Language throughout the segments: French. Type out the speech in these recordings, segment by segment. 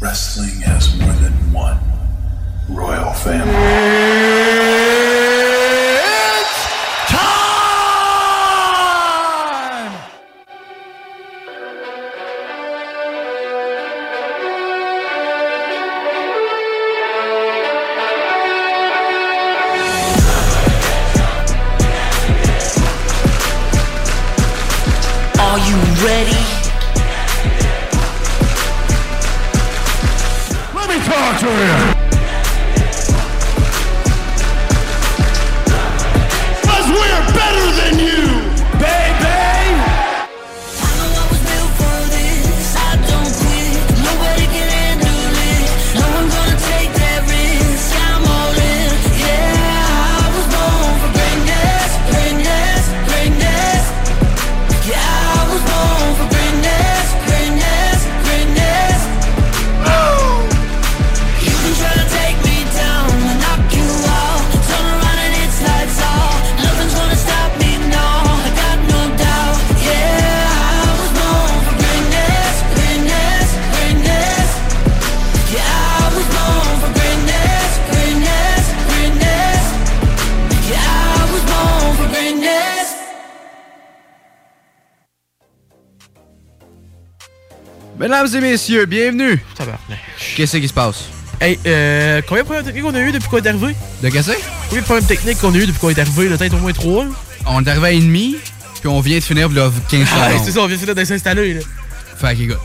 Wrestling has more than one royal family. Mesdames et messieurs, bienvenue. Tabarnak. Qu'est-ce qui se passe? Hey, euh, combien de problèmes techniques on a eu depuis qu'on est arrivé? De casser? Combien de problèmes techniques qu'on a eu depuis qu'on est arrivé? Peut-être au moins trois, là? On est arrivé à demi, puis on vient de finir là, 15 Ah, secondes. c'est ça, on vient de finir de s'installer, là. Fait que, écoute,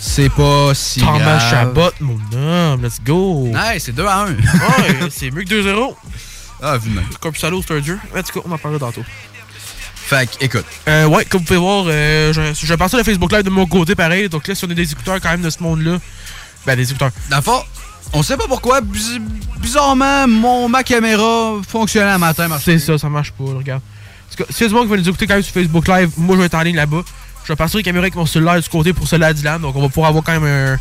c'est pas si Thomas grave. Chabot, mon homme, let's go! Hey, c'est 2 à 1. Ouais, c'est mieux que 2-0. ah, vu. Comme salaud, c'est un jeu. En tout cas, on en parlera tantôt. Fait que, écoute. Euh, ouais, comme vous pouvez voir, euh, je, je pensais le Facebook Live de mon côté pareil. Donc là, si on a des écouteurs quand même de ce monde-là, ben des écouteurs. Dans le fond, on sait pas pourquoi, biz- bizarrement, mon, ma caméra fonctionnait à matin. C'est ça, ça marche pas, regarde. Si y a du monde qui va nous écouter quand même sur Facebook Live, moi je vais être en ligne là-bas. Je vais passer les caméras avec mon cellulaire du côté pour celle-là à Dylan. Donc on va pouvoir avoir quand même un.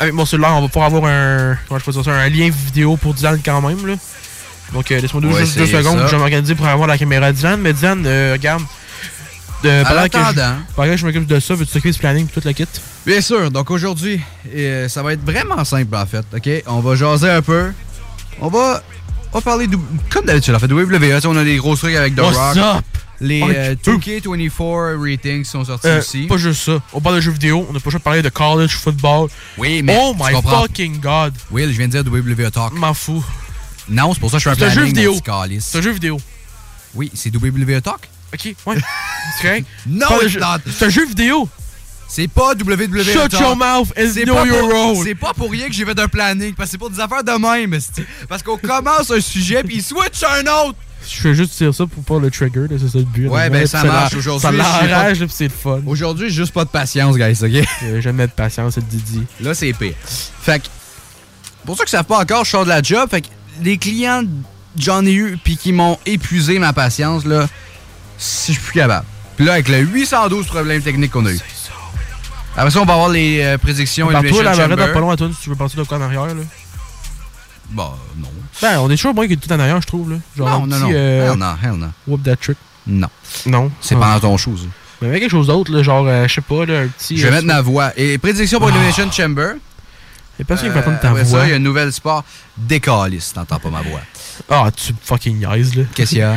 Avec mon cellulaire, on va pouvoir avoir un. Comment je peux dire ça Un lien vidéo pour Dylan quand même, là. Donc euh, laisse-moi deux, juste deux secondes, ça. je vais m'organiser pour avoir la caméra à Dylan. Mais Dylan, euh, regarde. De, En pendant, que je, attendant. pendant que je m'occupe de ça, veux-tu t'occuper du planning et toute la kit? Bien sûr, donc aujourd'hui, euh, ça va être vraiment simple en fait, ok? On va jaser un peu. On va, on va parler, de, comme d'habitude, en fait, WWE, tu sais, on a des gros trucs avec The What's Rock. up? Les Ok. euh, 2K24 ratings sont sortis Euh, aussi. Pas juste ça. On parle de jeux vidéo, on a pas juste parlé de college football. Oui, mais Oh my comprends. fucking god. Will, je viens de dire WWE Talk. M'en fous. Non, c'est pour ça que je fais un planning. C'est un jeu vidéo. Oui, c'est WWE Talk. Ok, ouais. C'est correct. Non. C'est un jeu vidéo. C'est pas WWE Shut Talk. your mouth and know pas your role. C'est pas pour rien que j'ai fait un planning, parce que c'est pour des affaires de même. Parce qu'on commence un sujet, puis il switch un autre. Je fais juste dire ça pour pas le trigger, c'est ça le but. Ouais, ben ça marche aujourd'hui. Ça l'enrage, puis c'est le fun. Aujourd'hui, j'ai juste pas de patience, guys, ok? Jamais de patience, c'est Didi. Là, c'est pire. Fait que, pour ceux qui savent pas encore, je sors de la job. Fait que les clients, j'en ai eu, puis qui m'ont épuisé ma patience, là, si je suis plus capable. Puis là, avec le 812 problèmes techniques qu'on a eu. Après ça, on va avoir les euh, prédictions Par toi, la barrette pas loin à toi, si tu veux passer de quoi en arrière, là. Bah, non. Ben, on est toujours moins que tout en arrière, je trouve, là. Genre, Non, non, petit, non. euh, Hell no, hell no. Whoop that trick. Non. Non. C'est Ah. pendant ton ça. Mais avec quelque chose d'autre, là, genre, euh, je sais pas, là, un petit. Je vais euh, mettre ma voix. Et prédiction pour. Elimination Chamber. Y'a personne qui Euh, va entendre ta après voix. ça, il y a une nouvelle sport. Décaliste, t'entends pas ma voix. Ah, tu fucking niaises, là. Qu'est-ce qu'il y a?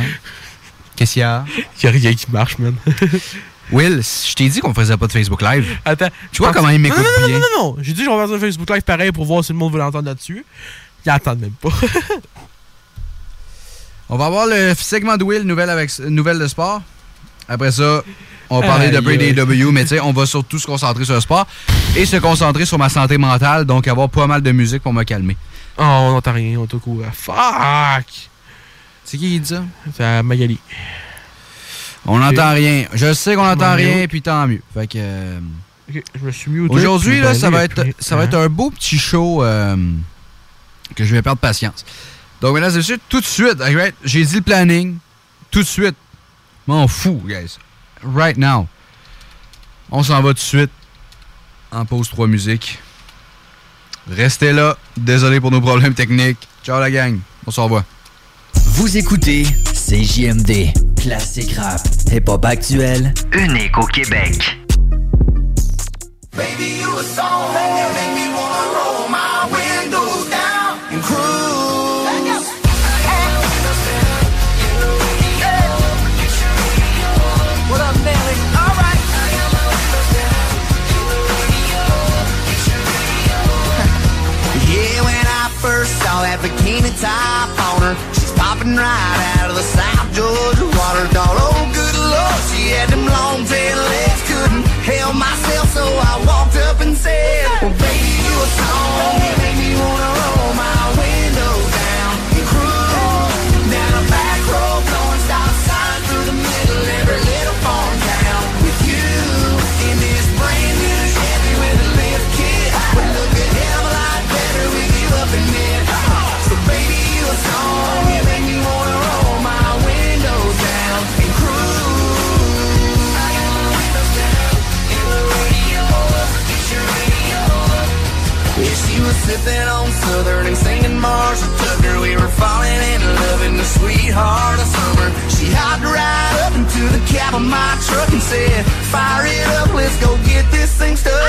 Qu'est-ce qu'il y a? Il y a rien qui marche, man. Will, je t'ai dit qu'on faisait pas de Facebook Live. Attends. Tu vois comment il m'écoute non, non, non, bien? Non, non, non. J'ai dit, je vais faire un Facebook Live pareil pour voir si le monde veut l'entendre là-dessus. Ils attendent même pas. On va avoir le segment de Will, nouvelle, avec, nouvelle de sport. Après ça, on va parler de Aïe, Brady aïe. W, mais tu sais, on va surtout se concentrer sur le sport et se concentrer sur ma santé mentale, donc avoir pas mal de musique pour me calmer. Oh, on n'entend rien, on est au courant. Fuck! C'est qui qui dit ça? C'est Magali. On n'entend rien. Je sais qu'on n'entend rien, puis tant mieux. Fait que. euh, Ok, je me suis mis au Aujourd'hui, là, ça va, être, ça va être un beau petit show euh, que je vais perdre patience. Donc, mesdames et messieurs, tout de suite, j'ai dit le planning, tout de suite. M'en fous, guys. Right now. On s'en va tout de suite en pause 3 musiques. Restez là. Désolé pour nos problèmes techniques. Ciao la gang. On se revoit. Vous écoutez CJMD, classique rap, hip-hop actuel, unique au Québec. Baby, you a song top on her, she's popping right out of the South Georgia water. Thought, oh, good lord, she had them long tail legs, couldn't help myself, so I walked up and said, Well, baby, you a song, Southern and singing Marshall Tucker. We were falling in love in the sweetheart of summer. She hopped right up into the cab of my truck and said, Fire it up, let's go get this thing stuck.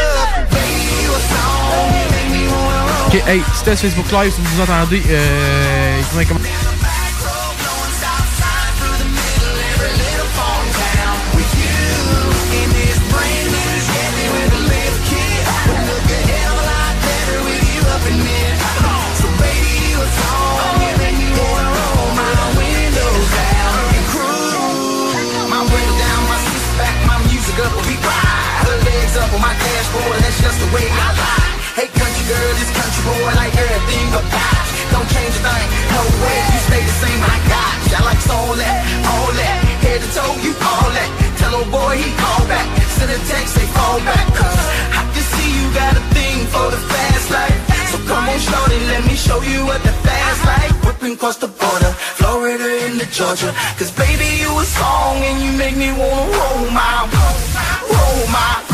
Ok, hey, c'était Facebook Live, si vous entendez, euh. Text, say fall back. Cause I can see you got a thing for the fast life. So come on, shorty, let me show you what the fast life. Whipping across the border, Florida into Georgia. Cause baby, you a song and you make me wanna roll my, roll my.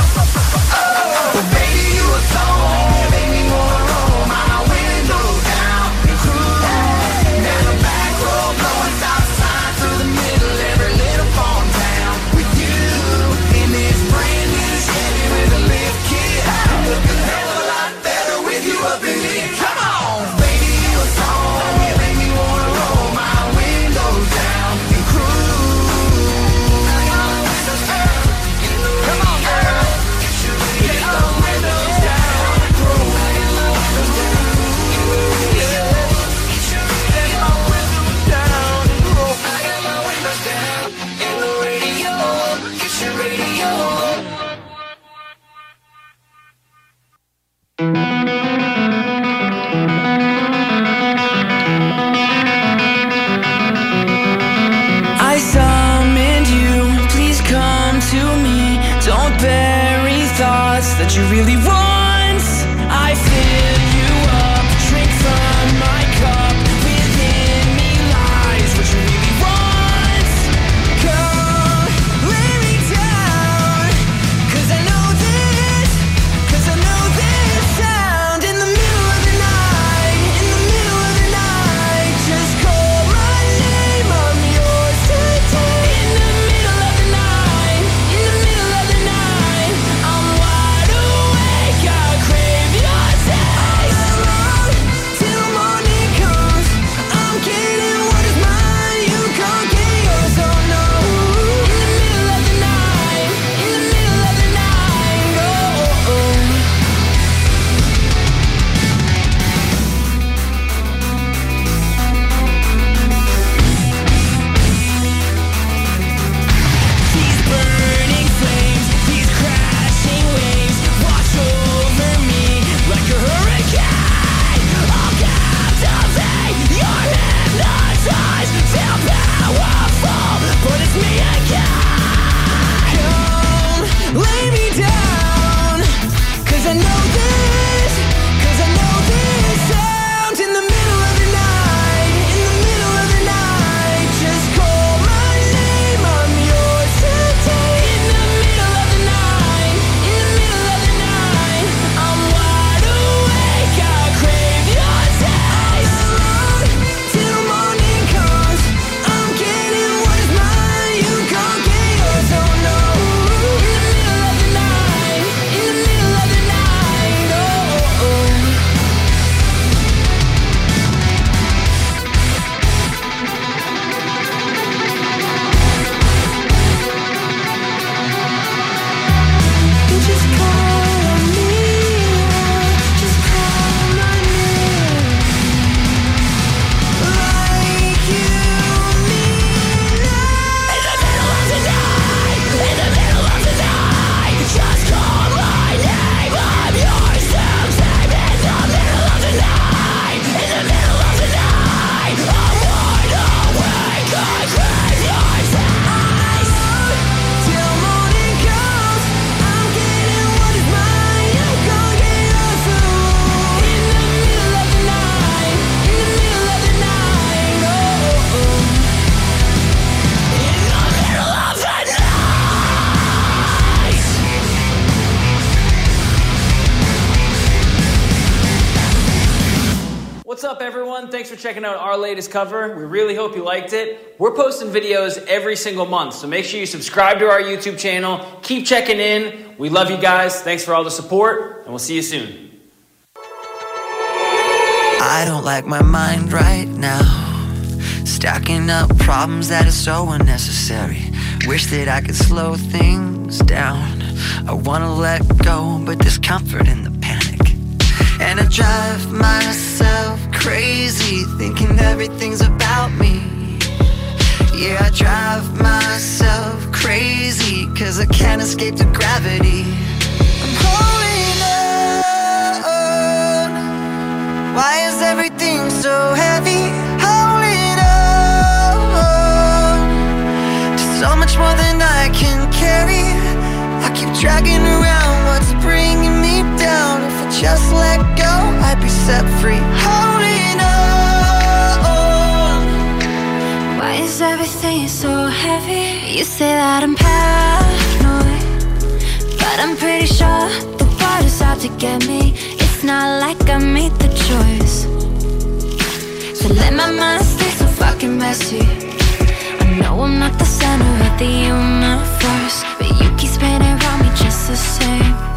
Latest cover. We really hope you liked it. We're posting videos every single month, so make sure you subscribe to our YouTube channel. Keep checking in. We love you guys. Thanks for all the support, and we'll see you soon. I don't like my mind right now. Stacking up problems that are so unnecessary. Wish that I could slow things down. I wanna let go, but there's comfort in the panic. And I drive myself crazy, thinking everything's about me. Yeah, I drive myself crazy, cause I can't escape the gravity. I'm holding on. Why is everything so heavy? Holding on to so much more than I can carry. I keep dragging around what's bringing me down. Just let go, I'd be set free. Holding on. Why is everything so heavy? You say that I'm paranoid, but I'm pretty sure the world is out to get me. It's not like I made the choice to let my mind stay so fucking messy. I know I'm not the center of the universe, but you keep spinning around me just the same.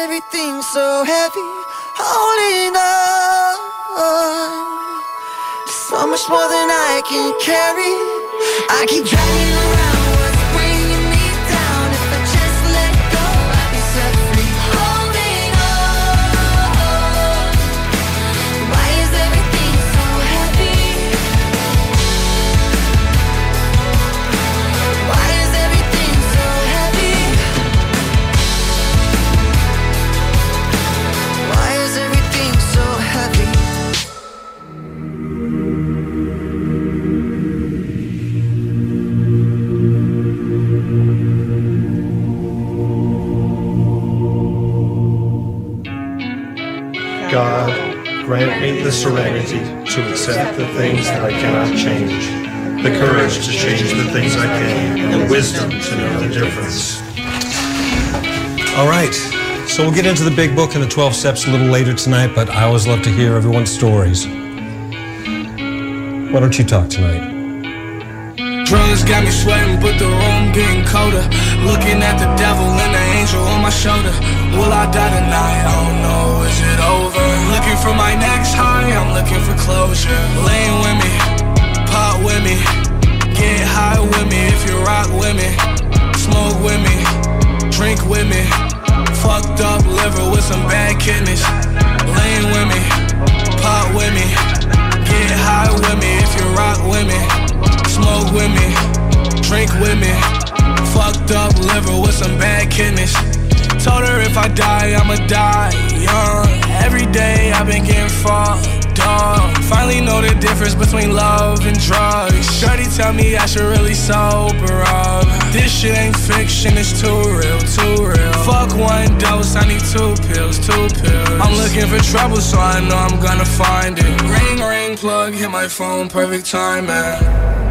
everything so heavy? Holding on. So much more than I can carry. I keep dragging around God, grant me the serenity to accept the things that I cannot change, the courage to change the things I can, and the wisdom to know the difference. All right. So we'll get into the big book and the 12 steps a little later tonight, but I always love to hear everyone's stories. Why don't you talk tonight? Drugs got me sweating, but the room getting colder. Looking at the devil and the angel on my shoulder. Will I die tonight? I don't know. Is it over? Looking for my next high. I'm looking for closure. Laying with me, pot with me, get high with me. If you rock with me, smoke with me, drink with me. Fucked up liver with some bad kidneys. Laying with me, pot with me, get high with me. If you rock with me smoke with me, drink with me. Fucked up liver with some bad kidneys. Told her if I die, I'ma die young. Every day I've been getting fucked up. Finally know the difference between love and drugs. Shorty tell me I should really sober up. This shit ain't fiction, it's too real, too real. Fuck one dose, I need two pills, two pills. I'm looking for trouble, so I know I'm gonna find it. Ring, ring, plug, hit my phone, perfect timing.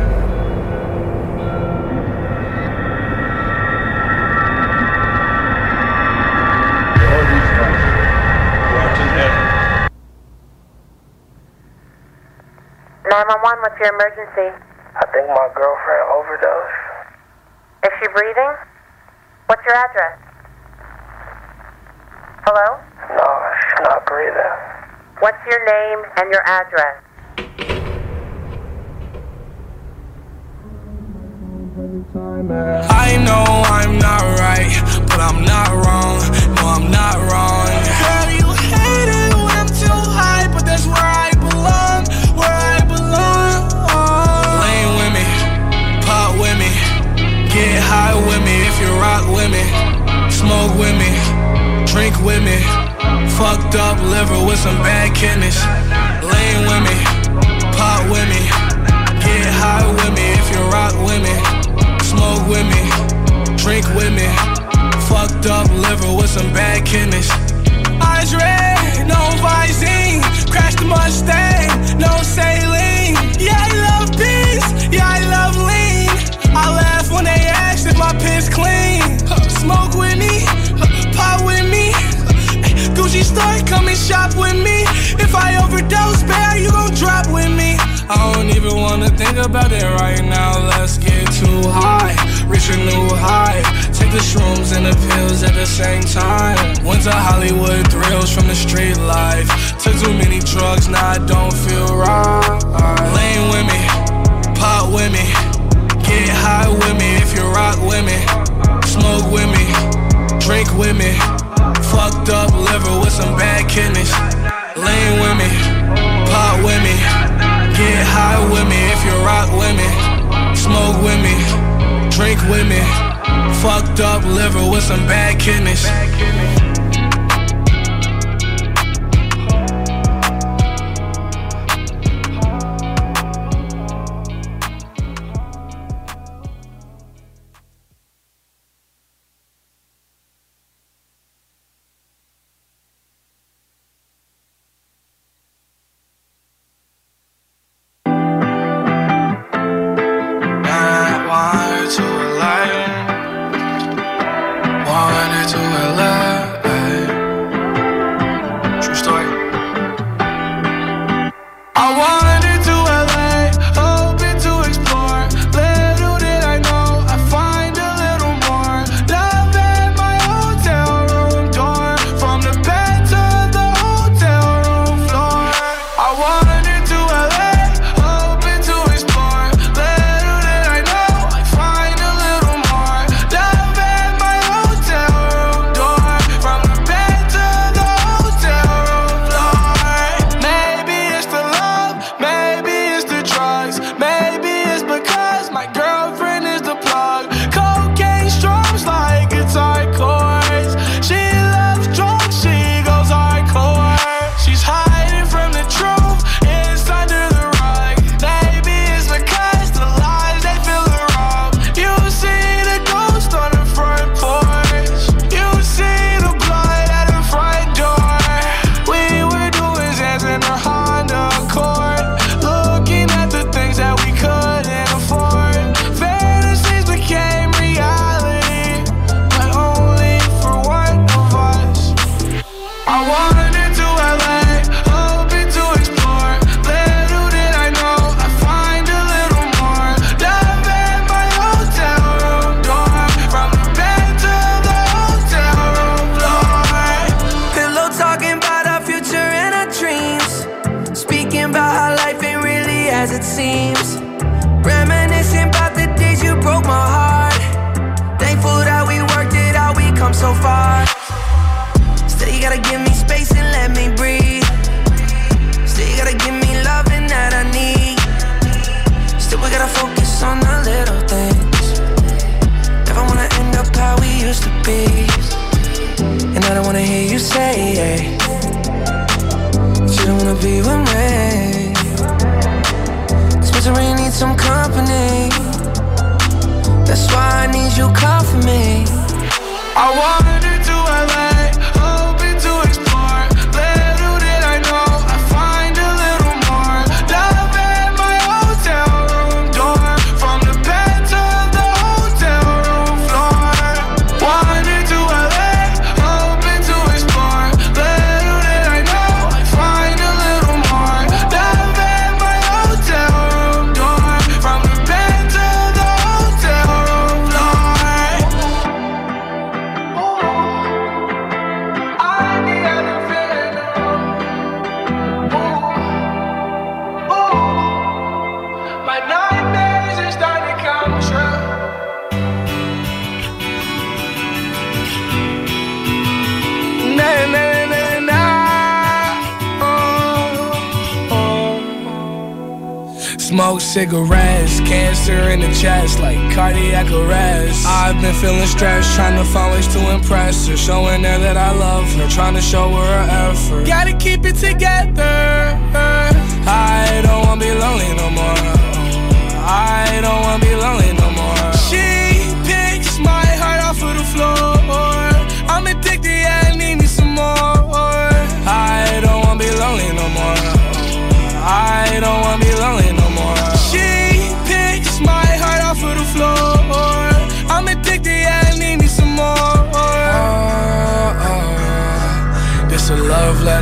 911, what's your emergency? I think my girlfriend overdosed. Is she breathing? What's your address? Hello? No, she's not breathing. What's your name and your address? I know I'm not right, but I'm not wrong. No, I'm not wrong. Smoke with me, drink with me. Fucked up liver with some bad kidneys. Lean with me, pot with me. Get high with me if you rock with me. Smoke with me, drink with me. Fucked up liver with some bad kidneys. Eyes red, no Visine. crashed the Mustang, no saline. Yeah, I love peace. Yeah, I love. smoke with me, pop with me. Gucci store, come and shop with me. If I overdose, bear, you gon' drop with me. I don't even wanna think about it right now. Let's get too high, reach a new high. Take the shrooms and the pills at the same time. Went to Hollywood thrills from the street life. Took too many drugs, now I don't feel right. Lane with me, pop with me, get high with me if you rock with me. Smoke with me, drink with me. Fucked up liver with some bad kidneys. Lean with me, pot with me. Get high with me if you rock with me. Smoke with me, drink with me. Fucked up liver with some bad kidneys.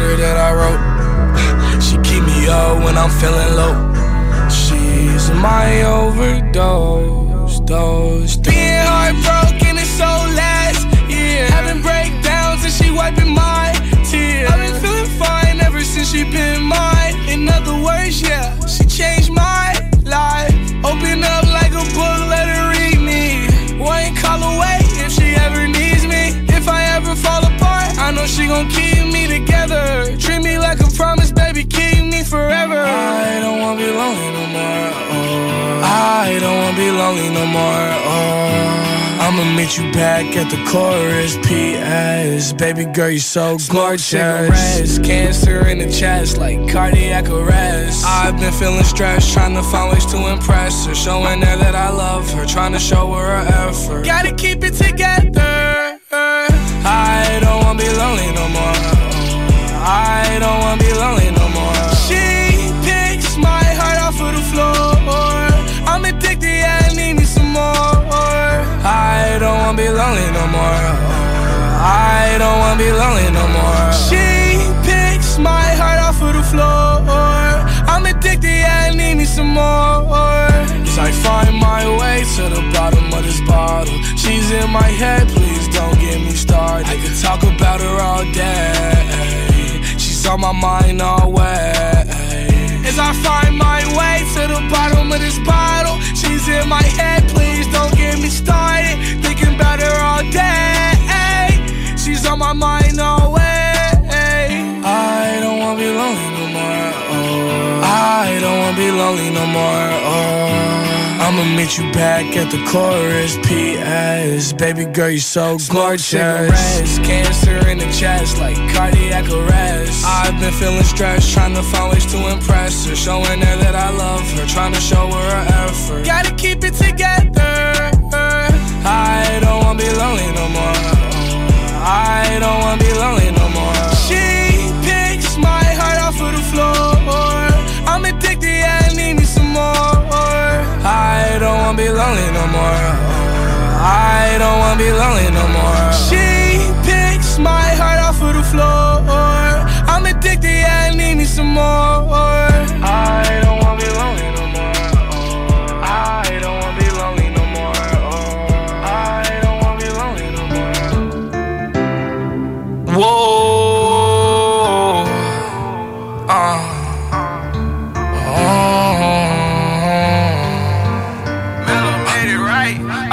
Letter that I wrote. She keep me up when I'm feeling low. She's my overdose, dose. Being heartbroken is so last, yeah. Having breakdowns and she wiping my tears. I've been feeling fine ever since she been mine. In other words, yeah, she changed my life. Open up she gon' keep me together. Treat me like a promise, baby, keep me forever. I don't wanna be lonely no more. Oh. I don't wanna be lonely no more. Oh. I'ma meet you back at the chorus. P.S. Baby girl, you so gorgeous. Cancer in the chest, like cardiac arrest. I've been feeling stressed, trying to find ways to impress her. Showing her that I love her, trying to show her her effort. Gotta keep it together. I don't wanna be lonely no more. I don't wanna be lonely no more. She picks my heart off of the floor. I'm addicted, yeah, I need me some more. I don't wanna be lonely no more. I don't wanna be lonely no more. She picks my heart off of the floor. I'm addicted, yeah, I need me some more. As I find my way to the bottom of this bottle. She's in my head, please don't get me started. I could talk about her all day. She's on my mind always. As I find my way to the bottom of this bottle, she's in my head. Please don't get me started. Thinking about her all day. She's on my mind always. I don't wanna be lonely no more. Oh. I'ma meet you back at the chorus. P.S. Baby girl, you so gorgeous. Cancer in the chest, like cardiac arrest. I've been feeling stressed, trying to find ways to impress her. Showing her that I love her, trying to show her her effort. Gotta keep it together. I don't wanna be lonely no more. I don't wanna be lonely no more. She picks my heart off of the floor. I'm addicted, yeah, I need me some more. I don't wanna be lonely no more. I don't wanna be lonely no more. She picks my heart off of the floor. I'm addicted, yeah, I need me some more. I don't wanna be lonely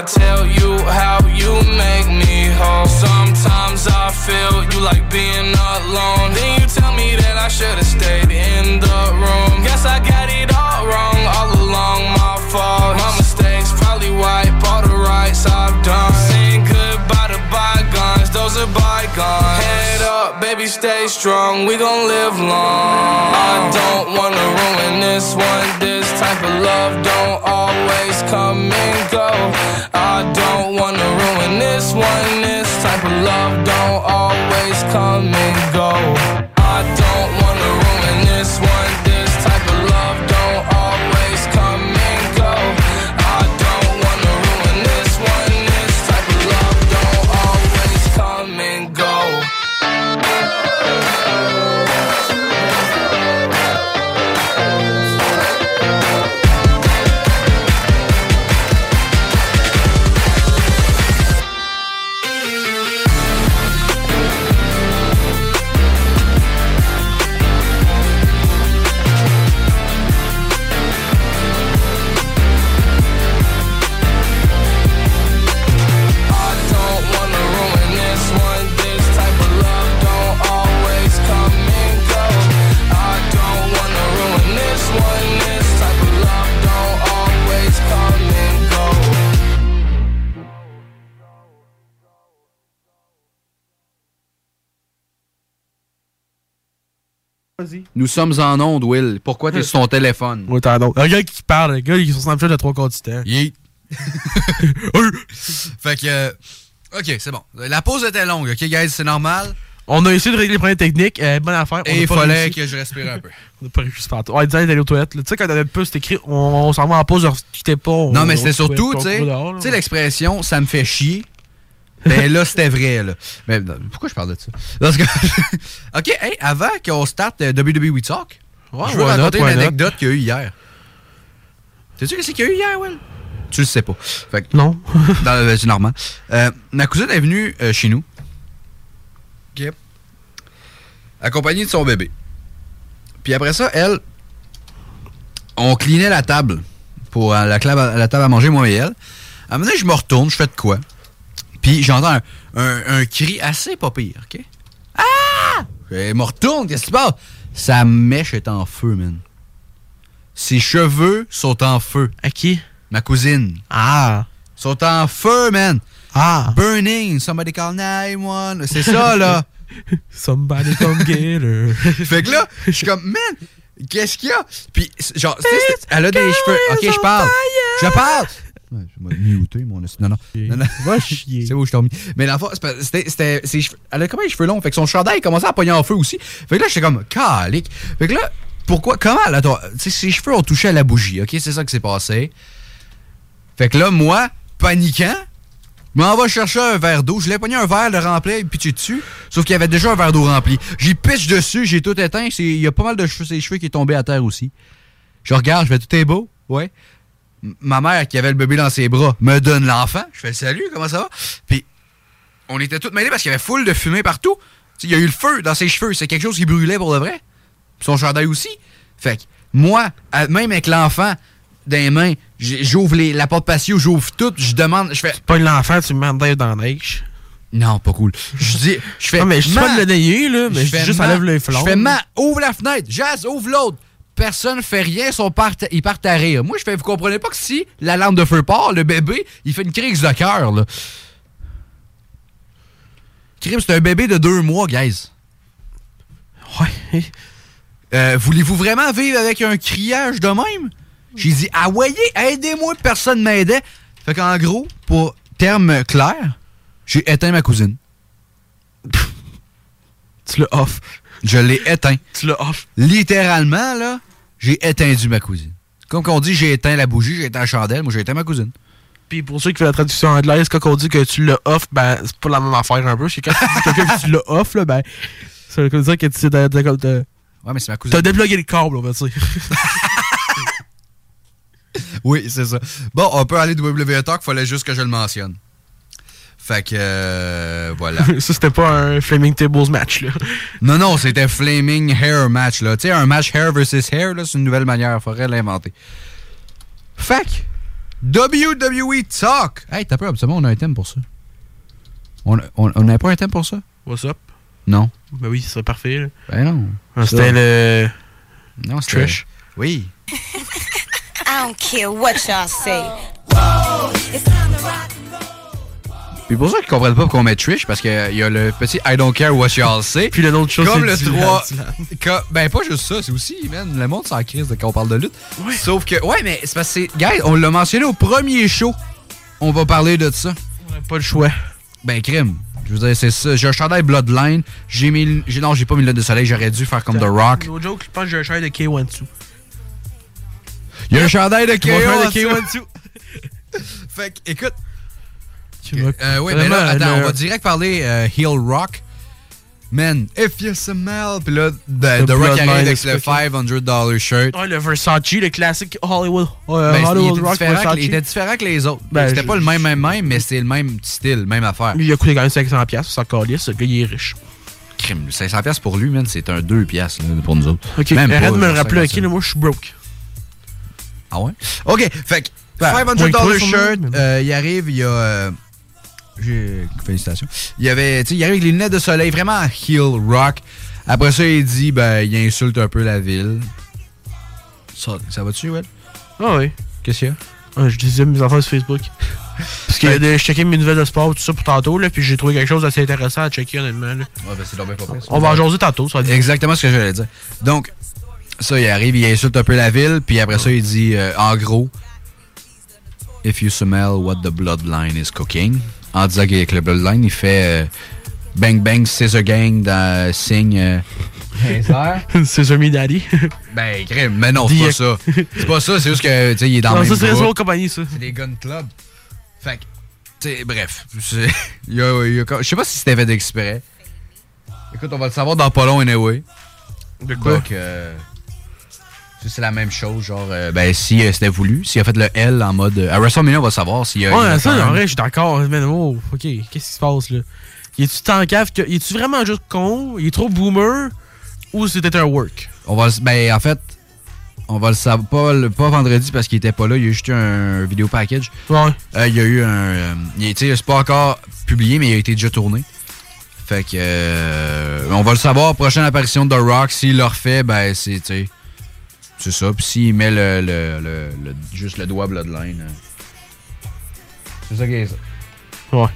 I tell you how you make me whole. Sometimes I feel you like being alone. Stay strong. We gon' live long. I don't wanna ruin this one. This type of love don't always come and go. I don't wanna ruin this one. This type of love don't always come and go. I don't Vas-y. Nous sommes en onde, Will. Pourquoi t'es sur ton téléphone? Ouais, t'as donc. Un gars qui parle, un gars qui est sur Snapchat de trois quarts du temps. Yeet. fait que. euh, ok, c'est bon. La pause était longue, ok, guys, c'est normal. On a essayé de régler les problèmes techniques. euh, bonne affaire. On Et il fallait réussi. que je respire un peu. On n'a pas réussi par On a dit d'aller aux toilettes. Tu sais, quand t'avais pas, c'était écrit, on, on s'en va en pause, on quittait pas. on- Non, mais on c'était surtout, tu sais, tu sais, l'expression ça me fait chier. Ben là, c'était vrai, là. Mais non, pourquoi je parle de ça? Parce que. ok, hey, avant qu'on starte euh, WWE Talk, Ouais, je veux not, raconter une anecdote qu'il y a eu hier. Sais-tu qu'est-ce qu'il y a eu hier, Will? Tu le sais pas. Fait que- Non. Dans- ben, c'est normal. Euh, ma cousine est venue euh, chez nous. OK. Accompagnée de son bébé. Puis après ça, elle, on clinait la table pour euh, la, la table à manger, moi et elle. À un moment donné, je me retourne, je fais de quoi? Puis j'entends un, un- un cri assez pas pire, OK? Ah! Je me retourne, qu'est-ce qui se passe? Sa mèche est en feu, man. Ses cheveux sont en feu. À qui? Ma cousine. Ah! Sont en feu, man. Ah! Burning. Somebody call 911. C'est ça, là. Somebody come get her. fait que là, je suis comme, man, qu'est-ce qu'il y a? Puis, genre, elle a des cheveux. Ok, je parle. Je parle. Ouais, je vais muter, mon. Non, non. non, non. Va chier. C'est où je t'ai mis? Mais c'est pas- c'était. Elle a comment les cheveux longs? Fait que son chandail commençait à pogner en feu aussi. Fait que là, j'étais comme, calique. Fait que là, pourquoi, comment sais, ses cheveux ont touché à la bougie, ok? C'est ça qui s'est passé. Fait que là, moi, paniquant, je m'en va chercher un verre d'eau. Je l'ai pogné un verre, le rempli, et pitché dessus. Sauf qu'il y avait déjà un verre d'eau rempli. J'y pitch dessus, j'ai tout éteint. Il y a pas mal de cheveux, ses cheveux qui est tombé à terre aussi. Je regarde, je fais tout est beau? Ouais. Ma mère, qui avait le bébé dans ses bras, me donne l'enfant. Je fais salut, comment ça va? Puis, on était tous mêlés parce qu'il y avait full de fumée partout. Il y a eu le feu dans ses cheveux. C'est quelque chose qui brûlait pour de vrai. Puis son chandail aussi. Fait que, moi, à- même avec l'enfant dans les mains, j'ouvre la porte patio, j'ouvre tout, je demande, je fais. Pas l'enfant, tu me mets dans la neige. Non, pas cool. Je dis, je fais. Non, mais je suis pas de le nayer, là, mais je juste, enlève les flammes. Je fais ma, ouvre la fenêtre. Jazz, ouvre l'autre. Personne fait rien, sont part- ils partent à rire. Moi, je fais, vous comprenez pas que si la lampe de feu part, le bébé, il fait une crise de cœur, là. Crime, c'est un bébé de deux mois, guys. Ouais. Euh, Voulez-vous vraiment vivre avec un criage de même? J'ai dit, ah voyez, aidez-moi, personne m'aidait. Fait qu'en gros, pour terme clair, j'ai éteint ma cousine. Tu l'as off. Je l'ai éteint. Tu l'as off. Littéralement, là, j'ai éteindu ma cousine. Comme qu'on dit, j'ai éteint la bougie, j'ai éteint la chandelle, moi j'ai éteint ma cousine. Puis pour ceux qui font la traduction anglaise, quand on dit que tu l'as off, ben c'est pas la même affaire un peu. C'est quand tu dis quelqu'un que tu l'as off, là, ben ça veut dire que tu t'as- Ouais, mais c'est ma cousine. t'as débloqué le câble, on va dire. Oui, c'est ça. Bon, on peut aller de WWE Talk, fallait juste que je le mentionne. Fait que, euh, voilà. ça, c'était pas un Flaming Tables match, là. non, non, c'était Flaming Hair match, là. Tu sais, un match hair versus hair, là, c'est une nouvelle manière, faudrait l'inventer. Fait que, WWE Talk. Hey, t'as peur, absolument, on a un thème pour ça. On n'a on, on avait pas un thème pour ça? What's up? Non. Ben oui, ce serait parfait. Là. Ben non. Ah, C'était le. Non, c'était. Trish. Oui. I don't care what y'all say. Puis pour ceux qui comprennent pas pourquoi on met Trish, parce qu'il y a le petit I don't care what y'all say. Puis le nom de chose, Comme le c'est Dylan, 3. Dylan. que- ben pas juste ça, c'est aussi, man, le monde s'en crise quand on parle de lutte. Sauf que, ouais, mais c'est parce que, guys, on l'a mentionné au premier show. On va parler de ça. On n'a pas le choix. Ben, crime. Je veux dire, c'est ça. J'ai un chandail Bloodline. J'ai mis. j'ai- Non, j'ai pas mis le de soleil. J'aurais dû faire comme The Rock. No joke, je pense que j'ai un chandail de K1 dessous. Il y a un chandail de K1 dessous. fait que, écoute. Tu Euh, ouais, mais là, attends, le- on va direct parler euh, Heel Rock. Man, if you smell. Puis là, The, The The Rock arrive avec le cooking. $500 shirt. Ouais, le Versace, le classique Hollywood. Ouais, Ben, il, Hollywood était Rock différent que, Versace. il était différent que les autres. Ben, C'était je- pas le même, même, même, mais c'est le même style, même affaire. Lui, il a coûté quand même 500$, piastres, c'est encore lisse. Le gars, il est riche. Crime, 500$ piastres pour lui, man, c'est un 2$ piastres, là, pour nous autres. Ok, Même arrête pas, de me rappeler, 50 ok, moi, je suis broke. Ah ouais? OK, fait que Ben, 500 moins que toi, shirt, euh, il arrive, il y a... Félicitations. Il y avait, tu sais, il arrive avec les lunettes de soleil, vraiment heel rock. Après ça, il dit, ben, il insulte un peu la ville. Ça, ça va-tu, ouais? Ah oui. Qu'est-ce qu'il y a? Ah, je disais mes enfants sur Facebook. Parce que je checkais mes nouvelles de sport tout ça pour tantôt, là, puis j'ai trouvé quelque chose d'assez intéressant à checker, honnêtement. Là. Ouais, ben, c'est pas pire. On va en jaser tantôt, ça va Exactement ce que j'allais dire. Donc, ça, il arrive, il insulte un peu la ville, puis après ça, il dit, euh, en gros, If you smell what the bloodline is cooking, en disant qu'avec le bloodline, il fait euh, Bang Bang Scissor Gang dans signe. Euh, C'est Me Daddy. ben, crème, mais non, c'est pas ça. C'est pas ça, c'est juste que, tu sais, il est dans Non, le ça, même c'est une groupe. autre compagnie, ça. C'est des gun club. Fait que, tu sais, bref. c'est- Je sais pas si c'était fait exprès. Écoute, on va le savoir dans pas long, anyway. De quoi? Donc, euh, ça, c'est la même chose, genre, euh, ben, si euh, c'était voulu, s'il a fait le L en mode. euh, à WrestleMania, on va savoir s'il a. Ouais, ça, en vrai, je suis d'accord. Mais oh, ok, qu'est-ce qui se passe, là? Il est-tu tant cave que. Il est-tu vraiment juste con? Il est trop boomer? Ou c'était un work? On va Ben, en fait, on va le savoir pas, le- pas vendredi parce qu'il était pas là. Il y a juste eu un vidéo package. Ouais. Euh, il y a eu un. il- c'est pas encore publié, mais il a été déjà tourné. Fait que. on va le savoir. Prochaine apparition de The Rock. S'il le refait, ben, c'est. C'est ça. Puis s'il met le, le- le- le- juste le doigt Bloodline. euh, C'est ça qui est ça. Ouais.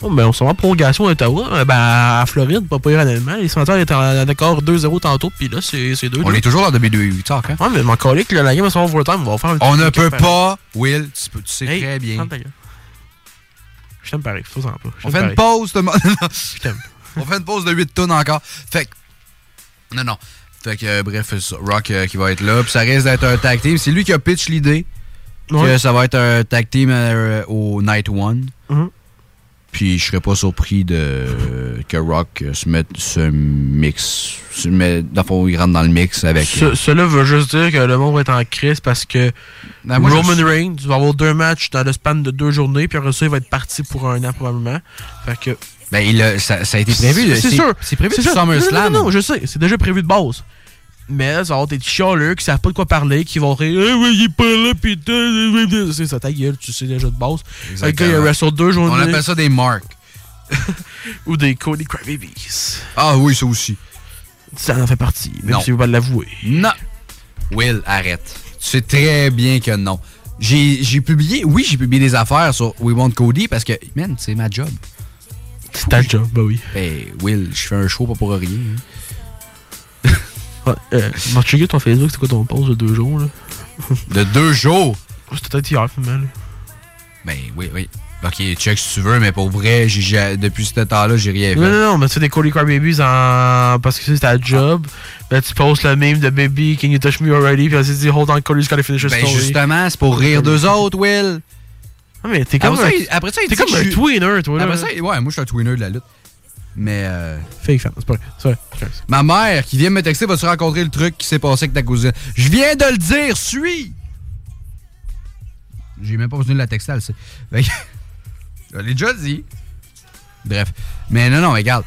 Oh, ben, on s'en va en prolongation à Ottawa. Euh, Ben, à Floride, pas pire honnêtement. Les sénateurs étaient en accord 2-0 tantôt, puis là, c'est 2 On est toujours dans WWE Talk, hein? Ouais, mais mon collègue, la game va se faire overtime. On va faire un On ne peut pas, Will, tu, peux- tu sais Hey, très bien. Je t'aime pareil, faut-en pas. Je On fait une pause de... Je t'aime. On fait une pause de 8 tonnes encore. Fait que... Non, non. Fait que, euh, bref. Rock euh, qui va être là. Puis ça risque d'être un tag team. C'est lui qui a pitch l'idée. Que ça va être un tag team euh, au Night One. Mhm. Puis je serais pas surpris de que Rock se mette ce mix. Se met, dans le fond, il rentre dans le mix avec. Ce- cela veut juste dire que le monde va être en crise parce que Ben, moi, Roman je- Reigns va avoir deux matchs dans le span de deux journées, puis après ça, il va être parti pour un an probablement. Fait que. Ben, il a- ça, ça a été prévu. C'est sûr. C'est prévu sûr. SummerSlam. Non, non, non, je sais. C'est déjà prévu de base. Mais ça va avoir des chialeux qui savent pas de quoi parler, qui vont rire. Eh oui, il est pas là, putain. C'est ça, ta gueule, tu sais déjà de base. Le gars, il a wrestle deux journées. On appelle ça des marks. Ou des Cody Crybabies. Ah oui, ça aussi. Ça en fait partie, même Non. si vous pas l'avouer. Non. Will, arrête. Tu sais très bien que non. J'ai j'ai publié, oui, j'ai publié des affaires sur We Want Cody parce que, man, c'est ma job. C'est ta job, bah oui. Ben, Will, je fais un show pas pour rien. hein. Ouais, euh, m'a checké ton Facebook, c'est quoi ton post de deux jours, là? De deux jours? C'était peut-être hier, finalement. Ben, oui, oui. Ok, check si tu veux, mais pour vrai, depuis ce temps-là, j'ai rien fait. Non, non, non, mais tu fais des Cody Crybabies en... parce que c'est ta job. Là, tu postes le meme de Baby, Can you touch me already? Puis là, tu dis, hold on, Cody's gotta finish his Ben, story. justement, c'est pour rire d'eux autres, Will. Ah, mais t'es comme Après ça, un- il- après ça, il t'es comme un tweener, toi, là. Après ça, ouais, moi, je suis un tweener de la lutte. Mais, euh, Fake fan, c'est pas vrai. Ma mère qui vient me texter, vas-tu rencontrer le truc qui s'est passé avec ta cousine? Je viens de le dire, suis! J'ai même pas besoin de la texter, elle sait. Fait que- Je l'ai déjà dit. Bref. Mais non, non, mais regarde.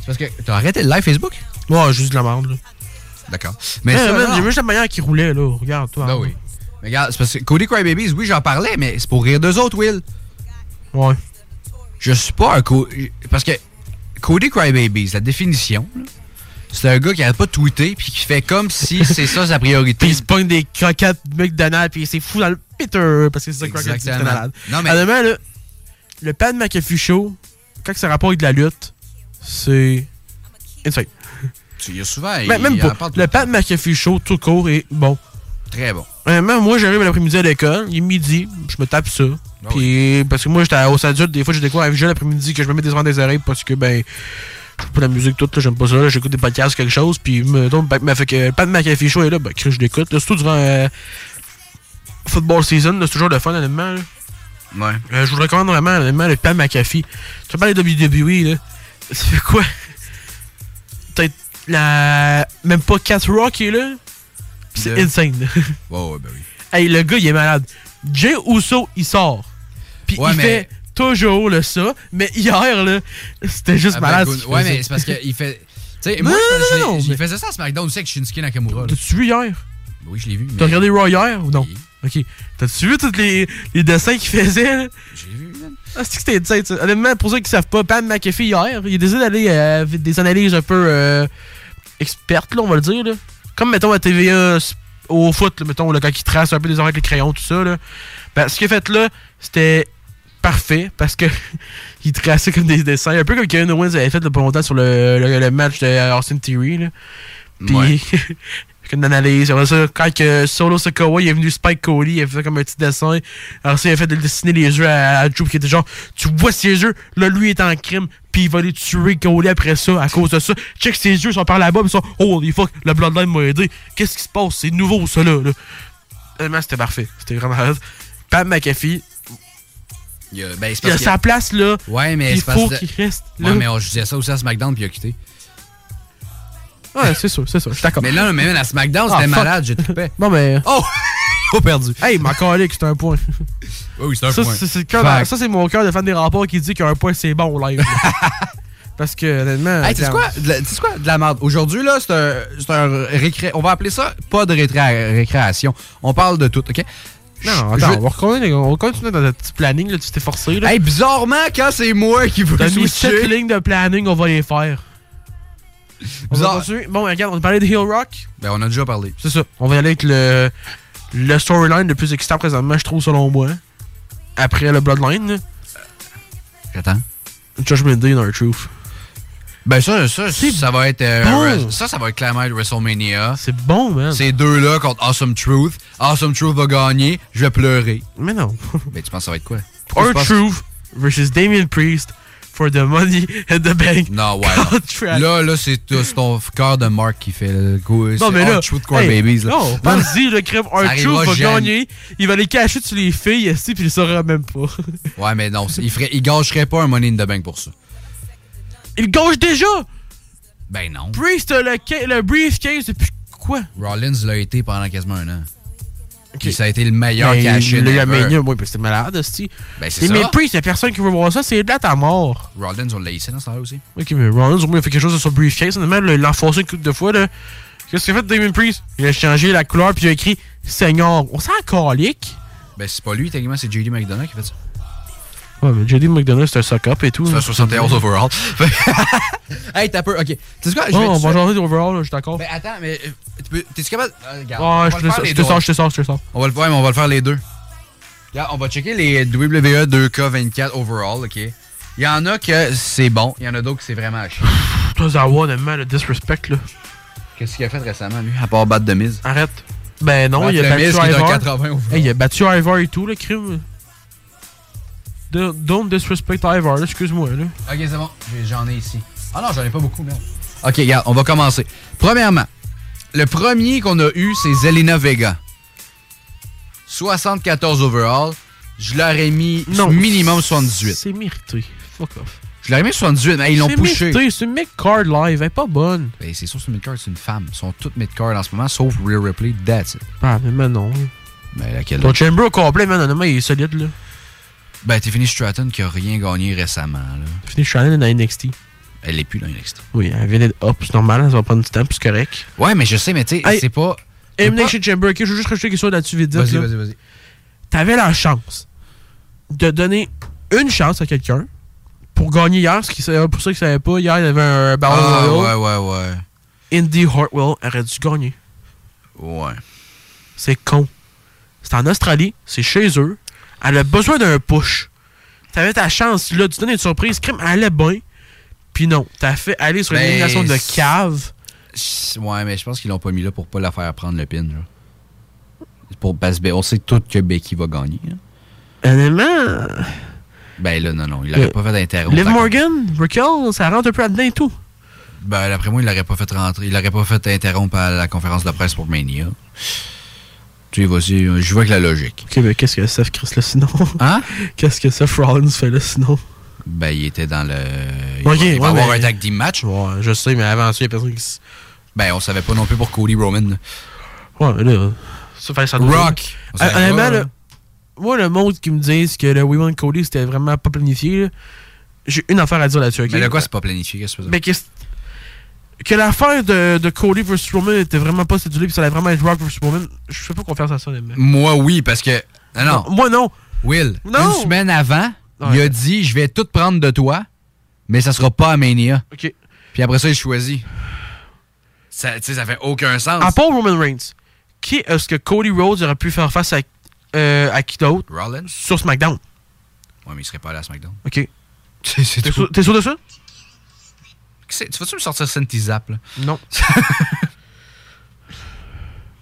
C'est parce que t'as arrêté le live Facebook? Ouais, juste de la merde, là. D'accord. Mais Mais ça, man, j'ai vu juste la manière qu'il roulait, là. Regarde, toi. Ben oui. Regarde, c'est parce que Cody Crybabies, oui, j'en parlais, mais c'est pour rire d'eux autres, Will. Ouais. Je suis pas un Co- Parce que Cody Crybabies, la définition, là, c'est un gars qui arrête pas de tweeter puis qui fait comme si c'est ça sa priorité. Puis il se pogne des croquettes McDonald's, puis il s'est fou dans le Peter, parce que c'est ça, croquettes Exactement. McDonald's. Non, mais- là, le Pat McAfee Show, quand ça rapporte avec de la lutte, c'est insane. Tu y as souvent. il- Mais même pas. Le Pat McAfee Show, tout court, est bon. Très bon. Honnêtement, moi, j'arrive l'après-midi à l'école, il est midi, je me tape ça. Ah Puis, parce que moi, j'étais à hausse adulte, des fois, j'ai des cours à FG l'après-midi que je me mets des des oreilles parce que, ben, je pas la musique toute, j'aime pas ça, j'écoute des podcasts ou quelque chose, puis, mettons, ben, fait que Pat McAfee Show est là, ben, Chris, je l'écoute, surtout durant euh, football season, c'est toujours le fun, honnêtement, là. Ouais. Euh, je vous recommande vraiment, honnêtement, le Pat McAfee. Tu parles de WWE, là. Fait quoi? Peut-être la. Même pas Cat Rock qui est là? C'est De- insane. Ouais, ouais, ben oui. hey, le gars, il est malade. Jay Uso, il sort. Puis Ouais, il mais- fait toujours le ça. Mais hier, là, c'était juste Ah, malade. ben, ouais, mais c'est parce qu'il fait. Tu sais, Non, moi, je- non, l'ai- non, il mais- faisait ça à SmackDown aussi avec Shinsuke Nakamura. T'as-tu vu hier? Oui, je l'ai vu. T'as mais- regardé Raw hier ou non? Ok. T'as-tu vu tous les, les dessins qu'il faisait? là? J'ai vu, man. Ah, c'est que c'était insane, ça. Honnêtement, pour ceux qui savent pas, Pat McAfee hier, il a décidé d'aller euh, avec des analyses un peu euh, expertes, là, on va le dire. Là. Comme, mettons, à TVA au foot, là, mettons, là, quand il trace un peu des affaires avec les crayons, tout ça. Là. Ben, ce qu'il a fait là, c'était parfait parce que il traçait comme des dessins, un peu comme Kevin Owens avait fait là, pas longtemps sur le, le, le match de Austin Theory. Là. Puis, Ouais. une analyse. Après ça, quand que Solo Sikoa il est venu Spike Cody, il a fait comme un petit dessin. Alors ça, il a fait de dessiner les yeux à, à Drew, qui était genre, tu vois ses yeux, là, lui est en crime, puis il va aller tuer Cody après ça, à cause de ça. Check ses yeux, ils sont par là-bas, ils sont, holy fuck, le Bloodline m'a aidé. Qu'est-ce qui se passe? C'est nouveau, ça, là. là. Honnêtement, c'était parfait. C'était vraiment malade. Pat McAfee, Il a, ben, il a parce sa place, là. Ouais, mais Il faut qu'il reste Ouais, là. mais on, je disais ça aussi à SmackDown puis il a quitté. Ouais, c'est sûr, c'est sûr, je suis d'accord. Mais là, même à SmackDown, Ah, c'était malade, j'ai trippé. Bon, mais. Oh! Pas perdu. Hey, ma colique, c'est un point. Oui, c'est un ça, point. c'est- c'est ça, c'est mon cœur de fan des rapports qui dit qu'un point, c'est bon au live. Parce que, honnêtement. Hey, tu sais regarde. quoi? Quoi? De la merde. Aujourd'hui, là, c'est un, c'est un récré... On va appeler ça pas de rétré- récréation. On parle de tout, OK? Non, attends, je- on va continuer, on va continuer dans notre petit planning, là, tu t'es forcé. Là. Hey, bizarrement, quand c'est moi qui veux T'as mis sept switcher... lignes de planning, on va les faire. On va Bizarre. Bon, regarde, on a parlé de Hill Rock. Ben, on a déjà parlé. C'est ça. On va y aller avec le, le storyline le plus excitant présentement, je trouve, selon moi. Après le Bloodline. J'attends. Judgment Day dans Truth. Ben ça, ça, ça va être... euh, bon. ça, ça va être clairement être WrestleMania. C'est bon, man. Ces deux-là contre Awesome Truth. Awesome Truth va gagner. Je vais pleurer. Mais non. Ben, tu penses que ça va être quoi? Penses- Truth versus Damien Priest for the money and the bank. Non, ouais. non. Là, là, c'est ton cœur de Mark qui fait le coup. Non, mais là. Hey, Babies. Là. Non, pense-y, le crème. Ça Un va gagner. Il va les cacher sur les filles, ici, puis il saura même pas. Ouais, mais non, il, ferait, il gâcherait pas un Money in the Bank pour ça. Il gauche déjà! Ben non. Priest a le, le briefcase depuis quoi? Rollins l'a été pendant quasiment un an. Puis ça a été le meilleur Ben, cash-in Le. Mania, oui, c'était malade, aussi. Ben, c'est Mais ça. Priest, il y a personne qui veut voir ça, c'est date à mort. Rollins, on l'a ici dans ce temps-là aussi. Ok, mais Rollins, au moins, il a fait quelque chose de son briefcase. Honnêtement, il l'a enfoncé une couple de fois, là. Qu'est-ce qu'il a fait, Damien Priest? Il a changé la couleur, puis il a écrit Seigneur. On s'en calique. Ben, c'est pas lui, techniquement, c'est JD McDonough qui fait ça. Ouais, mais JD McDonough, c'est un suck-up et tout. Ça là. fait 71 overall. hey, t'as peur. Ok. Tu sais quoi? Je Oh, vais on va changer d'overall, je suis d'accord. Ben, attends, mais. euh, tu peux- T'es-tu capable. euh, regarde, Ouais, on va je te sors, les je te deux. sors, je te sors, je te sors. On va le faire, mais on va le faire les deux. Regarde, on va checker les WWE 2K24 overall, ok? Il y en a que c'est bon, il y en a d'autres que c'est vraiment à chier. Tozawa, honnêtement, le disrespect, là. Qu'est-ce qu'il a fait récemment, lui, à part battre de mise? Arrête. Ben non, il a battu Miz qui est d'un Ivar. 80 overall. Hey, il a battu Ivar et tout, le crime. Don't don't disrespect Ivar, excuse-moi, là. Ok, c'est bon, j'en ai ici. Ah non, j'en ai pas beaucoup, merde. Ok, regarde, on va commencer. Premièrement, le premier qu'on a eu, c'est Zelina Vega. 74 overall. Je l'aurais mis minimum 78. C'est mérité. Fuck off. Je l'aurais mis 78, mais ils l'ont poussé. C'est une mid-card live, elle est pas bonne. Ben, c'est sûr, c'est une mid-card, c'est une femme. Ils sont toutes mid-card en ce moment, sauf Real Ripley, that's it. Ah, mais non. Ben, laquelle Ton chamber au complet, man, il est solide, là. Ben, Tiffany Stratton qui a rien gagné récemment. Là. Tiffany Shannon dans NXT. Elle l'est plus dans NXT. Oui, elle vient d'être up, c'est normal, ça va prendre du temps, puis c'est correct. Ouais, mais je sais, mais tu sais, Hey. c'est pas. Elimination Chamber, ok, je veux juste rajouter quelque chose là-dessus vite. Vas-y, vas-y, vas-y. T'avais la chance de donner une chance à quelqu'un pour gagner hier. Ce qui, pour ceux qui ne savaient pas, hier, il y avait un Battle Ah, Royale. ouais, ouais, ouais. Indy Hartwell aurait dû gagner. Ouais. C'est con. C'est en Australie, c'est chez eux. Elle a besoin d'un push. T'avais ta chance, là, tu donnes une surprise, crime, elle allait bien. Puis non, t'as fait aller sur une Ben, élimination de cave. Ouais, mais je pense qu'ils l'ont pas mis là pour pas la faire prendre le pin. Genre. Pour, parce que on sait tout que Becky va gagner. hein. Honnêtement, Ben là, non, non. Il l'aurait Le- pas fait d'interrompre. Liv Morgan, Raquel, ça rentre un peu là-dedans et tout. Ben, d'après moi, il l'aurait pas fait rentrer. Il l'aurait pas fait interrompre à la conférence de presse pour Mania. Tu voici, je vois que la logique. Ok, mais qu'est-ce que Seth Chris là sinon? Hein? Qu'est-ce que Seth Rollins fait là sinon? Ben, il était dans le. Il Ok, va, il va ouais, avoir mais- un tag team match. Ouais, je sais, mais avant ça, il y a personne qui. Ben, on savait pas non plus pour Cody Roman. Ouais, mais là. Ça fait ça Rock. Euh, Honnêtement, moi, le monde qui me disent que le Women Cody c'était vraiment pas planifié, j'ai une affaire à dire là-dessus. ok? Mais là, quoi, c'est pas planifié, qu'est-ce que tu veux Mais dire? qu'est-ce- que l'affaire de, de Cody vs Roman était vraiment pas cédulée, puis ça allait vraiment être Rock vs Roman, je fais pas confiance à ça, honnêtement. Moi, oui, parce que. Non, non. Moi, non. Will, Non. une semaine avant, il a dit Je vais tout prendre de toi, mais ça sera pas à Mania. Ok. Puis après ça, il choisit. Ça, tu sais, ça fait aucun sens. À part Roman Reigns, qui est-ce que Cody Rhodes aurait pu faire face à, euh, à qui d'autre? Rollins? Sur SmackDown Ouais, mais il serait pas allé à SmackDown. Ok. T'es sûr, de ça? Tu vas-tu me sortir Senti Zap, là? Non.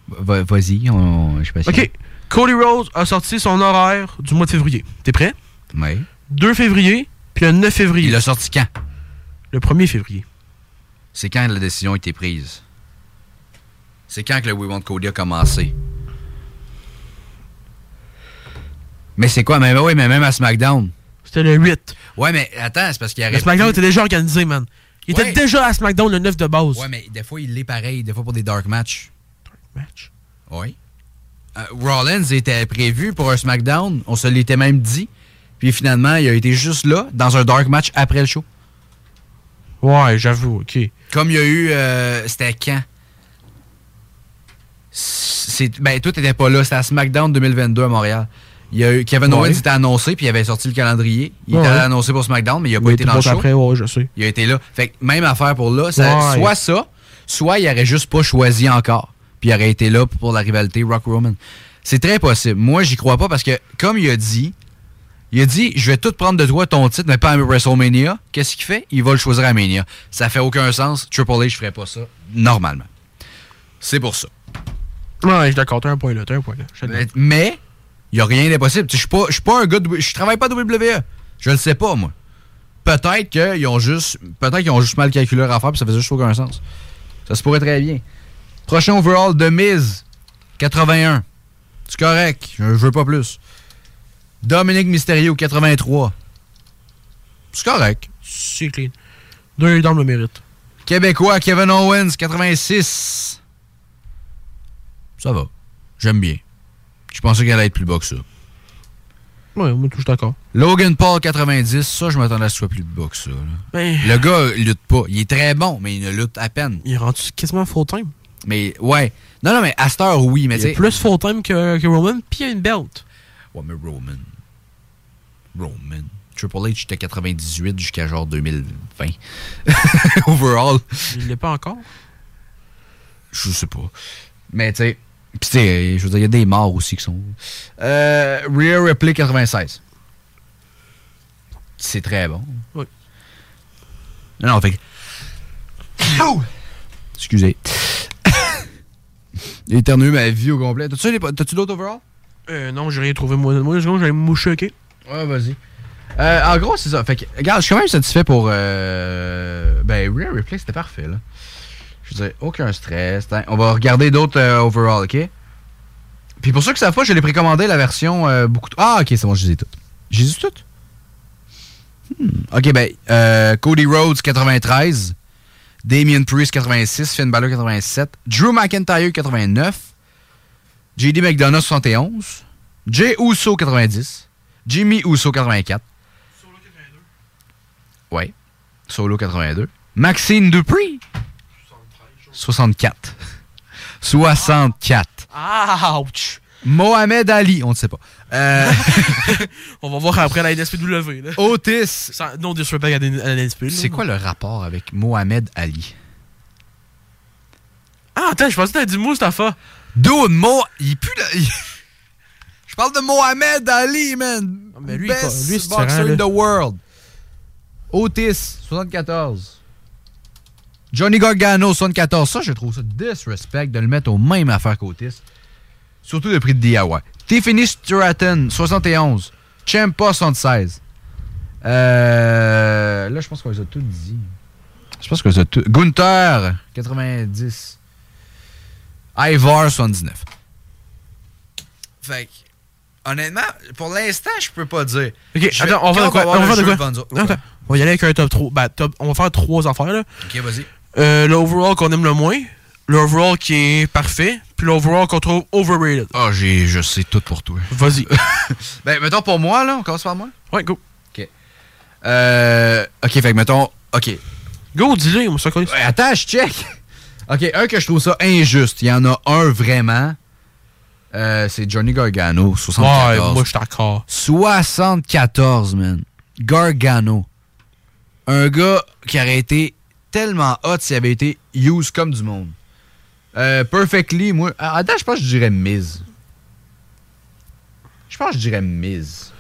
Va- Vas-y, on, je sais pas si. Ok. Cody Rhodes a sorti son horaire du mois de février. T'es prêt? Oui. 2 février, puis le 9 février. Il l'a sorti quand? Le 1er février. C'est quand la décision a été prise? C'est quand que le We Want Cody a commencé? Mais c'est quoi? Mais oui, mais même à SmackDown. C'était le 8. Ouais, mais attends, c'est parce qu'il y Le SmackDown était déjà organisé, man. Il Ouais. était déjà à SmackDown le 9 de base. Ouais, mais des fois, il l'est pareil. Des fois pour des dark matchs. Match? Oui. Euh, Rollins était prévu pour un SmackDown. On se l'était même dit. Puis finalement, il a été juste là, dans un dark match après le show. Ouais, j'avoue, ok. Comme il y a eu. euh, c'était quand? C'est, Ben, toi, t'étais pas là. C'était à SmackDown 2022 à Montréal. Il y a eu, Kevin. Owens était annoncé, puis il avait sorti le calendrier. Il était annoncé pour SmackDown, mais il a pas été dans le show. après, je sais. Il a été là. Fait que même affaire pour là. ça-. Soit ça, soit il aurait juste pas choisi encore. Puis il aurait été là pour la rivalité Rock Roman. C'est très possible. Moi, j'y crois pas parce que, comme il a dit, il a dit Je vais tout prendre de toi ton titre, mais pas à WrestleMania. Qu'est-ce qu'il fait? Il va le choisir à Mania. Ça fait aucun sens. Triple H ferait pas ça normalement. C'est pour ça. Ouais, je suis d'accord, t'as un point là, t'as un point là. Mais, il n'y a rien d'impossible. Je suis pas, je suis pas un gars de. Je travaille pas à WWE. Je le sais pas, moi. Peut-être qu'ils ont juste. Peut-être qu'ils ont juste mal calculé leur affaire, puis ça faisait juste aucun sens. Ça se pourrait très bien. Prochain overall de Miz, 81. C'est correct. Je, veux pas plus. Dominique Mysterio, 83. C'est correct. C'est clean. Deux dames le mérite. Québécois, Kevin Owens, 86. Ça va. J'aime bien. Je pensais qu'elle allait être plus bas que ça. Ouais, moi, tout, je suis d'accord. Logan Paul 90, ça, je m'attendais à ce soit plus bas que ça. là. Ben- Le gars, il lutte pas. Il est très bon, mais il ne lutte à peine. Il est rendu quasiment full-time. Mais, ouais. Non, non, mais à cette heure, oui, mais Il tu est sais. plus full-time que, que Roman, puis il a une belt. Ouais, mais Roman. Roman. Triple H, était 98 jusqu'à genre 2020. Overall. Il l'est pas encore. Je sais pas. Mais, tu sais. Pis, tu sais, je veux dire, il y a des morts aussi qui sont. Euh, Rhea Ripley 96. C'est très bon. Oui. Non, non, fait que- Excusez. J'ai éternué ma vie au complet. T'as-tu d'autres overall? Euh, non, j'ai rien trouvé. Moi, moi j'allais me moucher, ok? Ouais, vas-y. Euh, en gros, c'est ça. Fait que, regarde, je suis quand même satisfait pour. Euh, ben, Rhea Ripley, c'était parfait, là. Je veux dire, aucun stress. Attends, On va regarder d'autres euh, overall, ok? Puis pour ceux qui savent pas, je l'ai précommandé la version euh, beaucoup. Ah, ok, c'est bon, je les ai toutes. Je les toutes? Hmm, Ok, ben, euh, Cody Rhodes 93, Damien Priest 86, Finn Balor 87, Drew McIntyre 89, JD McDonough 71, Jay Uso 90, Jimmy Uso 84. Ouais. Solo 82. Maxine Dupree 64. 64. Ouch! Mohamed Ali, on ne sait pas. Euh, On va voir après la NSPW. Là. Otis. Sans- non disrespect à la à la NSP. là. C'est quoi le rapport avec Mohamed Ali? Ah, attends, je pensais que t'avais dit Mustafa. Dude, Mo... Il pue là... il- Je parle de Mohamed Ali, man. mais lui, Best lui, boxer in the world. Otis, 74. Johnny Gargano, 74. Ça, je trouve ça disrespect de le mettre aux mêmes affaires qu'Otis. Surtout le prix de DIY. Tiffany Stratton, 71. Champa, 76. Euh, là, je pense qu'on les a tous dit. Je pense qu'on les a tous. Gunther, 90. Ivar, 79. Fait que, honnêtement, pour l'instant, je peux pas dire. Ok, Je- attends, on va faire de quoi? On va faire de quoi? Attends, on va y aller avec un top 3. Ben, top, on va faire trois affaires, là. Ok, vas-y. Euh, l'overall qu'on aime le moins, l'overall qui est parfait, puis l'overall qu'on trouve overrated. Ah, j'ai, je sais tout pour toi. Vas-y. ben, mettons pour moi, là, on commence par moi? Ouais, go. Ok. Euh, ok, fait que mettons. Ok. Go, dis-le, moi, ça connaît. Ouais, attends, je check. Ok, un que je trouve ça injuste. Il y en a un vraiment. Euh, c'est Johnny Gargano, 74. Ouais, moi, je suis d'accord. 74, man. Gargano. Un gars qui aurait été tellement hot s'il avait été use comme du monde. Euh, perfectly, moi. ah, Attends, je pense que je dirais Miz. Je pense que je dirais Miz.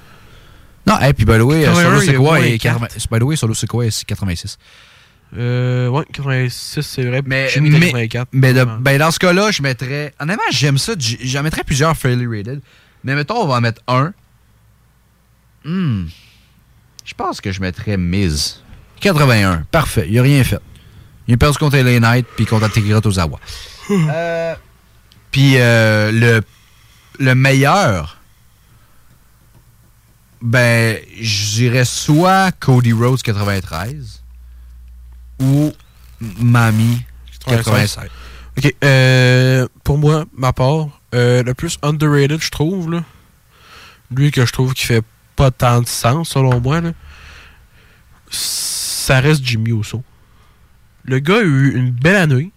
Non, et puis by the way, euh, 81, Solo c'est quoi? et quatre. 80 By the way, Solo c'est quoi? C'est 86. Euh, ouais, 86, c'est vrai. Mais, mais, 84. mais de- ben dans ce cas-là, je mettrais. Honnêtement, j'aime ça. J'en mettrais plusieurs fairly rated. Mais mettons, on va en mettre un. Hmm. Je pense que je mettrais Miz. 81. Parfait. Il a rien fait. Il a perdu contre LA Knight puis contre Akira Tozawa. Euh, Puis euh, le, le meilleur, ben, je dirais soit Cody Rhodes 93 ou Mami 96. Ok, euh, pour moi, ma part, euh, le plus underrated, je trouve, là, lui que je trouve qui fait pas tant de sens, selon moi, là, ça reste Jimmy Uso. Le gars a eu une belle année,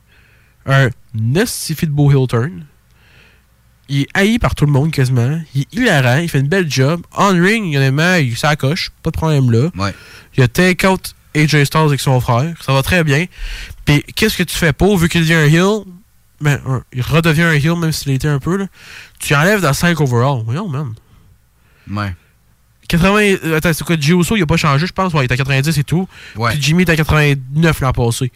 un estifi de beau heel turn. Il est haï par tout le monde quasiment. Il est hilarant, il fait une belle job. On ring, honnêtement, il s'accroche, pas de problème là. Il a take out AJ Styles avec son frère, ça va très bien. Puis qu'est-ce que tu fais pour, vu qu'il devient un heel, ben, un- il redevient un heel même s'il était un peu, là. Tu enlèves dans 5 overall. Voyons, man. Ouais. 80. euh, Attends, c'est quoi, Uso, il a pas changé, je pense. Ouais, il est à 90 et tout. Ouais. Puis Jimmy est à 89 l'an passé.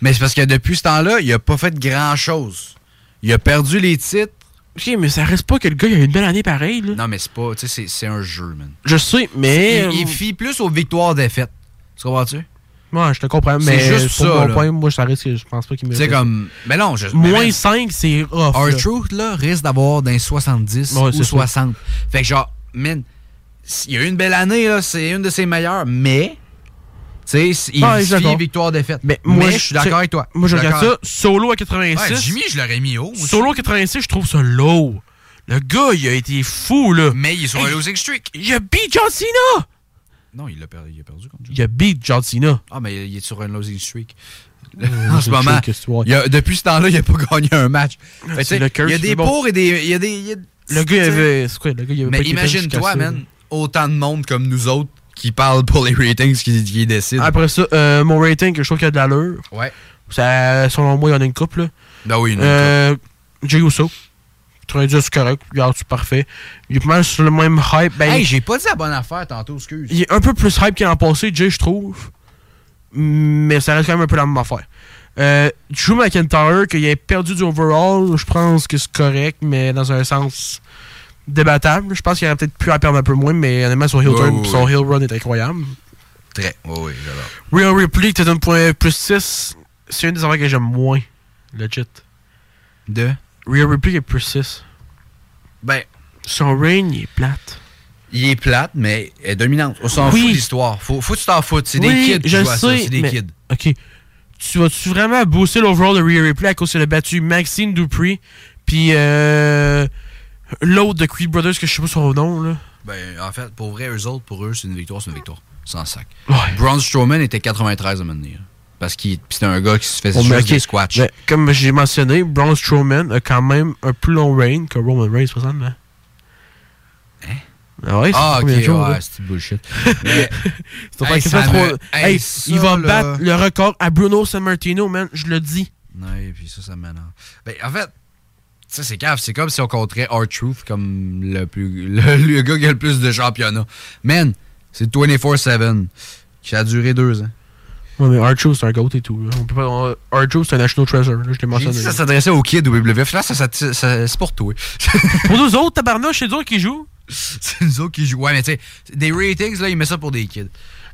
Mais c'est parce que depuis ce temps-là, il a pas fait grand-chose. Il a perdu les titres. Ok, mais ça reste pas que le gars, il a eu une belle année pareille, là. Non, mais c'est pas. Tu sais, c'est- c'est un jeu, man. Je sais, mais. Il, il fie plus aux victoires-défaites. Tu comprends-tu? Ouais, je te comprends, C'est mais juste pour ça, mon point, moi, ça reste que je pense pas qu'il mérite. sais, comme. Mais non, je. Moins mais- 5, c'est là. R-Truth, là, risque d'avoir d'un 70 Ouais, c'est ou ça. 60. Fait que, genre, man, il y a eu une belle année, là. C'est une de ses meilleures, mais. Tu sais, il fie d'accord. victoire-défaite. Mais, moi, je suis d'accord avec toi. Moi, je regarde ça. Solo à 86. Ouais, Jimmy, je l'aurais mis haut. aussi. Solo à 86, je trouve ça low. Le gars, il a été fou, là. Mais il est sur un Hey, losing streak. Il a beat John Cena! Non, il a perdu, il a perdu contre Il a beat John Cena. Ah, mais il est sur un losing streak. Ouais, en ce moment, il a- depuis ce temps-là, il n'a pas gagné un match. Curse, il y a des bon. pour et des. Il y a des il y a- Le gars, avait. C'est quoi, le gars, il avait Mais imagine-toi, man, là. Autant de monde comme nous autres qui parlent pour les ratings qui, qui décident. Après ça, euh, mon rating, je trouve qu'il y a de l'allure. Ouais. Ça, selon moi, il y en a une couple, là. Ben oui, une euh, Jey Uso. 90, c'est correct. Regarde, c'est parfait. Il est pas mal sur le même hype. Ben, Hey, j'ai pas dit la bonne affaire tantôt, excuse. il est un peu plus hype qu'il en passé, Jay, je trouve. Mais ça reste quand même un peu la même affaire. Euh, Drew McIntyre, qu'il ait perdu du overall, je pense que c'est correct, mais dans un sens débattable. Je pense qu'il aurait peut-être pu en perdre un peu moins, mais honnêtement, son heel turn pis son heel run est incroyable. Très. Oui, oui, j'adore. Real Ripley, t'as un point plus 6. C'est une des affaires que j'aime moins. Legit. De? Real Ripley est plus 6. Ben. Son reign, il est plate. Il est plate, mais elle est dominante. On s'en Oui. fout de l'histoire. Faut, faut que tu t'en foutes. C'est Oui, des kids qui je jouent à ça. sais, C'est des mais- kids. Ok. Tu vas-tu vraiment booster l'overall de Rhea Ripley à cause qu'elle a battu Maxine Dupree, puis euh, l'autre de Creed Brothers, que je sais pas son nom, là. Ben, en fait, pour vrai, eux autres, pour eux, c'est une victoire, c'est une victoire. Sans sac. Ouais. Braun Strowman était 93 à un moment donné, là. Parce puis c'est un gars qui se faisait juste ok, des squats. comme j'ai mentionné, Braun Strowman a quand même un plus long reign que Roman Reigns, présentement. Ah ouais, c'est Ah, combien ok, de jours, ouais, c'est du bullshit. Mais- Hey, ça trop- me- Hey, hey, ça, il va là- battre le record à Bruno Sammartino, man, je le dis. Ouais, puis ça, ça m'énerve. Ben, en fait, ça, c'est cave. C'est comme si on compterait R-Truth comme le, plus, le, le gars qui a le plus de championnats. Man, c'est 24-7 qui a duré deux ans. Ouais, mais R-Truth, c'est un goat et tout. On peut pas. R-Truth, c'est un national treasure, là, je l'ai mentionné. ça s'adressait aux kids WWF. Là, ça, ça, ça- c'est pour toi. Pour nous autres, tabarnouche, c'est eux qui jouent. c'est nous autres qui jouent. Ouais, mais tu sais, des ratings, là, ils mettent ça pour des kids.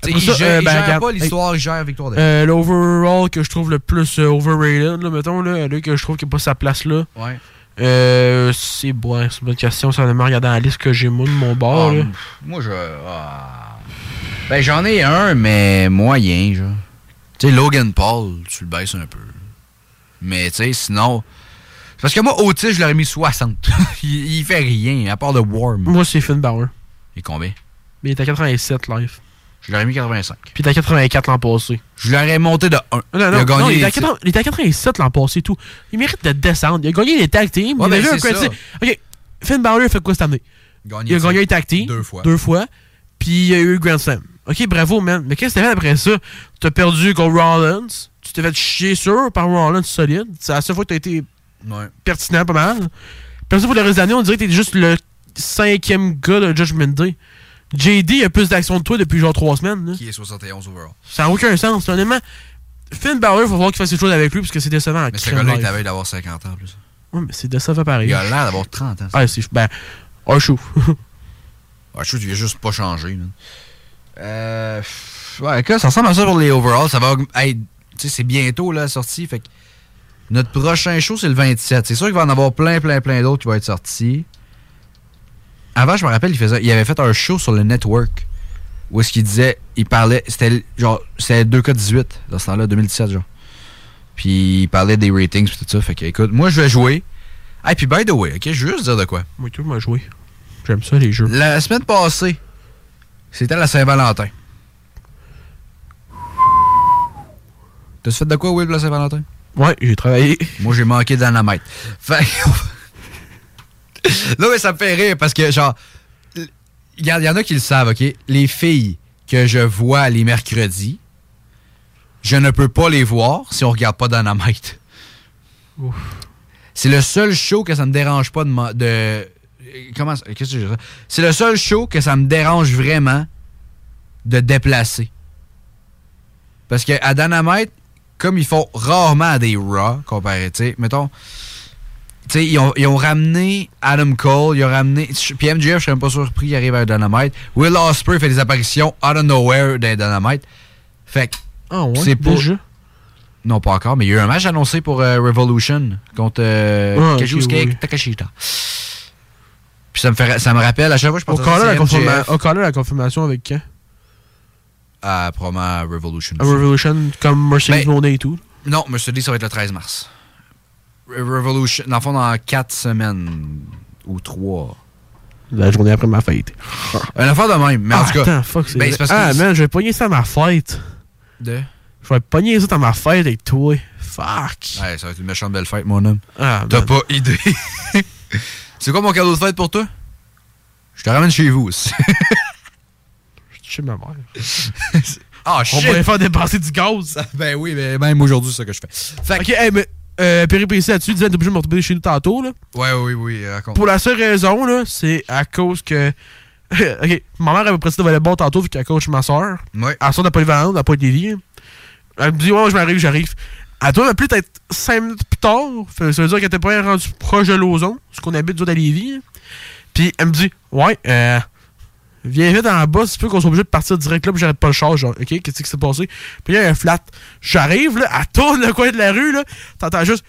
Ils gèrent, euh, ils ben, pas l'histoire, ils gèrent la victoire Euh, L'overall que je trouve le plus euh, overrated, là, mettons, là, là, que je trouve qu'il n'a pas sa place là. Ouais. Euh, c'est bon, c'est une bonne question. Ça va me regarder dans la liste que j'ai moi de mon bord. Ah, là. Moi, je. ah. Ben, j'en ai un, mais moyen, genre. Tu sais, Logan Paul, tu le baisses un peu. Mais, tu sais, sinon. Parce que moi, Otis, je l'aurais mis 60. il, il fait rien, à part de Warm. Moi, c'est Finn Balor. Il est combien? Mais il est à 87 live. Je l'aurais mis 85. Puis il est à 84 l'an passé. Je l'aurais monté de 1. Non, il a non, gagné non, il, est les à titres. 80 il est à 87 l'an passé et tout. Il mérite de descendre. Il a gagné les tag teams. Ouais, il a ben, eu un c'est credit. Ok, Finn Balor a fait quoi cette année? Gagné Il a gagné les tag teams. Deux fois. Deux fois. Puis il a eu Grand Slam. Ok, bravo, man. Mais qu'est-ce que t'as fait après ça? T'as perdu contre Rollins. Tu t'es fait chier sûr par Rollins solide. C'est la seule fois que t'as été Ouais. pertinent pas mal. Puis ça, pour le reste de l'année, on dirait que t'es juste le cinquième gars de Judgment Day. JD a plus d'action de toi depuis genre trois semaines. là. Qui est 71 overall. Ça n'a aucun sens. Honnêtement, Finn Balor, il va falloir qu'il fasse quelque chose avec lui parce que c'est décevant. Mais ce gars-là, il d'avoir 50 ans en plus. Ouais, mais c'est décevant pareil. Il a l'air d'avoir 30 ans. Ah, c'est. Ben, un chou. Je trouve qu'il a juste pas changé. man. Euh, ouais, ça ressemble à ça pour les overalls. Ça va. Hey, tu sais, c'est bientôt la sortie. Fait que notre prochain show, c'est le 27. C'est sûr qu'il va en avoir plein, plein, plein d'autres qui vont être sortis. Avant, je me rappelle, il, faisait, il avait fait un show sur le network où est-ce qu'il disait, il parlait, c'était genre, c'était 2K18 dans ce temps-là, 2017, genre. Puis il parlait des ratings pis tout ça. Fait que, écoute, moi, je vais jouer. Ah, puis by the way, ok, je veux juste dire de quoi. Moi, tout m'a joué. J'aime ça, les jeux. La semaine passée, c'était la Saint-Valentin. T'as-tu fait de quoi, Will, la Saint-Valentin? Ouais, j'ai travaillé. Moi, j'ai manqué d'anamètre. Fait Non, mais ça me fait rire parce que, genre, il y, en- a qui le savent, OK? Les filles que je vois les mercredis, je ne peux pas les voir si on regarde pas d'anamètre. Ouf. C'est le seul show que ça me dérange pas de. ma- de comment ça- Qu'est-ce que je? C'est le seul show que ça me dérange vraiment de déplacer. Parce que à Dynamite, comme ils font rarement des Raw, comparé, tu sais, mettons. Tu sais, ils ont, ils ont ramené Adam Cole, ils ont ramené. Puis MJF, je serais même pas surpris qu'il arrive à Dynamite. Will Ospreay fait des apparitions out of nowhere dans Dynamite. Fait que. Ah ouais, c'est pas. déjà? Non, pas encore, mais il y a eu un match annoncé pour euh, Revolution contre euh, Ah, oui. Takashita. Puis ça me, fait, ça me rappelle, à chaque fois que je pense là, la, confirma- là, la confirmation avec quand? À probablement Revolution. À Revolution, comme Mercedes Ben, Monet et tout. Non, dis, ça va être le 13 mars. Re- Revolution, dans le fond, dans 4 semaines ou 3. La journée après ma fête. Un affaire de même, mais en ah, tout cas. Attends, fuck, c'est ben, Ah, man, je vais pogner ça à ma fête. De? Je vais pogner ça dans ma fête avec toi. Fuck. Ouais, ça va être une méchante belle fête, mon homme. Ah, T'as pas idée. c'est quoi mon cadeau de fête pour toi? Je te ramène chez vous aussi. Chez ma mère. Ah, On shit! pourrait faire dépenser du gaz. ben oui, mais même aujourd'hui, c'est ça que je fais. Ok, hey, mais euh, péripétie là-dessus, disait, t'es obligé de me retrouver chez nous tantôt, là. Ouais, oui, oui, raconte. Pour la seule raison, là, c'est à cause que. ok, ma mère avait précisé de volleyball tantôt, vu qu'elle coach ma soeur. Ouais. Elle sort de la polyvalente, à Pointe-Lévis. Elle me dit, ouais, je m'arrive, j'arrive. Elle doit m'appeler peut-être 5 minutes plus tard. Ça veut dire qu'elle était pas rendue proche de Lauson, ce qu'on habite, autres, à Lévis. Puis elle me dit, ouais, euh. Viens vite en bas, si tu peux qu'on soit obligé de partir direct là, puis j'arrête pas le char, genre, ok, qu'est-ce qui s'est passé? Puis il y a un flat. J'arrive, là, elle tourne le coin de la rue, là, t'entends juste.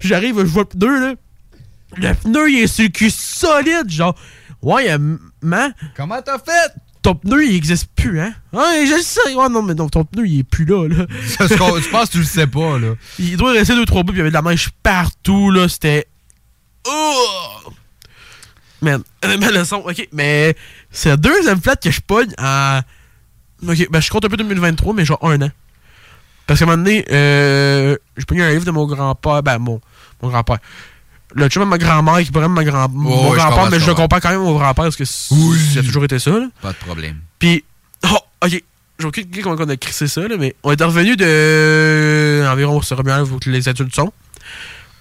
J'arrive, je vois le pneu, là. Le pneu, il est sur le cul solide, genre. Ouais, euh, man. Comment t'as fait? Ton pneu, il existe plus, hein? Ouais, je le sais. Ouais, non, mais non, ton pneu, il est plus là, là. Ça, ce qu'on- je pense que tu le sais pas, là. Il doit rester deux, trois bouts, puis il y avait de la neige partout, là. C'était. Oh! Man, mais le son, ok, mais c'est la deuxième flat que je pogne en Ok, ben je compte un peu 2023, mais genre un an. Parce qu'à un moment donné, euh, j'ai pris un livre de mon grand-père, ben mon, mon grand-père. Le chum de ma grand-mère qui pourrait ma grand mon ouais, je grand-père, mais je le compare quand même au grand-père parce que c- ça a toujours été ça. Là. Pas de problème. Puis, oh, ok, j'ai aucune idée comment on a crissé ça, là, mais on est revenu de. Environ, c'est revenu là où les adultes sont.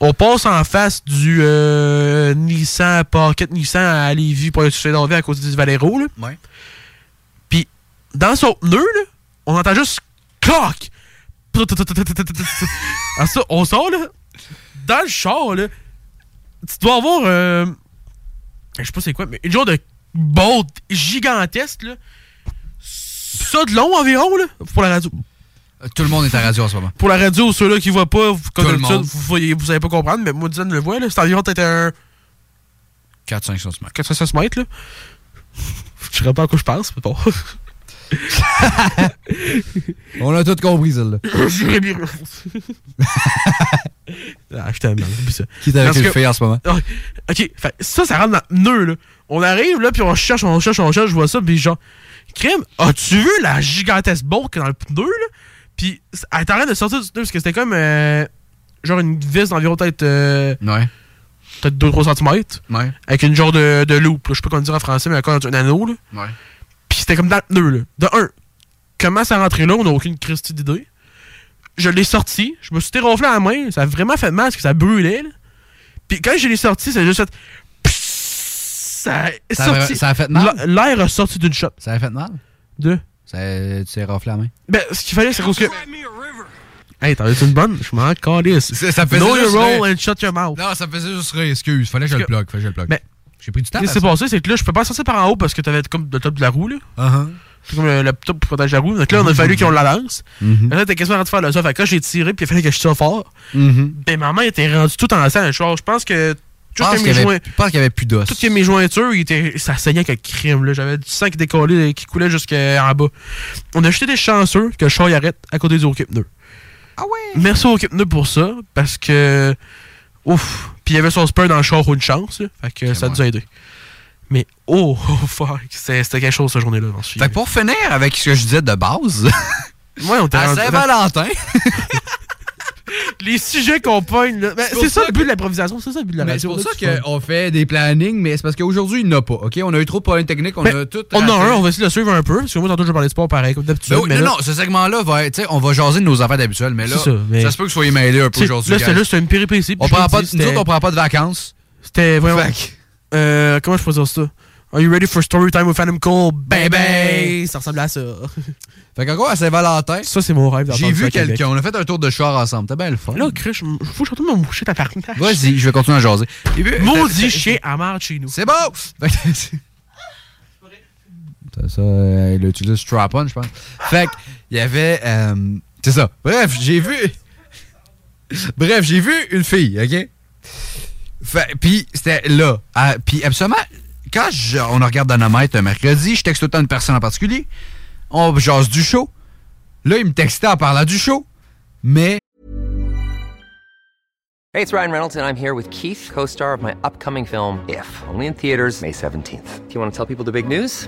On passe en face du euh, Nissan, Pocket Nissan à Lévis pour aller toucher d'envie à côté du Valero. Là. Ouais. Puis, dans son pneu, là, on entend juste clac! Alors ça, on sort, là, dans le char, là, tu dois avoir, euh, je sais pas c'est quoi, mais une genre de bolt gigantesque, là. Ça de long environ, là, pour la radio. Tout le monde est à radio en ce moment. Pour la radio, ceux-là qui voient pas, comme Tout le d'habitude, monde. vous, voyez, vous savez pas comprendre, mais moi, le voit, là, c'est environ peut-être un 4-5 cm. 400 mètres, là. Je sais pas à quoi je pense, mais bon. On a tout compris, celle-là. Ah, je t'aime, ça. Qui est avec que- fille en ce moment? Ok, fait, ça, ça rentre dans le pneu, là. On arrive, là, puis on cherche, on cherche, on cherche, je vois ça, puis genre, crème, as-tu vu la gigantesque a dans le pneu, là? Puis, elle est en train de sortir du pneu, parce que c'était comme, euh, genre, une vis d'environ peut-être, euh, Ouais. peut-être 2-3 cm. Ouais. Avec une genre de, de loupe, là. Je sais pas comment dire en français, mais encore un anneau, là. Ouais. Puis c'était comme dans le pneu, là. De un, comment ça rentrait là, on n'a aucune christie d'idée. Je l'ai sorti, je me suis déronflé à la main, ça a vraiment fait mal parce que ça brûlait, là. Puis quand je l'ai sorti, ça a juste fait. Ça a, Ça a- sorti. ça a fait mal? L'air a sorti d'une shot. Ça a fait mal? De? Ça, tu t'es raflé la main? Ben, ce qu'il fallait, c'est parce que. Hey, t'en as une bonne? Je m'en calisse. Ça- ça faisait Know your juste role and shut your mouth. Non, ça faisait juste rire, excuse. Fallait que je le plug. Fallait que je le plug. Mais. J'ai pris du temps. Ce qui s'est passé, c'est que là, je peux pas sortir par en haut parce que t'avais comme le top de la roue, là. Uh-huh. C'est comme le, le top pour protéger la roue. Donc là, on a fallu qu'on la lance. Mhm. Là, t'es quasiment en train de faire le ça. Fait que quand j'ai tiré, puis il fallait que je tire fort. Mhm. Ben, ma main était rendue tout en sang. Je pense que. Tout pense que qu'il mes y avait- joints- je pense qu'il y avait plus d'os. Toutes que mes jointures, il était, ça saignait que crime. là. J'avais du sang qui décollait, qui coulait jusqu'en bas. On a jeté des chanceux que le char y arrête à côté du hockey pneu. Ah ouais? Merci au hockey pneu pour ça, parce que. Ouf. Puis il y avait son spur dans le char ou une chance. là. Fait que ça nous a aidé. Mais oh, oh fuck. C'était quelque chose cette journée-là. Fait que pour finir avec ce que je disais de base, Ouais, on t'a à Saint-Valentin, Les sujets qu'on pogne, là. Ben, C'est c'est ça le but de l'improvisation, c'est ça le but de la Mais c'est radio. pour ça qu'on fait des plannings, mais c'est parce qu'aujourd'hui, il n'y en a pas. OK? On a eu trop de problèmes techniques, on Ben, a tout. On en a un, on va essayer de le suivre un peu, parce que moi, tantôt, je parlais de sport pareil, comme d'habitude. Ben oui, non, là- non, ce segment-là va être. tu sais, On va jaser de nos affaires d'habituel, mais là, C'est ça, mais- se peut que vous soyez mêlés un peu C'est- aujourd'hui. Là, c'était une péripétie. On prend pas, nous autres, on prend pas de vacances. C'était vraiment. Euh, comment je peux dire ça? Are you ready for story time with Phantom Cole? Baby! Ça ressemble à ça. Fait qu'encore à Saint-Valentin, Ça, c'est mon rêve j'ai vu quelqu'un. On a fait un tour de char ensemble. C'était bien le fun. Là, Chris, je- faut retourne me moucher ta partie. Vas-y, je vais continuer à jaser. Maudit chien à marre chez nous. C'est beau! Fait que- Ça, ça euh, il a utilisé strap-on, je pense. Fait que, il y avait. euh, c'est ça. Bref, j'ai vu. Bref, j'ai vu une fille, OK? Fait, puis c'était là. Ah, puis absolument, quand je- on regarde Dynamite un mercredi, je texte tout le temps une personne en particulier. On jase du show. Là, il me textait en parlant du show. Mais Hey, it's Ryan Reynolds, and I'm here with Keith, co star of my upcoming film, If, only in theaters, May 17th. Do you want to tell people the big news?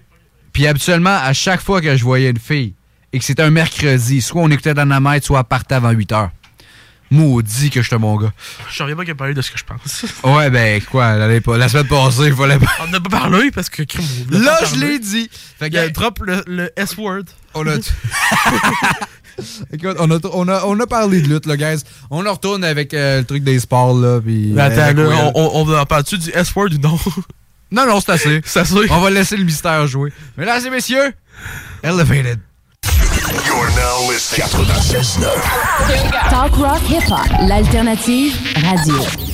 puis habituellement, à chaque fois que je voyais une fille et que c'était un mercredi, soit on écoutait Dynamite, soit elle partait avant 8 heures. Maudit que je suis mon gars. Je reviens pas qu'à parler de ce que je pense. Ouais, ben, quoi, la semaine passée, il fallait pas. On n'a pas parlé parce que. on Là, je l'ai dit. Fait Il a que, drop le, le S-word. on a. Écoute, on a, on, a, on a parlé de lutte, là, guys. On en retourne avec euh, le truc des sports, là. Mais attends, là, Will. on, on, on en parle-tu du S-word ou non? Non, non, c'est assez. C'est assez. On va laisser le mystère jouer. Mesdames et messieurs, Elevated. You're now listening. 96.9. Talk rock hip hop, l'alternative radio.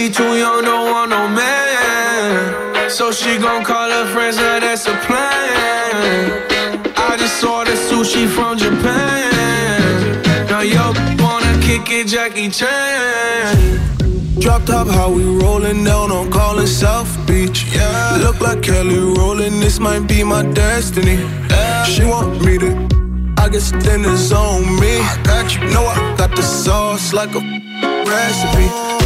She too young, don't want no man. So she gon' call her friends, now that's a plan. I just ordered sushi from Japan. Now yo wanna kick it, Jackie Chan. Drop top, how we rollin' down on callin' South Beach. Yeah, look like Kelly rollin', this might be my destiny. She want me to, I guess then it's on me. I got you, know I got the sauce like a recipe. Oh.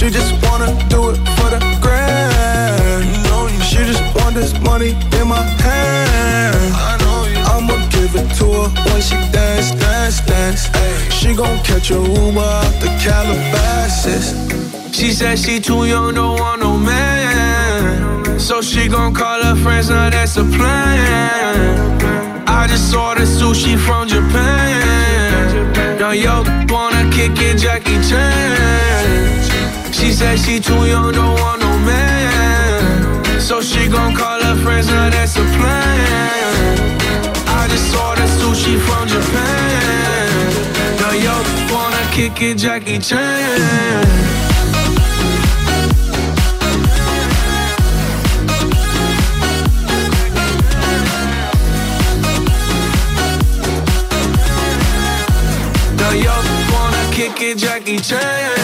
She just wanna do it for the grand. You know you. She just want this money in my hand. I know you. I'ma give it to her when she dance, dance, dance. She gon' catch a Uber out the Calabasas. She said she too young, don't want no man. So she gon' call her friends, now that's a plan. I just ordered sushi from Japan. Now yo wanna kick it, Jackie Chan. She said she too young, don't want no man. So she gon' call her friends, now that's a plan. I just ordered sushi from Japan. Now yo wanna kick it, Jackie Chan. Now yo wanna kick it, Jackie Chan.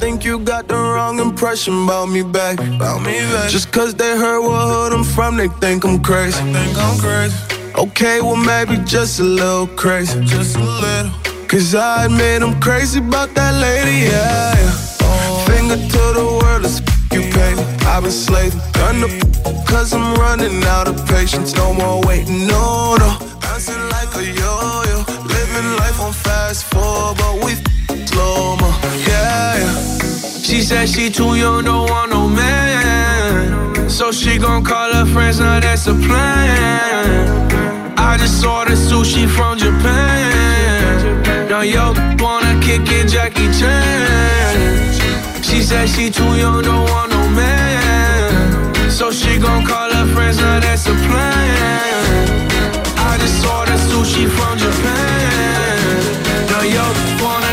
I think you got the wrong impression about me back. About me back. Just cause they heard what hood I'm from, they think I'm crazy. Think I'm crazy. Okay, well maybe just a little crazy. Just a little. Cause I admit I'm crazy about that lady, yeah. yeah. Oh. Finger to the world, let's f- you pay. I've been slaving, done the f- cause I'm running out of patience. No more waiting, no, no. Bouncing like a yo-yo. Living life on fast forward, but we f- slow mo, She said she too young, don't want no man. So she gon' call her friends, now that's a plan. I just ordered sushi from Japan. Now yo wanna kick it, Jackie Chan. She said she too young, don't want no man. So she gon' call her friends, now that's a plan. I just ordered sushi from Japan.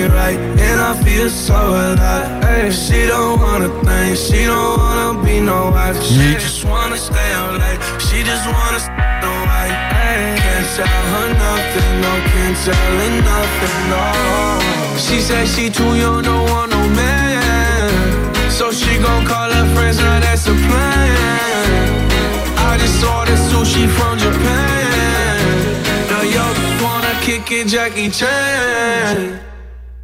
me right, and I feel so alive. Hey, she don't wanna think, she don't wanna be no wife. She just wanna stay out late. She just wanna stay no white. Hey, can't tell her nothing, no, can't tell her nothing, no. She said she too young, don't want no man. So she gon' call her friends, now that's a plan. I just ordered sushi from Japan. Now yo wanna kick it, Jackie Chan.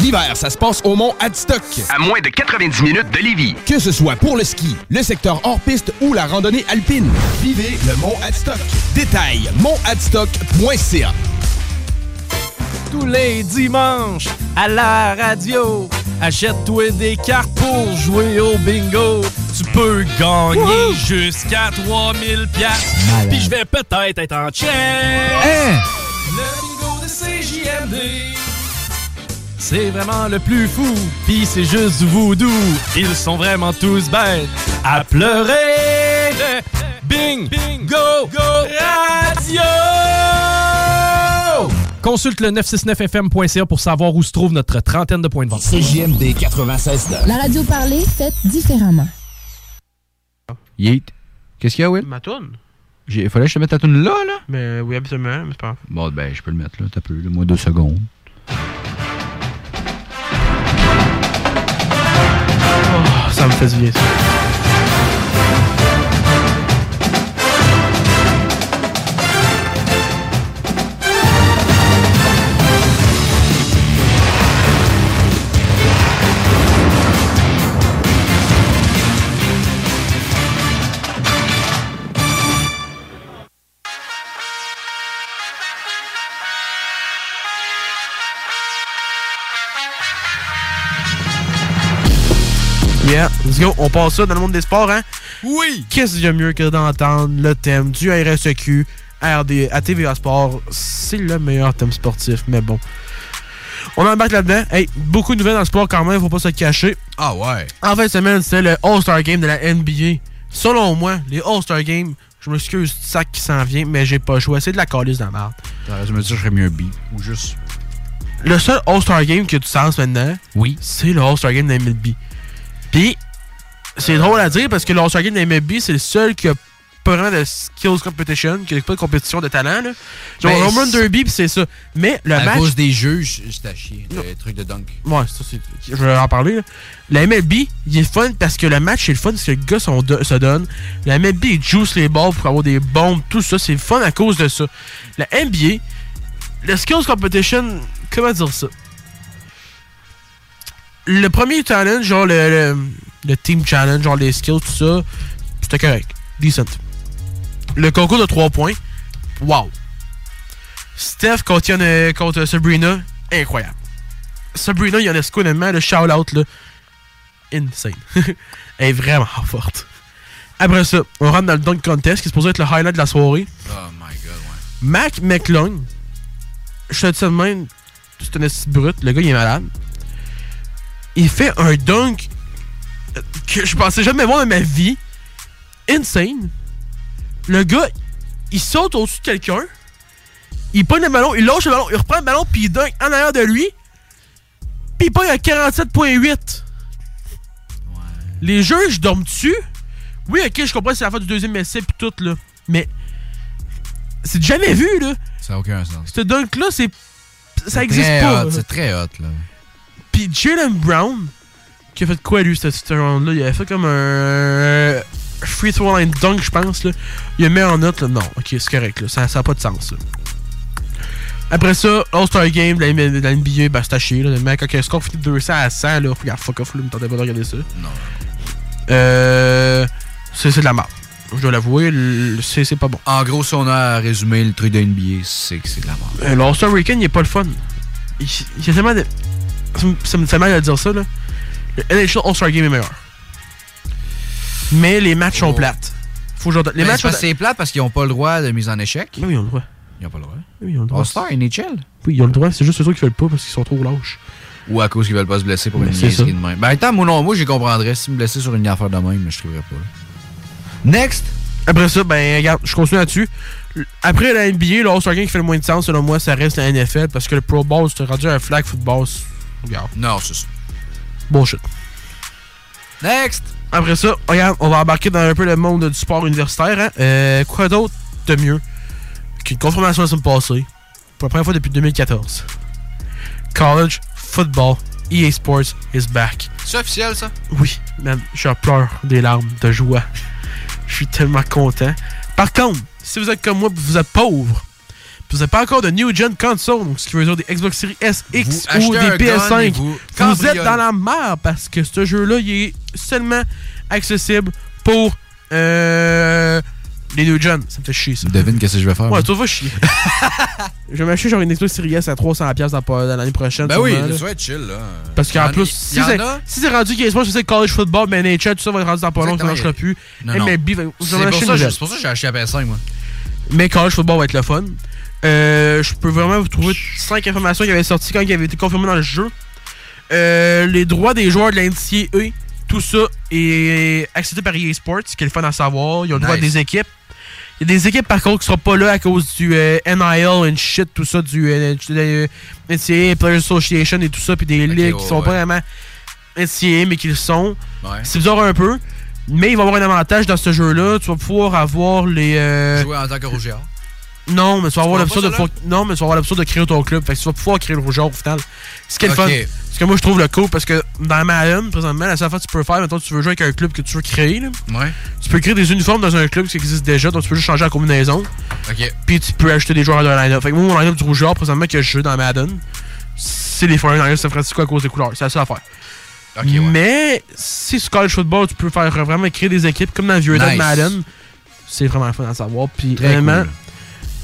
L'hiver, ça se passe au Mont Adstock. À moins de 90 minutes de Lévis. Que ce soit pour le ski, le secteur hors-piste ou la randonnée alpine. Vivez le Mont Adstock. Détail, montadstock.ca. Tous les dimanches, à la radio, achète-toi des cartes pour jouer au bingo. Tu peux gagner jusqu'à 3000 pièces. Puis je vais peut-être être en chess. Hein? Le bingo de CJ CJMD. C'est vraiment le plus fou, pis c'est juste voodoo. Ils sont vraiment tous bêtes à pleurer. Bing, go, go, radio! Consulte le 969fm.ca pour savoir où se trouve notre trentaine de points de vente. CJMD 96 La radio parlée, faite différemment. Yeet. Qu'est-ce qu'il y a, Will? Ma toune. Il fallait que je te mette ta tune là, là? Mais oui, absolument, mais c'est pas. Bon, ben, je peux le mettre là. T'as peu, là, moins deux secondes. Ça me fait du bien. Yeah, let's go. On passe ça dans le monde des sports, hein? Oui! Qu'est-ce qu'il y a mieux que d'entendre le thème du RSEQ RD, à TVA Sport? C'est le meilleur thème sportif, mais bon. On embarque là-dedans. Hey, beaucoup de nouvelles dans le sport quand même, faut pas se cacher. Ah ouais? En fin de semaine, c'était le All-Star Game de la NBA. Selon moi, les All-Star Games, je m'excuse du sac qui s'en vient, mais j'ai pas le choix. C'est de la calice de la. T'aurais dû me je ferais mieux un beat. Ou juste. Le seul All-Star Game que tu sens maintenant, oui. c'est le All-Star Game de la MLB. Puis, c'est drôle à dire parce que le All-Star Game de la MLB, c'est le seul qui a pas vraiment de skills competition, qui a pas de compétition de talent. Là. Genre, Ben, Home Run Derby, puis c'est ça. Mais le à match. cause des juges, c'est à chier. Le truc de dunk. Ouais, ça, c'est. Je vais en parler. là. La MLB, il est fun parce que le match, c'est le fun parce que le gars son- se donne. La MLB, il juice les balles pour avoir des bombes, tout ça. C'est fun à cause de ça. La NBA, le Skills Competition, comment dire ça? Le premier challenge, genre le, le, le Team Challenge, genre les skills, tout ça, c'était correct. Decent. Le concours de 3 points, wow. Steph contre, Yana- contre Sabrina, incroyable. Sabrina Ionescu, honnêtement, le shout-out, là, insane. Elle est vraiment forte. Après ça, on rentre dans le dunk contest, qui est supposé être le highlight de la soirée. Oh my god, ouais. Mac McClung, je te dis ça de même, c'est un brut, le gars il est malade. Il fait un dunk euh, que je pensais jamais voir de ma vie. Insane. Le gars, il saute au-dessus de quelqu'un, il pogne le ballon, il lâche le ballon, il reprend le ballon, puis il dunk en arrière de lui, puis il pogne à 47.8. Les juges dorment dessus. Oui, ok, je comprends, c'est la fin du deuxième essai, puis tout, là. Mais c'est jamais vu, là. Ça n'a aucun sens. Ce dunk-là, c'est. Ça existe très pas. C'est très hot, là. Puis Jalen Brown, qui a fait quoi lui, ce, ce round-là? Il a fait comme un. Free throw line dunk, je pense. Là. Il a mis en note, là. Non, ok, c'est correct, là. Ça n'a pas de sens, là. Après ça, All-Star Game de la, la NBA, bah c'est à chier, là. Le mec, quand le score finit de 200 à 100, là, regarde, fuck off, là, me tentait pas de regarder ça. Non. Euh. C'est de la merde. Je dois l'avouer, c'est pas bon. En gros, si on a à résumer le truc de NBA, c'est que c'est de la merde. Euh, L'All-Star Weekend, il est pas le fun. Il, il y a tellement de. Ça me, fait mal de dire ça, là. Le NHL All-Star Game est meilleur. Mais les matchs sont plates. Faut que j'en- Les Mais matchs c'est plate parce qu'ils n'ont pas le droit de mise en échec. Oui, ils ont le droit. Ils n'ont pas le droit. Oui, ils ont le droit. All-Star, NHL. Oui, ils ont le droit. C'est juste ceux qui veulent pas parce qu'ils sont trop lâches. Ou à cause qu'ils veulent pas se blesser pour Mais une niaiserie de même. Ben, attends, moi non, moi, j'y comprendrais. Si me blesser sur une affaire de même, je trouverais pas. là. Next! Après ça, ben, regarde, je continue là-dessus. Après la NBA, le All-Star Game qui fait le moins de sens, selon moi, ça reste la NFL parce que le Pro Bowl, c'est rendu un flag football. Regarde. Non, c'est ça. Bullshit. Next! Après ça, regarde, on va embarquer dans un peu le monde du sport universitaire. Hein. Euh, quoi d'autre de mieux qu'une confirmation la semaine passée, pour la première fois depuis 2014. College Football EA Sports is back. C'est officiel, ça? Oui, man, je pleure des larmes de joie. Je suis tellement content. Par contre, si vous êtes comme moi, puis vous êtes pauvre, vous n'avez pas encore de New Gen console, donc ce qui veut dire des Xbox Series S, X Vous ou des un gun et PS5, vous vous, êtes dans la merde parce que ce jeu-là, il est seulement accessible pour euh, les New Gen. Ça me fait chier, ça. Devine qu'est-ce que je vais faire. Ouais, moi? toi, va chier. je vais m'acheter genre une Xbox Series S à 300$ dans, l'année prochaine. Ben oui, ça va être chill, là. Parce qu'en plus, si c'est si rendu qu'il y a je sais college football, ben NHL, tout ça va être rendu dans pas long, ça Exactement, marchera plus. a- Non, non. MLB, c'est pour ça que j'ai acheté la PS5, moi. Mais college football va être le fun. Euh, je peux vraiment vous trouver 5 informations qui avaient sorti quand il avait été confirmé dans le jeu. Euh, les droits des joueurs de la NCAA, tout ça est accepté par EA Sports, ce qui est le fun à savoir. Ils ont le droit Nice. des équipes. Il y a des équipes par contre qui seront pas là à cause du euh, NIL and shit, tout ça, du euh, NCAA Players Association et tout ça, puis des ligues qui sont ouais. pas vraiment NCAA mais qui le sont. Ouais. C'est bizarre un peu, mais il va y avoir un avantage dans ce jeu-là. Tu vas pouvoir avoir les. Jouer en tant que rougeur. Non, mais tu vas avoir l'option de non, mais tu vas avoir l'option de créer ton club. Fait que tu vas pouvoir créer le rougeur au final. Ce qui est le fun. Ce que moi je trouve le cool parce que dans Madden, présentement, la seule fois que tu peux faire, maintenant tu veux jouer avec un club que tu veux créer, là, Ouais. tu peux créer des uniformes dans un club qui existe déjà, donc tu peux juste changer la combinaison. Puis tu peux ajouter des joueurs dans le line-up. Fait que moi, mon line-up du rougeur, présentement, que je joue dans Madden, c'est les 49ers San Francisco à cause des couleurs. C'est la seule affaire. Ouais. Mais si sur college football, tu peux faire vraiment créer des équipes comme dans le vieux temps de Nice. Madden, c'est vraiment fun à savoir. Puis vraiment, cool.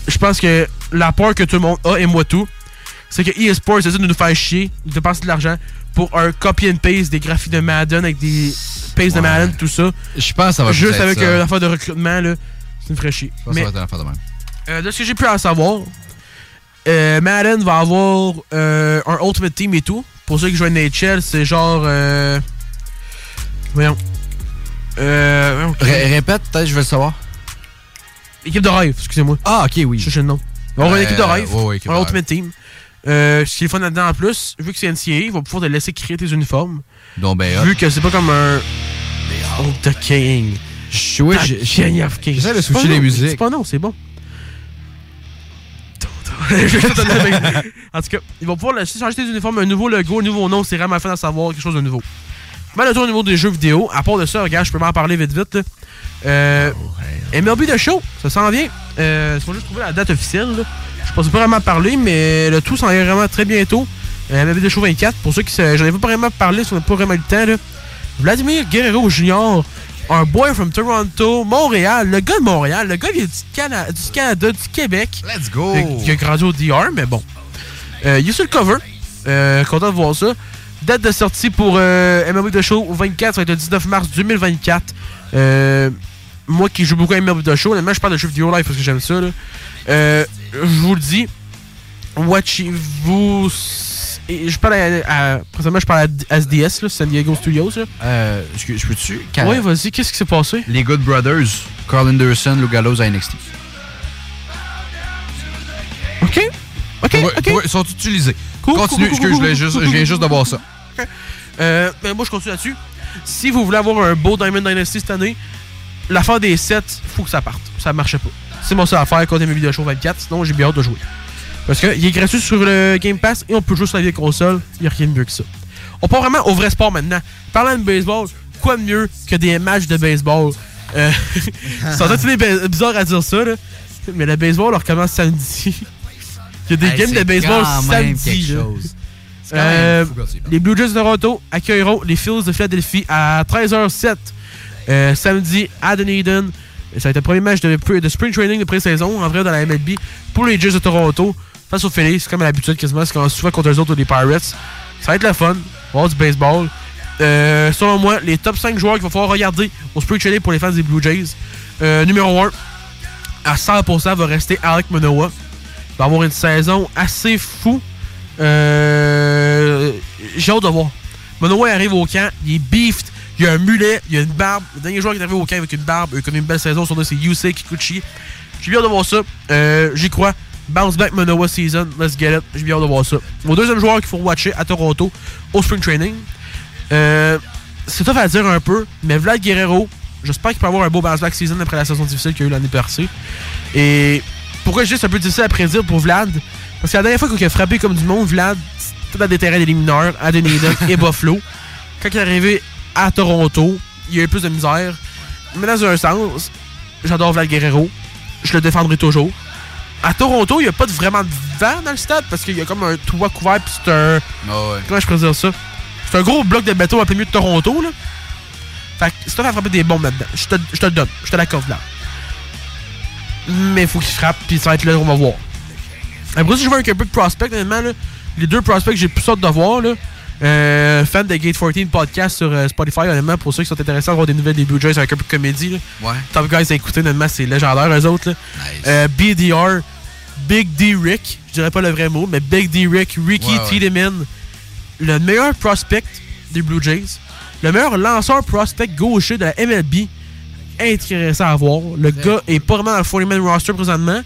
Je pense que la peur que tout le monde a, et moi tout, c'est que EA Sports essaie de nous faire chier, de dépenser de l'argent pour un copy and paste des graphiques de Madden avec des pastes de Ouais. Madden, tout ça. Je pense que ça va Juste avec ça. euh, l'affaire de recrutement, là, c'est une vraie chier. Je pense que Mais ça va être une affaire de même. euh, de ce que j'ai pu en savoir, euh, Madden va avoir euh, un Ultimate Team et tout. Pour ceux qui jouent à NHL, c'est genre. Euh, voyons. Euh, voyons. Ré- répète, peut-être, je veux le savoir. Équipe de rêve, excusez-moi. Ah, ok, oui. Je cherche le nom. On va avoir une Euh, équipe de rêve. ouais, ouais, équipe un de Ultimate Team. Euh, ce qui est fun là-dedans en plus, vu que c'est NCAA, il va pouvoir te laisser créer tes uniformes. Donc, ben, Vu que c'est pas comme un. Oh, The King. Je oui, King of Kings. j'essaie de switcher les musiques. C'est pas non, c'est bon. En tout cas, ils vont pouvoir laisser changer tes uniformes, un nouveau logo, un nouveau nom, c'est vraiment fun à savoir, quelque chose de nouveau. Tour au niveau des jeux vidéo, à part de ça, regarde, je peux m'en parler vite vite. là. Euh, MLB The Show, ça s'en vient. Euh, faut juste trouver la date officielle. Là. Je pense pas vraiment parler, mais le tout s'en vient vraiment très bientôt. Euh, MLB The Show 24, pour ceux qui j'en ai pas vraiment parlé, si on n'a pas vraiment eu le temps. Là. Vladimir Guerrero Jr., un boy from Toronto, Montréal, le gars de Montréal, le gars qui est du, Cana- du Canada, du Québec. Let's go! Euh, Qui a grandi au DR, mais bon. Euh, il est sur le cover. Euh, content de voir ça. Date de sortie pour euh, MLB The Show 24, ça va être le 19 mars 2024. Euh, moi qui joue beaucoup à MLB The Show, honnêtement, je parle de jeux vidéo live parce que j'aime ça. là. Euh, je vous le dis, watchez-vous. Je parle à, à- Présentement, je parle à SDS, là, San Diego Studios. Là. Euh, je peux-tu? Ouais, vas-y, qu'est-ce qui s'est passé? Les Good Brothers, Carl Anderson, Lou Gallows à NXT. Ok. Ok, ok. ils sont utilisés. Continue, excuse, je, juste, je viens juste de voir ça. Euh, ben moi, je continue là-dessus. Si vous voulez avoir un beau Diamond Dynasty cette année, l'affaire des sets, faut que ça parte. Ça marchait pas. C'est mon seul affaire quand mes vidéos show 24, sinon j'ai bien hâte de jouer. Parce qu'il est gratuit sur le Game Pass et on peut jouer sur la vieille console. Il n'y a rien de mieux que ça. On part vraiment au vrai sport maintenant. Parlant de baseball, quoi de mieux que des matchs de baseball? Euh, ça bizarre à dire ça, là. Mais le baseball on recommence samedi. Il y a des Hey, games de baseball samedi. Euh, les Blue Jays de Toronto accueilleront les Phils de Philadelphie à 13h07 euh, samedi à Dunedin. Ça va être le premier match de, de spring training de pré-saison en vrai dans la MLB pour les Jays de Toronto face aux Phillies. C'est comme à l'habitude quasiment, c'est quand souvent contre eux autres ou les Pirates. Ça va être le fun. On va avoir du baseball. Euh, selon moi, les top 5 joueurs qu'il va falloir regarder au spring training pour les fans des Blue Jays. Numéro 1, à 100% va rester Alec Manoa. Va avoir une saison assez fou. Euh, J'ai hâte de voir. Manoa arrive au camp, il est beefed, il a un mulet, il a une barbe. Le dernier joueur qui est arrivé au camp avec une barbe, il a une belle saison, son nom c'est Yusei Kikuchi. J'ai bien hâte de voir ça. Euh, J'y crois. Bounce back Manoa season, let's get it. J'ai bien hâte de voir ça. Mon deuxième joueur qu'il faut watcher à Toronto, au spring training. Euh, c'est tough à dire un peu, mais Vlad Guerrero, j'espère qu'il peut avoir un beau bounce back season après la saison difficile qu'il a eu l'année passée. Et pourquoi c'est un peu difficile à prédire pour Vlad? Parce que la dernière fois qu'il a frappé comme du monde, Vlad, c'était dans des terrains des mineurs, à Dunedin et Buffalo. Quand il est arrivé à Toronto, il y a eu plus de misère. Mais dans un sens, j'adore Vlad Guerrero. Je le défendrai toujours. À Toronto, il n'y a pas de- vraiment de vent dans le stade parce qu'il y a comme un toit couvert puis c'est un. Ah ouais. Comment je peux dire ça? C'est un gros bloc de béton un peu mieux de Toronto, là. Fait que c'est toi frapper des bombes là-dedans. Je te, je te le donne. Je te l'accorde là. Mais il faut qu'il frappe, puis ça va être là, on va voir. Après, si je veux un peu de prospect, honnêtement, là, les deux prospects que j'ai plus hâte de voir, là, euh, fan de Gate 14 podcast sur euh, Spotify, honnêtement, pour ceux qui sont intéressés à voir des nouvelles des Blue Jays avec un peu de comédie. Là. Ouais. Top Guys à écouter, honnêtement, c'est légendaire, eux autres. Là. Euh, BDR, Big D Rick, je dirais pas le vrai mot, mais Big D Rick, Ricky Ouais, ouais. Tiedemann, le meilleur prospect des Blue Jays, le meilleur lanceur prospect gaucher de la MLB, intéressant à voir. Le gars est pas vraiment dans le 40-man roster présentement,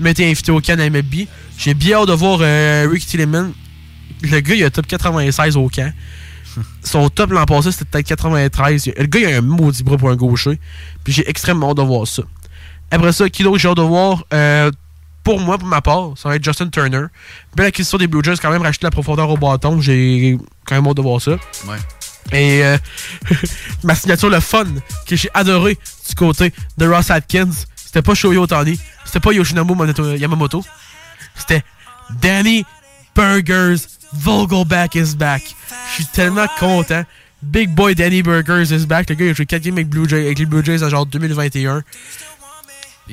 mais était invité au camp MLB. J'ai bien hâte de voir euh, Ricky Tiedemann. Le gars, il a top 96 au camp. Son top l'an passé, c'était peut-être 93. Le gars, il a un maudit bras pour un gaucher. Puis j'ai extrêmement hâte de voir ça. Après ça, qui d'autre j'ai hâte de voir? Euh, Pour moi, pour ma part, ça va être Justin Turner. Belle acquisition des Blue Jays, quand même, racheter la profondeur au bâton. J'ai quand même hâte de voir ça. Ouais. Et euh, ma signature, le fun, que j'ai adoré du côté de Ross Atkins, c'était pas Shoyo Otani, c'était pas Yoshinobu Moneto- Yamamoto, c'était Danny Burgers Vogelback is back. Je suis tellement content. Big boy Danny Burgers is back. Le gars, il a joué 4 games avec, Blue Jays, avec les Blue Jays en genre 2021.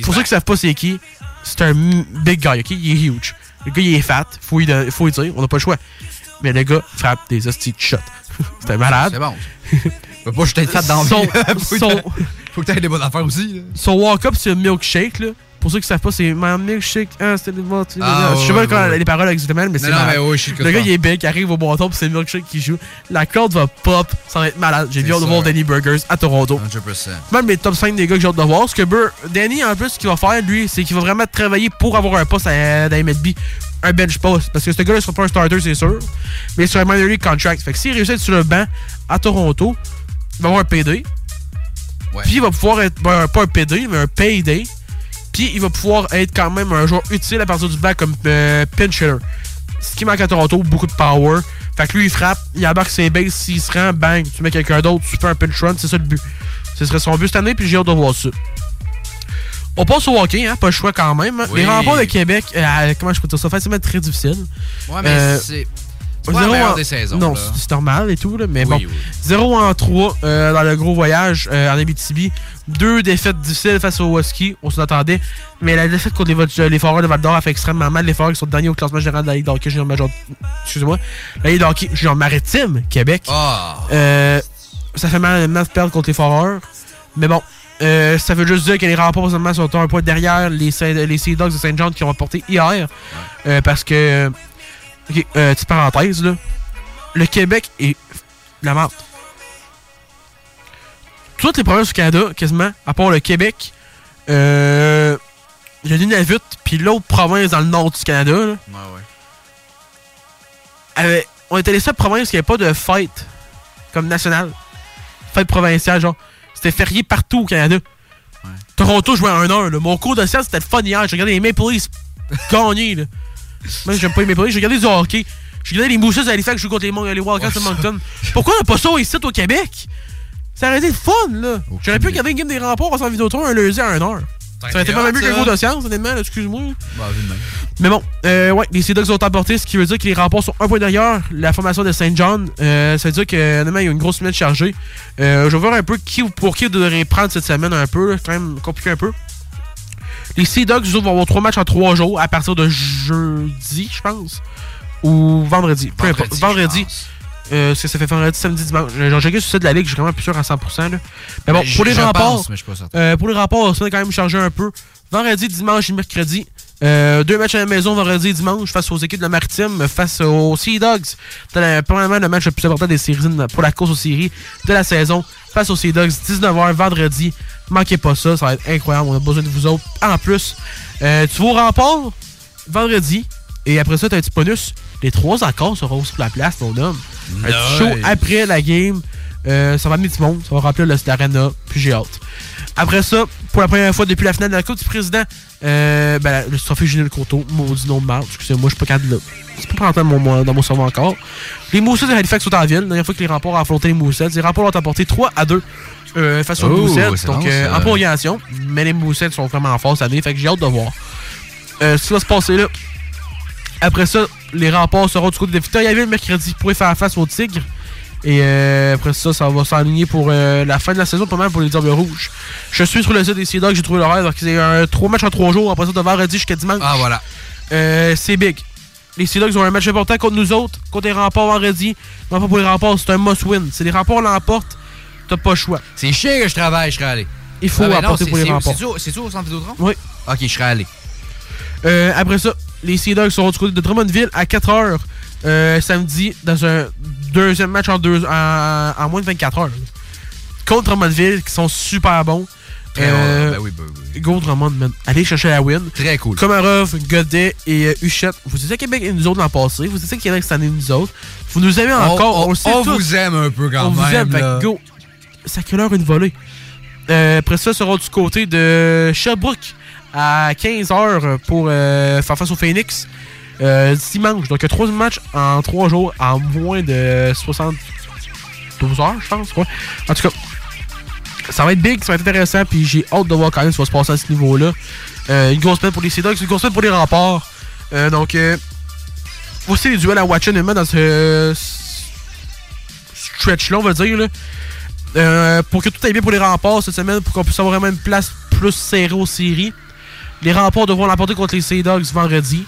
Pour ceux qui savent pas c'est qui, c'est un big guy, ok? Il est huge. Le gars, il est fat. Faut y, faut y dire. On n'a pas le choix. Mais le gars frappe des hosties de shots. C'était malade. C'est bon. Faut pas jeter de fat dans Son- faut, son- que t'aies- faut que t'aies des bonnes affaires aussi. là. Son walk-up, c'est un milkshake, là. Pour ceux qui savent pas, c'est My milkshake. Ah, c'était le. Ah, Je sais pas quand ouais, ouais. les paroles exactement, mais c'est Non, non, malade. mais oui, je Le gars, il est big, il arrive au bâton, puis c'est le milkshake qui joue. La corde va pop, ça va être malade. J'ai bien hâte de voir Danny Burgers à Toronto. 100%. Même mes top 5 des gars que j'ai hâte de voir. Ce que Danny, en plus, ce qu'il va faire, lui, c'est qu'il va vraiment travailler pour avoir un poste à, dans MLB. Un bench post. Parce que ce gars-là sera pas un starter, c'est sûr. Mais sur un minor league contract. Fait que s'il réussit à être sur le banc à Toronto, il va avoir un PD. Puis il va pouvoir être, ben, pas un PD, mais un payday. Puis il va pouvoir être quand même un joueur utile à partir du banc comme euh, pinch hitter. Ce qui manque à Toronto, beaucoup de power. Fait que lui, il frappe, il embarque ses bases, s'il se rend, bang, tu mets quelqu'un d'autre, tu fais un pinch run, c'est ça le but. Ce serait son but cette année, puis j'ai hâte de voir ça. On passe au hockey, hein, pas le choix quand même. Oui. Les remparts de Québec, euh, comment je peux dire ça, facilement très difficile. Ouais, mais Euh, c'est. C'est pas la Zéro meilleure en- des saisons. Non, c'est normal et tout, là, mais Oui, bon. oui. 0 en 3 euh, dans le gros voyage euh, en Abitibi. Deux défaites difficiles face aux Huskies, on s'en attendait. Mais la défaite contre les, Foreurs de Val d'Or a fait extrêmement mal. Les Foreurs qui sont derniers au classement général de la Ligue d'hockey junior major. Excusez-moi. La Ligue d'hockey junior maritime, Québec. Ah. Euh, ça fait mal, mal de perdre contre les Foreurs. Mais bon. Euh, ça veut juste dire que les remports seulement sont un point derrière les, Saint- les Sea Dogs de Saint John qui ont remporté hier. Euh, parce que. euh, Ok, euh, petite parenthèse là. Le Québec est la merde. Toutes les provinces du Canada, quasiment, à part le Québec, euh, le Nunavut, puis l'autre province dans le nord du Canada, là, Ouais, ouais. avait- on était les seules provinces qui n'avaient pas de fête comme nationale. Fête provinciale, genre. C'était férié partout au Canada. Toronto jouait à 1h. là. Mon cours de sciences, c'était le fun hier. J'ai regardé les Maple Leafs gagner. Là. Moi, j'aime pas les Maple Leafs. J'ai regardé du hockey. J'ai regardé les Mousses à Halifax jouer contre les, Mon- les Wildcats de Moncton. Pourquoi on n'a pas ça ici au Québec? Ça aurait été le fun, là. J'aurais pu regarder une game des remports en vidéo un lundi à 1h. Ça aurait été pas mal mieux qu'un cours de sciences, honnêtement, excuse-moi. Bah. Mais bon, euh, ouais, les Sea Dogs ont emporté, ce qui veut dire que les remports sont un point derrière la formation de Saint John. Euh, ça veut dire que honnêtement, il y a une grosse semaine chargée. Euh, je vais voir un peu qui pour qui devrait prendre cette semaine un peu, quand même compliqué un peu. Les Sea Dogs, vont avoir trois matchs en trois jours à partir de jeudi, je pense. Ou vendredi. Peu importe. Vendredi. Euh, c'est- ça fait vendredi, samedi, dimanche. J'ai checké sur le site de la Ligue, je suis quand même plus sûr à 100%. Là. Mais bon, Mais pour les remports, euh, pour les remports, semaine est quand même chargée un peu. Vendredi, dimanche et mercredi. Euh, deux matchs à la maison, vendredi et dimanche, face aux équipes de la Maritime, face aux Sea Dogs. C'est la- probablement le match le plus important des séries pour la course aux séries de la saison. Face aux Sea Dogs, 19h vendredi. Manquez pas ça, ça va être incroyable. On a besoin de vous autres. En plus, euh, tu vas au rempart vendredi. Et après ça, tu as un petit bonus. Les trois accords seront sur la place, mon homme. Un petit show après la game. Euh, ça va amener du monde. Ça va remplir le l'arena. Puis j'ai hâte. Après ça, pour la première fois depuis la finale de la Coupe du Président, euh, ben, le trophée Julien Courteau, maudit nom de marde. Excusez-moi, je suis pas de là. C'est pas dans mon, dans mon cerveau encore. Les Moussets de Halifax sont en ville. La dernière fois que les remports ont affronté les Moussets, les remports ont emporté 3 à 2 euh, face aux Oh, Moussets. Donc, euh, en prolongation. Mais les Moussets sont vraiment en force cette année. Fait que j'ai hâte de voir. Euh, ce qui va se passer là. Après ça, les remports seront du côté de Victoriaville mercredi pour y faire face aux Tigres. Et euh, après ça, ça va s'aligner pour euh, la fin de la saison, pas mal pour les Diables Rouges. Je suis sur le site des Sea Dogs, j'ai trouvé l'horaire. Donc, c'est un 3 matchs en 3 jours. Après ça, de vendredi jusqu'à dimanche. Ah, voilà. Euh, c'est big. Les Sea Dogs ont un match important contre nous autres, contre les remports vendredi. Non, pas pour les remports, c'est un must-win. Si les remports l'emportent, t'as pas le choix. C'est chiant que je travaille, je serais allé. Il faut Ah, ben apporter c'est- pour les c'est- remports. C'est-tu au- centre Vidéotron? Oui. Ok, je serais allé. Euh, après ça, les Sea Dogs seront du côté de Drummondville à 4h samedi dans un deuxième match en, deux, en, en moins de 24 heures. Contre Drummondville, qui sont super bons. Très Euh, ben oui, ben oui. Go Drummond, man. Allez chercher la win. Très cool. Komarov, Godet et euh, Huchette. Vous étiez à Québec et nous autres l'an passé. Vous étiez à Québec cette année nous autres. Vous nous aimez On- encore. On, on- sait on vous aime un peu quand on vous même, aime. Fait là. que go. Sacré-leur une volée. Euh, après ça, sera du côté de Sherbrooke à 15h pour euh, faire face au Phoenix. Euh, dimanche. Donc, il matchs en trois jours en moins de 72 heures, je pense. Ouais. En tout cas, ça va être big, ça va être intéressant, puis j'ai hâte de voir quand même ce qui va se passer à ce niveau-là. Euh, une grosse semaine pour les Sea une grosse semaine pour les remparts. Donc, voici les duels à watcher honnêtement, dans ce stretch-là, on va dire. Là. Pour que tout aille bien pour les remparts cette semaine, pour qu'on puisse avoir vraiment une place plus serrée aux séries. Les remparts devront l'emporter contre les Sea Dogs vendredi.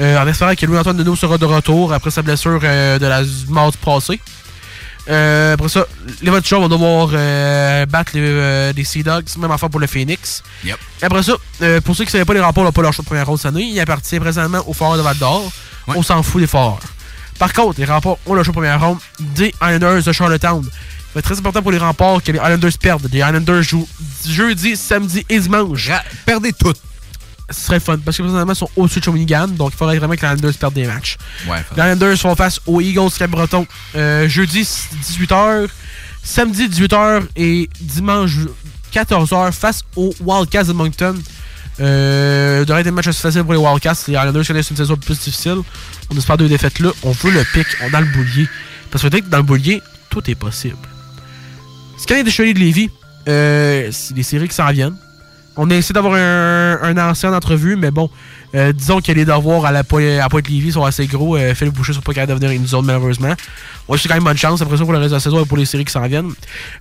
Euh, en espérant que Louis-Antoine Deneau sera de retour après sa blessure euh, de la mardi passée. Euh, après ça, les Voltigeurs vont devoir euh, battre les, les Sea Dogs, même affaire pour le Phoenix. Yep. Et après ça, pour ceux qui ne savaient pas, les remparts n'ont pas leur choix de première ronde cette année. Il appartient présentement aux Foreurs de Val d'Or. On s'en fout des Foreurs. Par contre, les remparts ont leur choix de première ronde des Islanders de Charlottetown. Être très important pour les remparts que les Islanders perdent. Les Islanders jouent jeudi, samedi et dimanche. Perdez toutes. Ce serait fun parce que présentement, ils sont au-dessus de Shawinigan. Donc, il faudrait vraiment que les Islanders perdent des matchs. Ouais, Les Islanders font face aux Eagles Cap-Breton euh, jeudi 18h, samedi 18h et dimanche 14h face aux Wildcats de Moncton. Euh, devrait être un match assez facile pour les Wildcats. Les Islanders connaissent une saison plus difficile. On espère deux défaites là. On veut le pic, on a le boulier. Parce que peut-être que dans le boulier, tout est possible. Ce qu'il y a des Chevaliers de Lévis, euh, c'est des séries qui s'en viennent. On a essayé d'avoir un, un ancien entrevue, mais bon, euh, disons que les devoirs à la Pointe à Pointe-Lévis sont assez gros. Euh, Philippe Boucher ne pas capable de venir une zone, malheureusement. On c'est quand même bonne chance après ça pour le reste de la saison et pour les séries qui s'en viennent.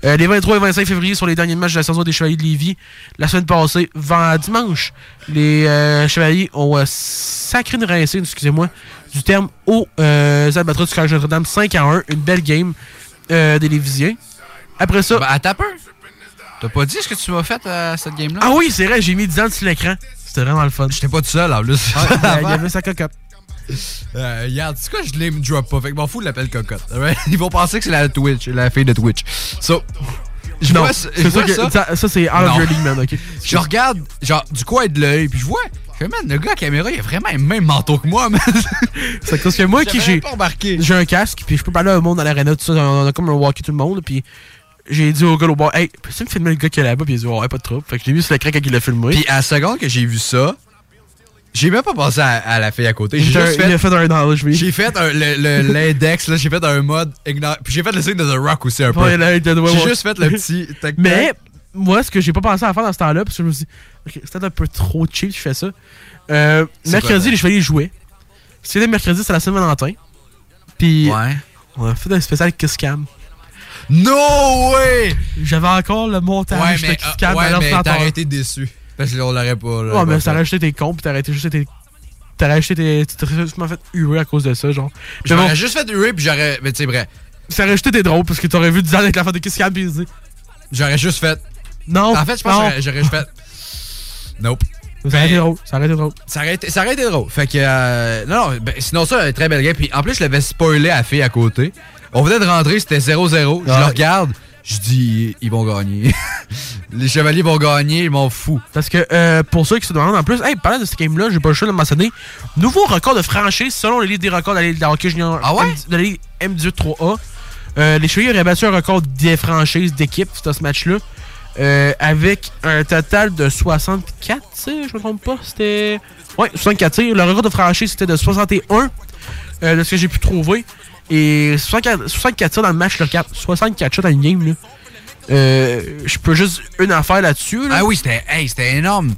Euh, les 23 et 25 février sont les derniers matchs de la saison des Chevaliers de Lévis. La semaine passée, vend dimanche, les euh, Chevaliers ont euh, sacré une rincée, excusez-moi, du terme aux euh, Albatros du Collège Notre-Dame 5 à 1. Une belle game des Lévisiens. Après ça. Ben, attends peu. T'as pas dit ce que tu m'as fait à cette game-là? Ah oui, c'est vrai, j'ai mis 10 ans sur l'écran. C'était vraiment le fun. J'étais pas tout seul en plus. Ah, il y avait sa cocotte. Euh, regarde, c'est quoi, je les drop pas. Fait que m'en fous de l'appel cocotte. Ils vont penser que c'est la Twitch, la fille de Twitch. So, je Non, vois, c'est je ça vois ça. ça- ça, c'est out of your league, man, ok. Je regarde, genre, du coin de l'œil, puis je vois. Je fais, man, le gars à la caméra, il a vraiment le même manteau que moi, man. C'est parce que moi qui j'ai j'ai un casque puis je peux parler au monde dans l'arena tout ça on a comme un walkie tout le monde puis j'ai dit au gars au bar hey peux-tu me filmer le gars qui est là-bas? Puis il a dit ouais pas de trouble fait que je l'ai vu sur l'écran quand il l'a filmé Puis à la seconde que j'ai vu ça, j'ai même pas pensé à, à la fille à côté. J'ai il a fait un knowledge, oui. J'ai fait un- le- le- l'index, là, j'ai fait un mode ignore. Puis j'ai fait le signe de The Rock aussi un peu. Ouais, ouais, j'ai juste fait le petit. mais moi ce que j'ai pas pensé à faire dans ce temps-là parce que je me suis dit ok, c'est peut-être un peu trop cheap si je fais ça euh, mercredi quoi, les chevaliers jouaient c'était mercredi c'est la Saint-Valentin puis Ouais. on a fait un spécial Kiss Cam No way! j'avais encore le montage Ouais, de mais, euh, ouais, mais t'aurais été déçu. Parce qu'on l'aurait pas. là, Ouais, mais aurait acheté tes comptes, t'aurais juste été. T'aurais acheté tes. Tu t'aurais justement fait huer à cause de ça, genre. J'aurais bon, juste fait huer, puis j'aurais. Mais bref. ça aurait acheté tes drôles parce que t'aurais vu 10 ans avec la fin de Kiss Cam. J'aurais juste fait. Non. En fait, je pense que j'aurais- juste fait. Nope. Ça aurait été drôle. Ça aurait été drôle. Ça aurait été, ça aurait été drôle. Fait que. euh, non, non, ben, sinon, ça, très belle game. Puis en plus, je l'avais spoilé à la fille à côté. On venait de rentrer, c'était 0-0. Je Ouais. le regarde, je dis, ils vont gagner. Les chevaliers vont gagner, ils m'en fous. Parce que euh, pour ceux qui se demandent en plus, hey, parlant de ce game-là, j'ai pas le choix de mentionner. Nouveau record de franchise selon les livres des records de la Ligue de hockey junior Ah ouais? De la Ligue M18-3A. Euh, les Chevaliers auraient battu un record des franchises d'équipe dans ce match-là. euh, avec un total de 64 tirs, je me trompe pas. C'était. Ouais, 64 tirs. Le record de franchise c'était de 61 euh, de ce que j'ai pu trouver. Et 64, 64 tirs dans le match, je le regarde. 64 shots dans une game, là. Euh, je peux juste une affaire là-dessus. là. Ah oui, c'était hey, c'était énorme.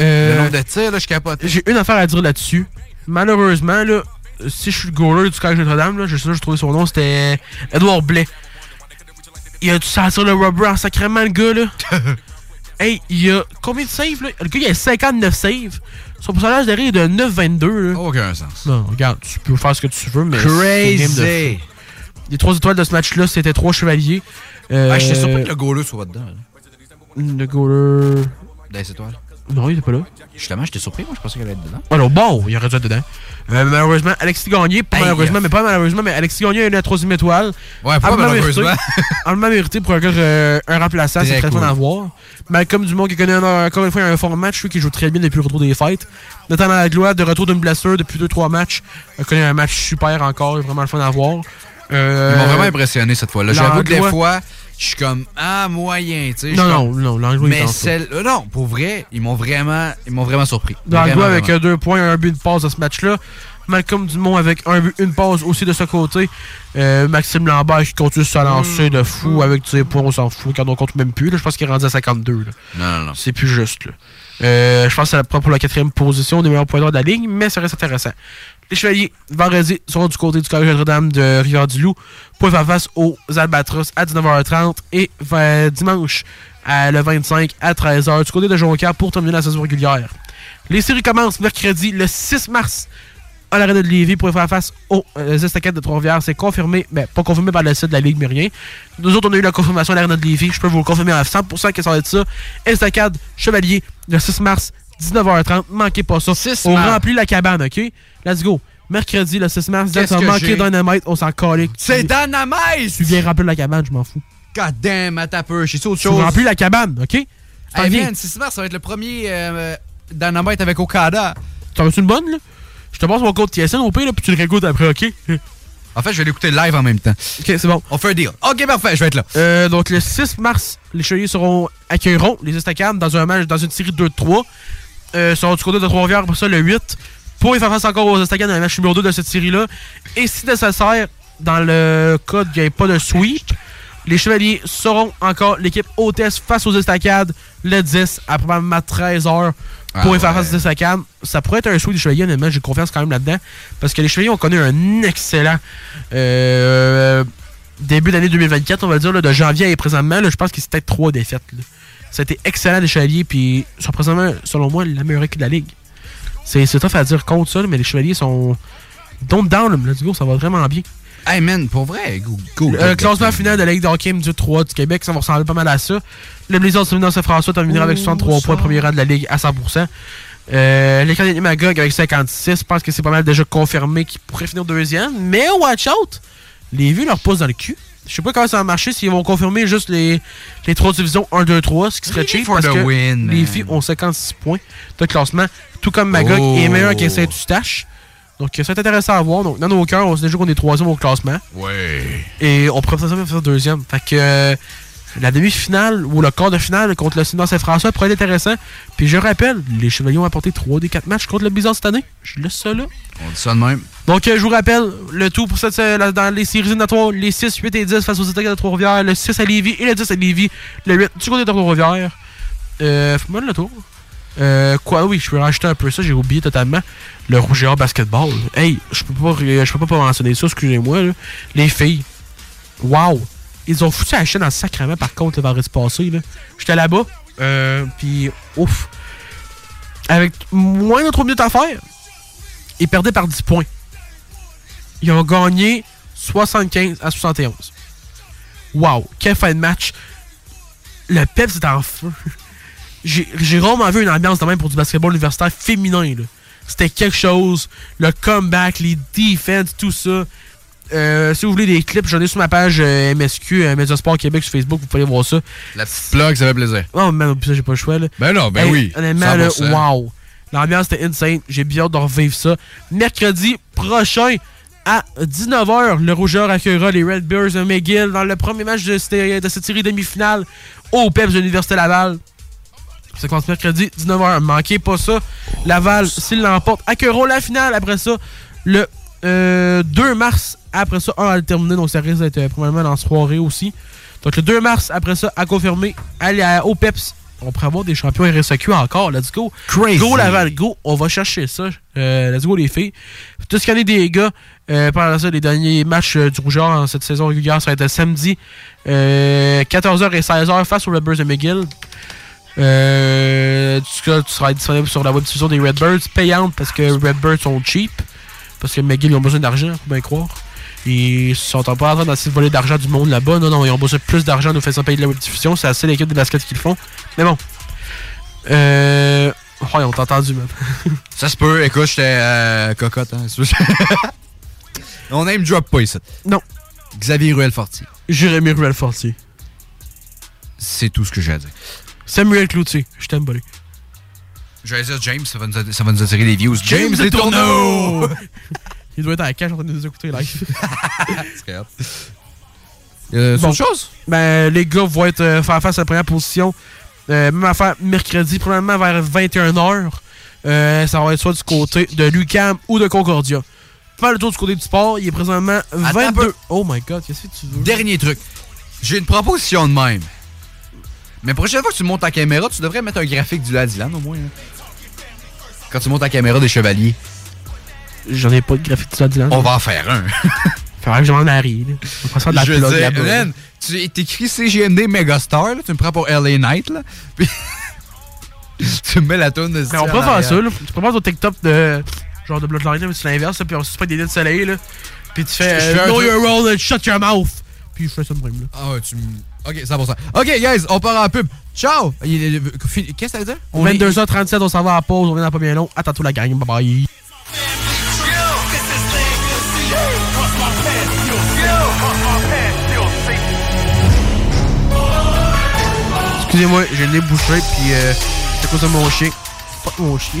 Euh, Le nombre de tirs, là, je capote. J'ai une affaire à dire là-dessus. Malheureusement, là, si je suis le goaler du Collège Notre-Dame, là, je sais j'ai trouvé son nom, c'était Edouard Blais. Il a dû sentir le rubber en sacrément, le gars, là. hey, il a combien de saves, là? Le gars, il a 59 saves. Son pourcentage d'arrêt est de 9,22, là. Aucun sens. Non, regarde, tu peux faire ce que tu veux, mais. de Crazy. fou. Les trois étoiles de ce match-là, c'était trois chevaliers. Euh, Ah, j'étais surpris que le goaler soit dedans. là. Le goaler. Les étoiles. Non, il était pas là. Justement, j'étais surpris, moi, je pensais qu'elle allait être dedans. Alors bon, il aurait dû être dedans. Euh, malheureusement, Alexis Gagné, pas Hey, malheureusement, euh, mais pas malheureusement, mais Alexis Gagné a eu la troisième étoile. Ouais, pas malheureusement. Amplement mérité pour un, gars, euh, un remplaçant, c'est Très cool. fun à voir. Malcolm Dumont qui connaît encore une fois un fort match, lui qui joue très bien depuis le retour des fêtes. Notamment la gloire de retour d'une blessure depuis 2-3 matchs. Il connaît un match super encore, vraiment le fun à voir. Euh, Ils m'ont vraiment impressionné cette fois-là. J'avoue que des fois, je suis comme, ah, moyen, tu sais. Non, non, comme- non, Langlois, il Mais celle. euh, Non, pour vrai, ils m'ont vraiment, ils m'ont vraiment surpris. Doigt avec vraiment. deux points, un but, une passe dans ce match-là. Malcolm Dumont avec un but, une passe aussi de ce côté. Euh, Maxime Lambert qui continue sa lancée de fou avec ses points, on s'en fout, quand on compte même plus. là. Je pense qu'il est rendu à 52. là. Non, non, non. C'est plus juste. Là. Euh, je pense que c'est la- pour la quatrième position des meilleurs pointeurs de la ligne, mais ça reste intéressant. Les Chevaliers, vendredi, seront du côté du Collège Notre-Dame de Rivière-du-Loup pour faire face aux Albatros à 19h30 et dimanche à le 25 à 13h du côté de Jonquière pour terminer la saison régulière. Les séries commencent mercredi le 6 mars à l'arène de Lévis pour faire face aux euh, Estacades de Trois-Rivières. C'est confirmé, mais pas confirmé par le site de la Ligue, mais rien. Nous autres, on a eu la confirmation à l'arène de Lévis. Je peux vous le confirmer à 100% que ça va être ça. Estacade Chevalier, le 6 mars, 19h30. Manquez pas ça. on remplit la cabane, OK? Let's go. Mercredi, le 6 mars, que manqué? Dynamite, on s'en calait. C'est Dynamite! Tu viens remplir la cabane, je m'en fous. God damn, à ta peu, j'ai autre Tu chose. remplis la cabane, OK? Hey, viens. man, 6 mars, ça va être le premier euh, Dynamite avec Okada. T'en veux-tu une bonne, là? Je te passe mon code TSN au pire, là, puis tu le réécoutes après, OK? En fait, je vais l'écouter live en même temps. OK, c'est bon. On fait un deal. OK, parfait, je vais être là. Euh, donc le 6 mars, les Chevaliers seront accueilleront les Estacades dans un match dans une série de 2 de 3. Euh, seront du côté de Trois-Rivières pour ça le 8 pour y faire face encore aux Estacades dans le match numéro 2 de cette série-là. Et si nécessaire, dans le cas qu'il n'y ait pas de sweep, les Chevaliers seront encore l'équipe hôtesse face aux Estacades le 10 à probablement 13h pour Ah y faire ouais. face aux Estacades. Ça pourrait être un sweep des Chevaliers, honnêtement, j'ai confiance quand même là-dedans. Parce que les Chevaliers ont connu un excellent euh, début d'année 2024, on va dire, là, de janvier et présentement. là, je pense que c'est peut-être trois défaites. là. Ça a été excellent des Chevaliers, puis sont présentement, selon moi, la meilleure équipe de la Ligue. C'est tough à dire contre ça, mais les Chevaliers sont. Don't down, let's go, ça va vraiment bien. Hey man, pour vrai, go, go. Le go, euh, classement final de la Ligue de hockey du 3 du Québec, ça va ressembler pas mal à ça. Le Blizzard de Saint-François terminera avec 63 points, premier rang de la Ligue à 100%. Euh, les Canadiens Magog avec 56, je pense que c'est pas mal déjà confirmé qu'ils pourraient finir deuxième. Mais watch out! Les vues leur poussent dans le cul. Je sais pas comment ça va marcher, s'ils vont confirmer juste les, les trois divisions 1, 2, 3, ce qui serait cheap. Parce que win, les filles ont 56 points de classement, tout comme Magog Oh. est meilleur que Saint-Eustache. Donc ça va être intéressant à voir. Donc dans nos cœurs, on se dit déjà qu'on est troisième au classement. Ouais. Et on pourrait potentiellement faire deuxième. Fait que euh, la demi-finale ou le quart de finale contre le Sénat Saint-François pourrait être intéressant. Puis je rappelle, les Chevaliers ont apporté 3 des 4 matchs contre le Bizarre cette année. Je laisse ça là. On dit ça de même. Donc euh, je vous rappelle, le tout pour cette, euh, dans les séries éliminatoires, les 6, 8 et 10 face aux États de Trois-Rivières, le 6 à Lévis et le 10 à Lévis, le 8 du côté de Trois-Rivières. Euh, Fais-moi le tour. Euh, quoi, oui, je peux rajouter un peu ça, j'ai oublié totalement. Le Rouge basketball. Hey, je peux pas, peux pas, mentionner ça, excusez-moi. Les filles. Wow! Ils ont foutu la chaîne le sacrement par contre le vendredi passé. J'étais là-bas. Euh, puis, ouf. Avec moins de 3 minutes à faire, ils perdaient par 10 points. Ils ont gagné 75 à 71. Wow! Quelle fin de match! Le Peps est en feu. J'ai rarement vu une ambiance de même pour du basketball universitaire féminin. C'était quelque chose. Le comeback, les defenses, tout ça. Euh, si vous voulez des clips, j'en ai sur ma page euh, MSQ, euh, Mediasport Québec sur Facebook, vous pouvez voir ça. La petite plug, ça fait plaisir. Oh, man, puis ça, j'ai pas le choix, là. Ben non, ben Hey, oui. Honnêtement, là, 100%. wow. L'ambiance était insane. J'ai bien hâte de revivre ça. Mercredi prochain, à 19h, le Rougeur accueillera les Red Bears de McGill dans le premier match de cette, de série demi-finale au PEPS de l'Université Laval. Ça commence mercredi, 19h. Manquez pas ça. Laval, s'il l'emporte, accueilleront la finale après ça le euh, 2 mars. Après ça, un à le terminer. Donc ça risque d'être euh, probablement la soirée aussi. Donc le 2 mars, après ça, à confirmer, allez au PEPS. On pourrait avoir des champions RSEQ encore. Let's go. Crazy. Go Laval, go. On va chercher ça. Euh, let's go les filles. Tout ce qu'il y a des gars. Euh, par ça, les derniers matchs euh, du Rougeur en cette saison régulière, ça va être samedi euh, 14h et 16h face aux Redbirds de McGill. Euh, tu, tu seras disponible sur la web diffusion des Redbirds, payante parce que Redbirds sont cheap. Parce que McGill ils ont besoin d'argent, faut bien croire. Ils sont pas en train d'essayer de voler d'argent du monde là-bas. Non, non, ils ont besoin de plus d'argent en nous faisant payer de la web diffusion. C'est assez l'équipe de basket qu'ils le font. Mais bon. Euh. Ouais, on t'a entendu, même. Ça se peut. Écoute, j'étais euh, cocotte. Hein. on name drop pas ici. Non. Xavier Ruel-Fortier. Jérémy Ruel-Fortier. C'est tout ce que j'ai à dire. Samuel Cloutier. Je t'aime, buddy. J'allais dire James, ça va nous, ça va nous attirer des views. James, James les tourneaux! Il doit être à la cage en train de nous écouter live. Euh, autre chose? Ben, les gars vont être euh, faire face à la première position. Euh, même affaire mercredi, probablement vers 21h. Euh, ça va être soit du côté de Lucam ou de Concordia. Pas le tour du côté du sport, il est présentement Attends un 22. peu. Oh my god, qu'est-ce que tu veux? Dernier truc. J'ai une proposition de même. Mais la prochaine fois que tu montes ta caméra, tu devrais mettre un graphique du Ladiland au moins. hein. Quand tu montes ta caméra des chevaliers. J'en ai pas de graphique de ça On va en faire un. Faudrait que je m'en là. On va faire de la Je veux plug dire, man, tu t'écris CGMD Megastar, là, tu me prends pour LA Knight, là. Puis tu me mets la tonne de Mais on peut faire ça, là. Tu faire ton TikTok de. Genre de Bloodline, mais c'est l'inverse, puis on se fait des dés de soleil, là. Puis tu fais. Je- je fais euh, know your role and shut your mouth. Puis je fais ça de même, là. Ah ouais, tu me. Ok, 100%. Ok, guys, on part en pub. Ciao! Qu'est-ce que ça veut dire? On est- 22h37, on s'en va à la pause, on vient dans pas bien long. À tantôt la gang, bye bye. Excusez-moi, j'ai le nez bouché, puis euh, c'est à cause de mon chien. Fuck mon chien.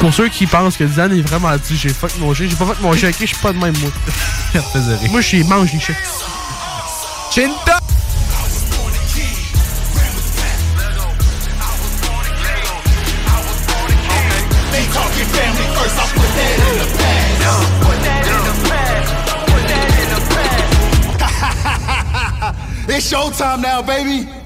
Pour ceux qui pensent que Zan est vraiment dit j'ai fuck mon chien, j'ai pas fuck mon chien, ok, je suis pas de même, moi. moi, je mange les chiens. Chinta! It's showtime now, baby.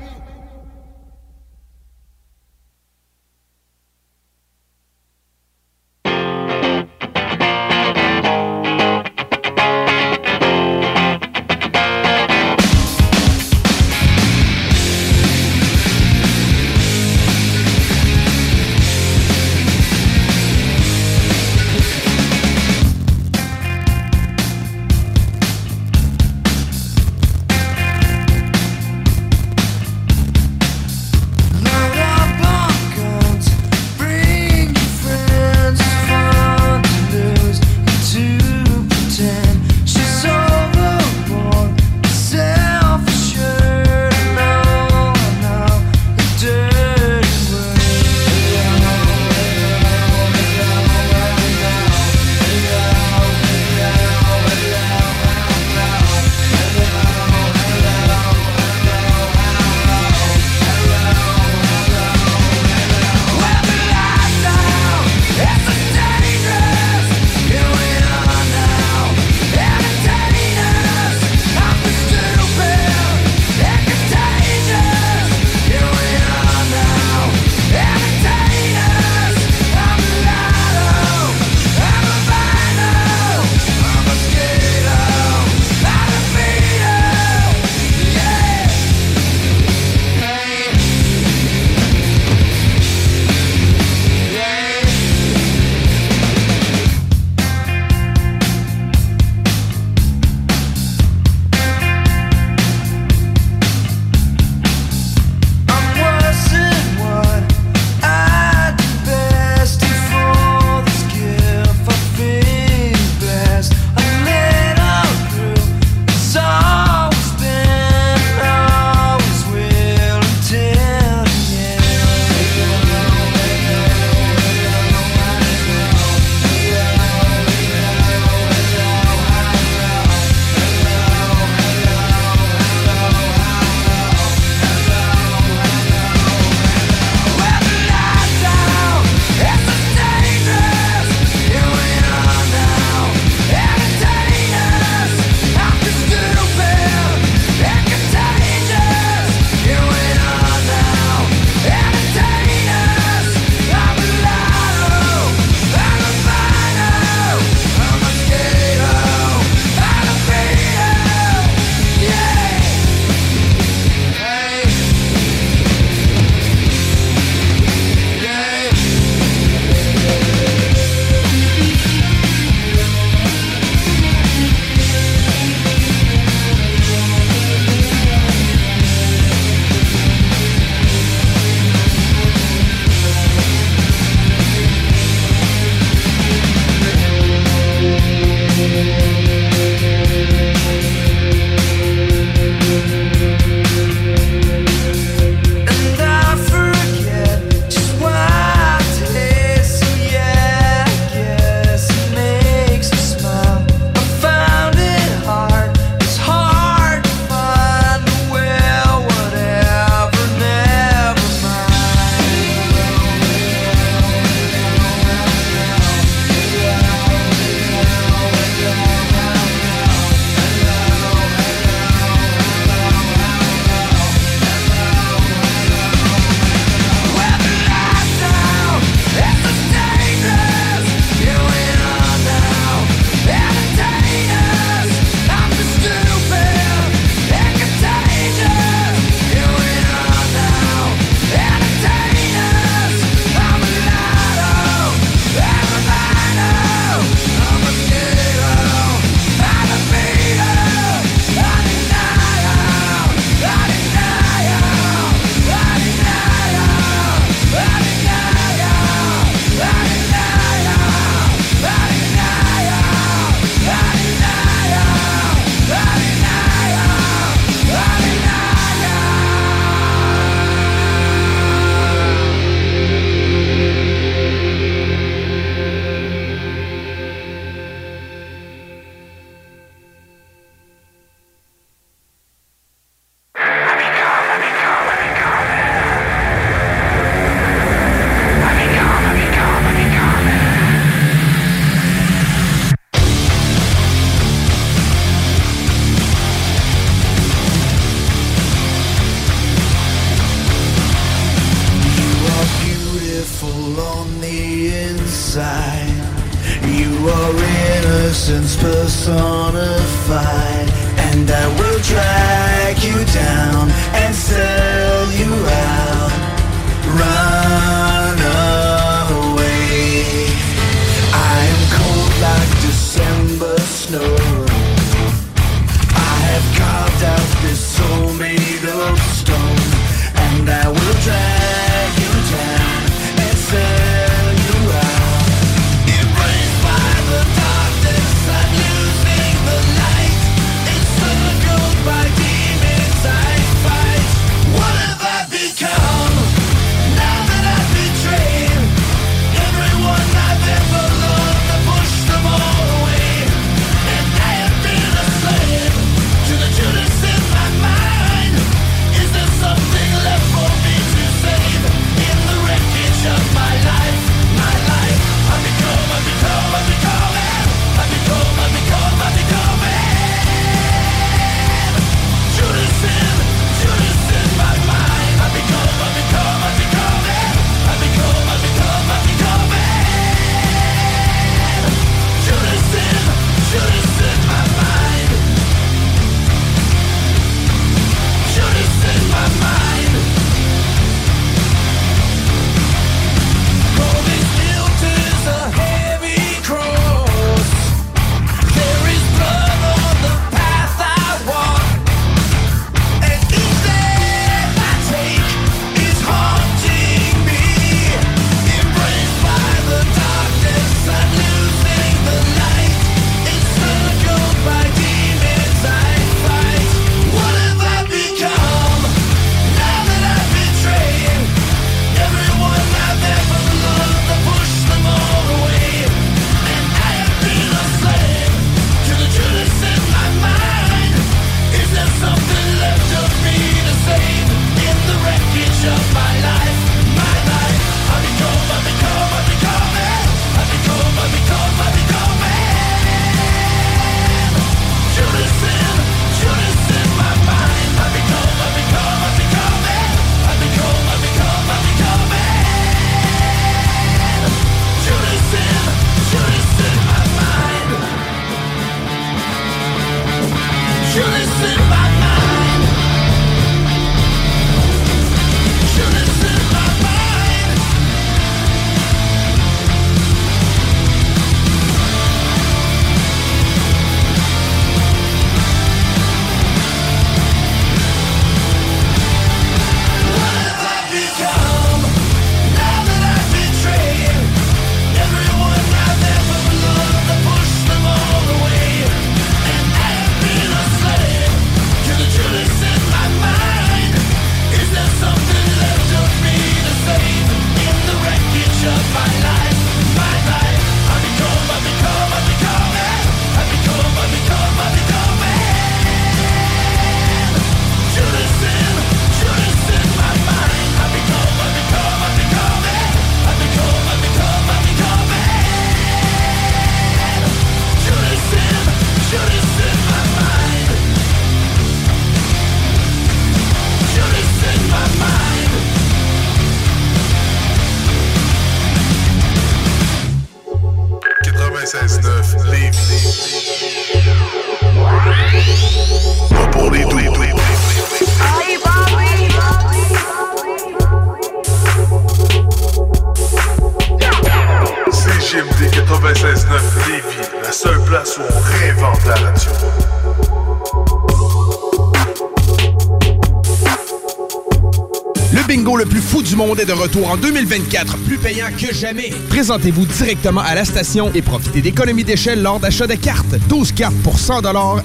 en 2024 plus payant que jamais. Présentez-vous directement à la station et profitez d'économies d'échelle lors d'achats de cartes. 12 cartes pour 100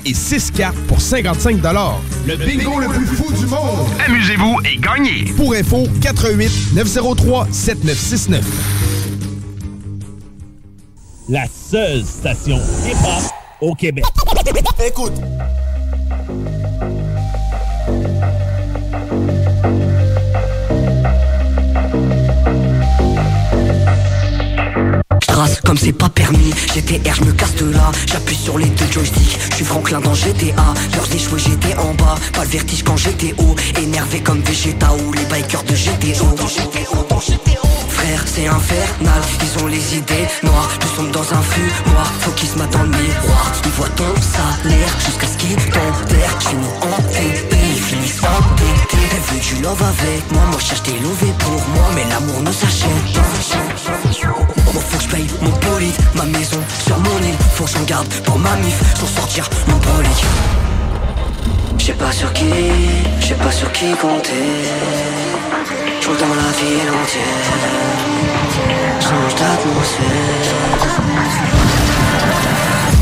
et 6 cartes pour 55 Le bingo le plus fou du monde. Amusez-vous et gagnez. Pour info, 88 903 7969. La seule station hip-hop au Québec. Écoute. GTR, je me casse de là, j'appuie sur les deux joysticks, je suis Franklin dans GTA, peur d'échouer j'étais en bas, pas le vertige quand j'étais haut, énervé comme Vegeta ou les bikers de GTO Frère c'est infernal, ils ont les idées noires, nous sommes dans un flux noir, faut qu'ils se mettent dans le miroir, ils voient ton salaire jusqu'à ce qu'ils t'enterrent, je suis en TP, ils finissent pété elle veut du love avec moi, moi je cherche des lovés pour moi, mais l'amour ne s'achète pas mon bolide, ma maison sur mon île Faut que j'en garde pour ma mif, sans sortir mon bolide. Je sais pas sur qui, je sais pas sur qui compter. Je dans la ville entière. Change d'atmosphère.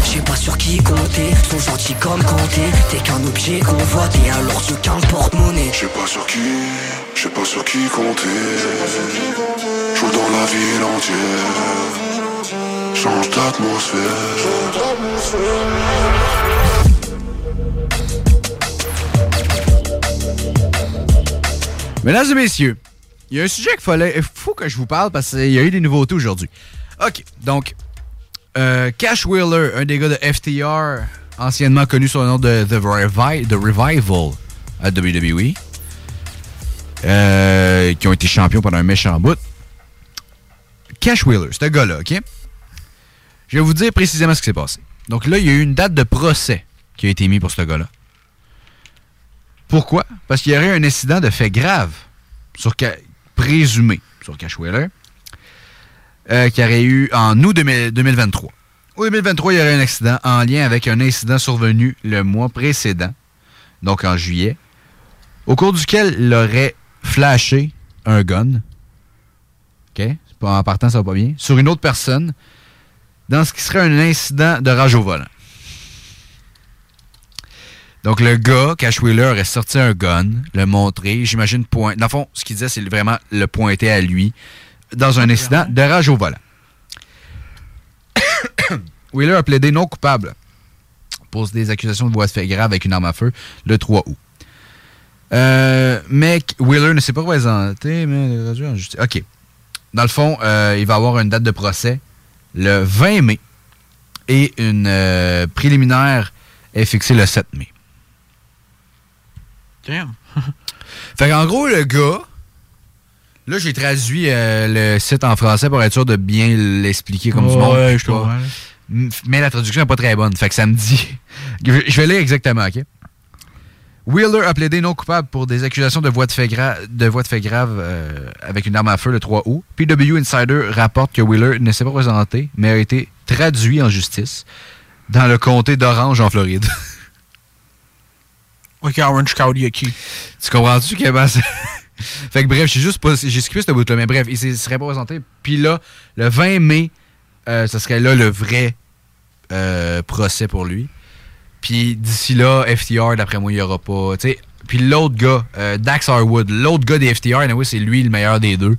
Je pas sur qui compter, sont gentils comme compter T'es qu'un objet convoité, alors ce qu'un porte-monnaie. Je sais pas sur qui, je sais pas sur qui compter. Dans la ville entière. Change d'atmosphère. Mesdames et messieurs, il y a un sujet qu'il fallait, faut que je vous parle parce qu'il y a eu des nouveautés aujourd'hui. OK, donc, euh, Cash Wheeler, un des gars de FTR, anciennement connu sous le nom de The, Revi- The Revival à WWE, euh, qui ont été champions pendant un méchant bout. Cash Wheeler, ce gars-là, OK? Je vais vous dire précisément ce qui s'est passé. Donc là, il y a eu une date de procès qui a été mise pour ce gars-là. Pourquoi? Parce qu'il y aurait un incident de fait grave, sur présumé, sur Cash Wheeler, euh, qui aurait eu en août 2000 2023. Août 2023, il y aurait un accident en lien avec un incident survenu le mois précédent, donc en juillet, au cours duquel il aurait flashé un gun. OK? En partant, ça va pas bien. Sur une autre personne, dans ce qui serait un incident de rage au volant. Donc, le gars, Cash Wheeler, aurait sorti un gun, le montré, j'imagine, point. Dans le fond, ce qu'il disait, c'est vraiment le pointer à lui dans un incident de rage au volant. Wheeler a plaidé non coupable pour des accusations de voies de fait grave avec une arme à feu le 3 août. Euh, mais Wheeler ne s'est pas présenté, mais. OK. Dans le fond, euh, il va avoir une date de procès le 20 mai et une euh, préliminaire est fixée le 7 mai. Damn. Fait qu'en gros, le gars, là, j'ai traduit euh, le site en français pour être sûr de bien l'expliquer comme du Ouais, monde. je comprends. M- Mais la traduction n'est pas très bonne. Fait que ça me dit. Je je vais lire exactement, OK? Wheeler a plaidé non coupable pour des accusations de voies de fait, gra- de de fait grave euh, avec une arme à feu le 3 août. PW Insider rapporte que Wheeler ne s'est pas présenté, mais a été traduit en justice dans le comté d'Orange en Floride. Ok, Orange County, ok. Tu comprends-tu que ben, Fait que bref, j'ai juste pas. J'ai skippé ce bout-là, mais bref, il s'est- serait pas présenté. Puis là, le 20 mai, euh, ce serait là le vrai euh, procès pour lui. Puis d'ici là, FTR, d'après moi, il n'y aura pas. tu sais. Puis l'autre gars, euh, Dax Harwood, l'autre gars des FTR, c'est lui le meilleur des deux.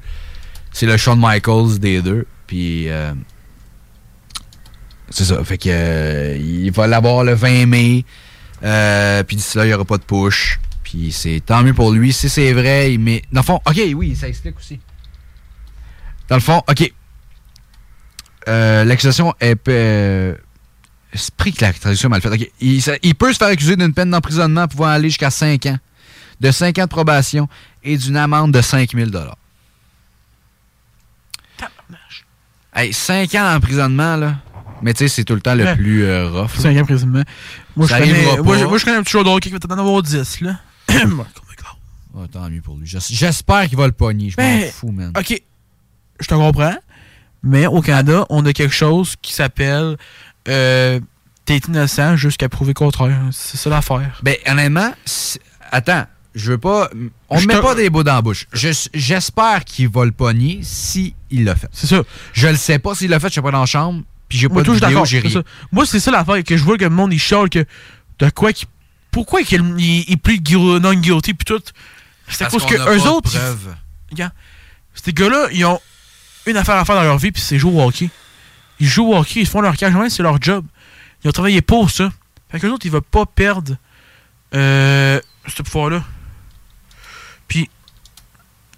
C'est le Shawn Michaels des deux. Puis. euh, c'est ça. Fait que. euh, il va l'avoir le 20 mai. Puis d'ici là, il n'y aura pas de push. Puis c'est tant mieux pour lui. Si c'est vrai, met. Dans le fond, ok, oui, ça explique aussi. Dans le fond, ok. L'accusation est. C'est pris que la traduction mal faite. Il, ça- il peut se faire accuser d'une peine d'emprisonnement pouvant aller jusqu'à 5 ans, de 5 ans de probation et d'une amende de 5000 Hey, 5 ans d'emprisonnement, là. Mais tu sais, c'est tout le temps le Ouais. plus euh, rough. 5 ans emprisonnement. Moi, je connais, moi, moi, je connais un petit hockey qui va t'en avoir 10, là. Oh, tant mieux pour lui. J'es- J'espère qu'il va le pogner. Je m'en Ben, fous, man. Ok, je te comprends. Mais au Canada, on a quelque chose qui s'appelle euh, T'es innocent jusqu'à prouver contraire. C'est ça l'affaire. Ben, honnêtement, attends, je veux pas. On Je ne met pas des bouts dans la bouche. Je- J'espère qu'il va le pogner si il l'a fait. C'est ça. Je le sais pas s'il l'a fait, je suis pas dans la chambre, puis j'ai pas de vidéo, j'ai rien. Moi, c'est ça l'affaire que je vois que le monde, il chiale que de quoi qu'il. Pourquoi qu'il il, il guil- non guilty puis tout. C'est à Parce cause que eux autres. Regarde, ces gars-là, ils ont une affaire à faire dans leur vie, puis c'est jouer au hockey. Ils jouent au hockey, ils font leur cage, c'est leur job. Ils ont travaillé pour ça. Fait que les autres, ils veulent pas perdre euh, ce pouvoir-là. Puis,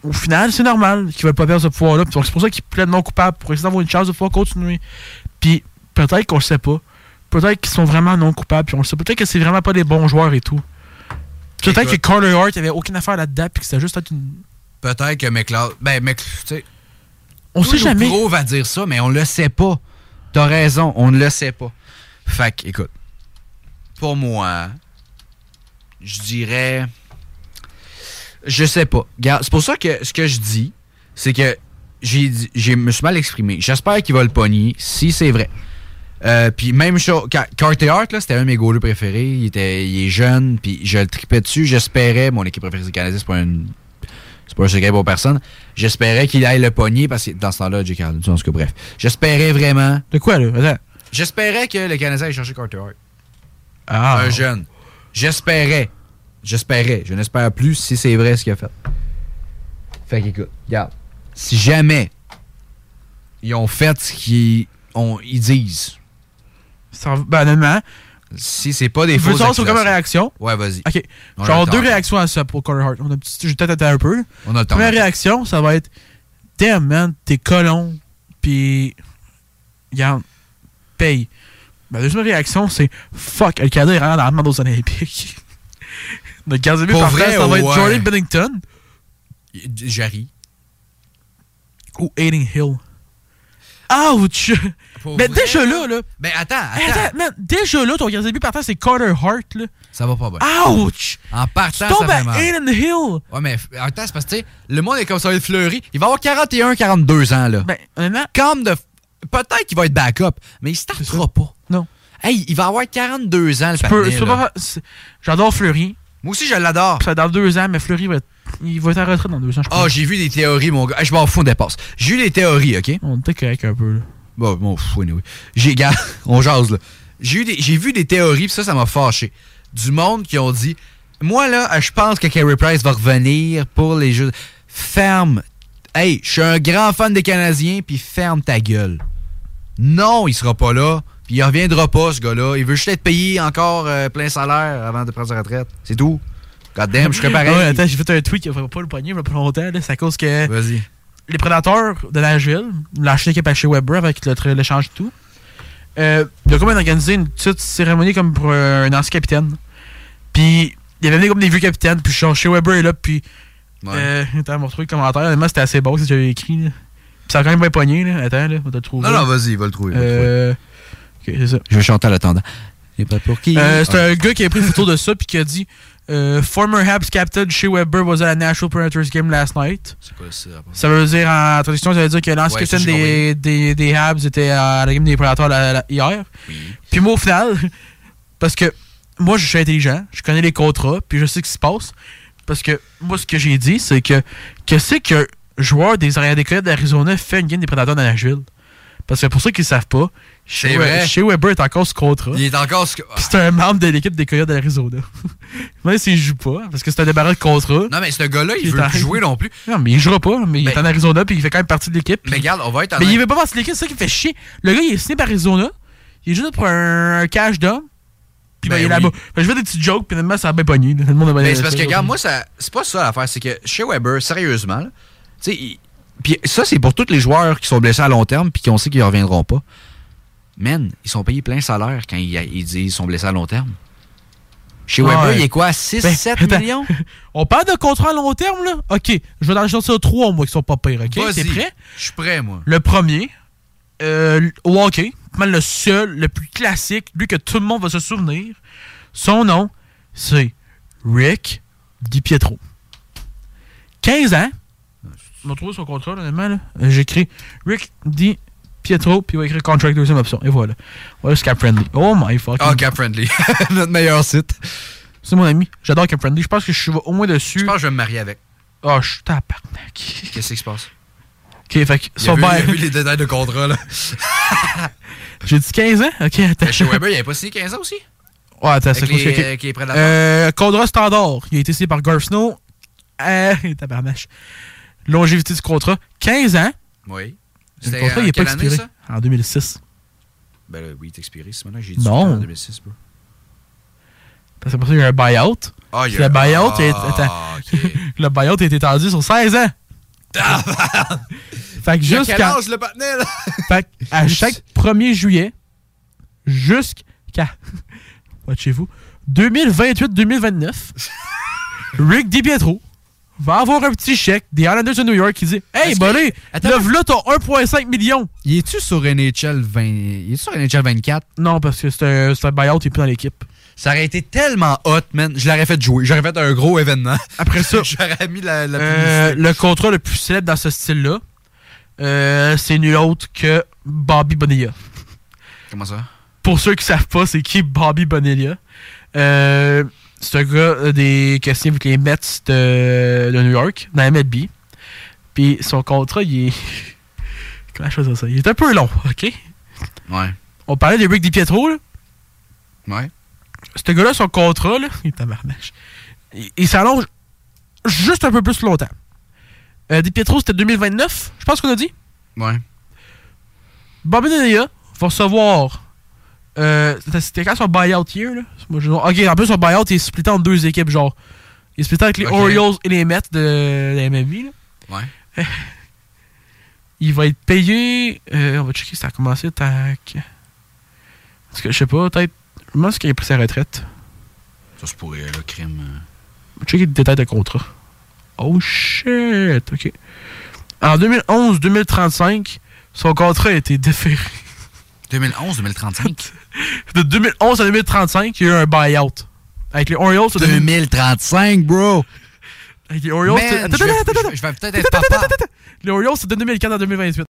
au final, c'est normal qu'ils veulent pas perdre ce pouvoir-là. Donc, c'est pour ça qu'ils plaident non coupables, pour essayer d'avoir une chance de pouvoir continuer. Puis, peut-être qu'on le sait pas. Peut-être qu'ils sont vraiment non coupables, puis on le sait. Peut-être que c'est vraiment pas des bons joueurs et tout. Peut-être que. Carter Hart avait aucune affaire là-dedans, puis que c'était juste une. Peut-être que McLeod. Ben, Mc, tu sais. On sait jamais. pros va dire ça, mais on le sait pas. T'as raison, on ne le sait pas. Fait que, écoute, pour moi, je dirais. Je sais pas. C'est pour ça que ce que je dis, c'est que j'ai me suis mal exprimé. J'espère qu'il va le pogner, si c'est vrai. Euh, puis même chose, Ca- Carter Hart, là, c'était un de mes goalers préférés. Il, était, il est jeune, puis je le tripais dessus. J'espérais, mon équipe préférée du Canadien, c'est pas une c'est pas un secret pour personne. J'espérais qu'il aille le pogner parce que dans ce temps-là, Jake Allen, en tout cas, bref. J'espérais vraiment. De quoi, là? Attends. J'espérais que le Canadien aille chercher Carter Hart. Ah. Un jeune. J'espérais. J'espérais. Je n'espère plus si c'est vrai ce qu'il a fait. Fait qu'écoute, regarde. Si jamais ils ont fait ce qu'ils ils disent. Ça, ben, honnêtement. Si c'est pas des fausses sur comme accusations. réaction? Ouais, vas-y. Ok. On Genre deux réactions à ça pour Carter Hart. On a, petit- je vais peut-être un peu. On a le temps. Première réaction, ça va être Damn, man, t'es colon. Puis. Regarde, paye. Ma deuxième réaction, c'est Fuck, le Canada est rentré dans la demande aux Olympiques. Le gardien partant, vrai, ça va être. Jordan Bennington Jarry. ou Aiden Hill. Ouch! Pour Mais vrai, déjà là, là. Ben attends, Hey, attends. attends, man, déjà là, ton gardien de but partant, c'est Carter Hart, là. Ça va pas bien. Ouch! En partant, Tu ça tombes à mal. Aiden Hill! Ouais, mais attends, c'est parce que, tu sais, le monde est comme ça, il fleuri. Il va avoir 41, 42 ans, là. Ben, honnêtement. Comme de. Peut-être qu'il va être backup, mais il startera pas. Non. Hey, il va avoir 42 ans, le J'adore Fleury. Moi aussi, je l'adore. Ça dans deux ans, mais Fleury va être, il va être en retraite dans deux ans, je Ah, pense. j'ai vu des théories, mon gars. Je m'en fous, on dépasse. J'ai vu des théories, OK? On était correct un peu, là. Bon, bon, fou, anyway. J'ai, gars, on jase, là. J'ai, eu des- j'ai vu des théories, pis ça, ça m'a fâché. Du monde qui ont dit, moi, là, je pense que Carey Price va revenir pour les Jeux. Ferme. Hey, je suis un grand fan des Canadiens, puis ferme ta gueule. Non, il sera pas là, puis il reviendra pas, ce gars-là. Il veut juste être payé encore euh, plein salaire avant de prendre sa retraite. C'est tout. God damn, je serais pareil. Ouais, attends, j'ai fait un tweet qui va pas le poignet, il va pas longtemps, là. C'est à cause que. Vas-y. Les prédateurs de Nashville, l'équipe à chez Weber avec le l'échange et tout. Euh, il a comme organisé une petite cérémonie comme pour euh, un ancien capitaine. Puis il avait venu comme des vieux capitaines, puis genre, chez Weber est là, puis. Euh, attends, on va retrouver le commentaire. Honnêtement, c'était assez beau ce que j'avais écrit. Là. Puis ça a quand même bien pogné, là. Attends, là, on va te le trouver. Non, non, vas-y, va le trouver. il va le trouver. Euh, ok, c'est ça. Je vais chanter à l'attendant. C'est pas pour qui? Euh, c'est Ah. un gars qui a pris une photo de ça puis qui a dit euh, Former Habs captain Shea Weber was at a National Predators game last night. C'est quoi ça? Ça veut dire, en traduction, ça veut dire que l'ancien Ouais, capitaine des, des, des Habs était à la game des Predators la- la- hier. Puis moi, au final, parce que moi, je suis intelligent, je connais les contrats, puis je sais ce qui se passe. Parce que moi, ce que j'ai dit, c'est que que c'est qu'un joueur des arrières des Coyotes d'Arizona fait une game des Predators de Nashville? Parce que pour ceux qui ne savent pas, Shea vrai. Shea Weber est encore ce contrat. Il est encore. Puis c'est un membre de l'équipe des Coyotes d'Arizona. Même s'il joue pas, parce que c'est un débarras de contrat. Non, mais ce gars-là, il Puis veut plus jouer non plus. Non, mais il jouera pas, mais il est en Arizona, puis il fait quand même partie de l'équipe. Mais regarde, on va être en Mais il veut pas partie de l'équipe, c'est ça qui fait chier. Le gars, il est signé par Arizona. Il est juste là pour un, un cash d'homme. Puis ben, Ben il est là-bas. Je fais des petits jokes, puis finalement, ça a bien pogné. c'est parce que, regarde, moi, c'est pas ça l'affaire. C'est que chez Weber, sérieusement, tu sais, il- puis ça, c'est pour tous les joueurs qui sont blessés à long terme puis qui on sait qu'ils reviendront pas. Man, ils sont payés plein salaire quand ils, ils disent qu'ils sont blessés à long terme. Chez Ouais. Weber, il est quoi, 6, Ben, 7 attends. millions? On parle de contrat à long terme, là? OK. Je vais dans le ça trois mois qui sont pas pires, OK? T'es prêt? Je suis prêt, moi. Le premier, euh, mal le seul, le plus classique, lui que tout le monde va se souvenir. Son nom, c'est Rick DiPietro. 15 ans. Vais trouver son contrat, honnêtement. là. Euh, J'ai écrit Rick DiPietro, puis il va écrire contract deuxième option. Et voilà. Voilà, c'est Cap Friendly. Oh my fucking. Ah, Cap Friendly. Notre meilleur site. C'est mon ami. J'adore Cap Friendly. Je pense que je suis au moins dessus. Je pense que je vais me marier avec. Ah, je suis tabarnak. Qu'est-ce qui se passe? Ok, fait que son père- vu les détails de contrat, là. J'ai dit 15 ans? Ok, attends. Mais chez Weber, il avait pas signé 15 ans aussi? Ouais, attends, c'est quoi les- c'est- ok. avec les prédateurs? Euh, contrat standard. Il a été signé par Garth Snow. Euh, tabarnache. Longévité du contrat, 15 ans. Oui. Le contrat, il est pas année, expiré. ça? En 2006. Ben là, oui, il est expiré. C'est maintenant que j'ai dit Non. en 2006, bro. Parce que pour ça, il y a un buyout. Ah, il y Puis a- le buyout, Ah, est, attends. le buyout a été étendu sur 16 ans. fait que jusqu'à. le là? Fait que à chaque 1er juillet, jusqu'à. Watchez-vous. 2028-2029, Rick DiPietro va avoir un petit chèque des Islanders de New York qui dit Hey, que- Attends. là, t'as 1,5 million. Il est-tu sur NHL 20. Il est sur NHL 24? Non, parce que c'est un, un buyout, il est plus dans l'équipe. Ça aurait été tellement hot, man. Je l'aurais fait jouer. J'aurais fait un gros événement. Après ça, J'aurais mis la, la Euh, le contrat le plus célèbre dans ce style-là, euh, c'est nul autre que Bobby Bonilla. Comment ça? Pour ceux qui savent pas, c'est qui Bobby Bonilla? Euh, c'est un gars euh, des questions avec les Mets de, de New York, dans la MLB. Puis son contrat, il est. Comment je fais ça? Il est un peu long, ok? Ouais. On parlait des Rick DiPietro, là. Ouais. Ce gars-là, son contrat, là, il est tabarnache. Il, il s'allonge juste un peu plus longtemps. Euh, DiPietro, c'était 2029, je pense qu'on a dit? Ouais. Bobby Bonilla va recevoir. Euh, c'était- quand son buyout year, là? Moi, je- ok, en plus, son buyout il est splitté en deux équipes, genre. Il est splitté avec les. Orioles et les Mets de la MLB, là. Ouais. Il va être payé. euh, on va checker si ça a commencé. Tac. Parce que je sais pas, peut-être. Je me demande qu'il a pris sa retraite. Ça, c'est pour euh, le crime. euh. On va checker les détails de contrat. Oh shit, ok. En 2011-2035, son contrat a été déféré. 2011-2035? De 2011 à 2035, il y a eu un buyout. Avec les Orioles, c'est 2035, bro! Avec les Orioles, je vais- je peut-être être papa. Les Orioles, c'est de 2004 à 2028.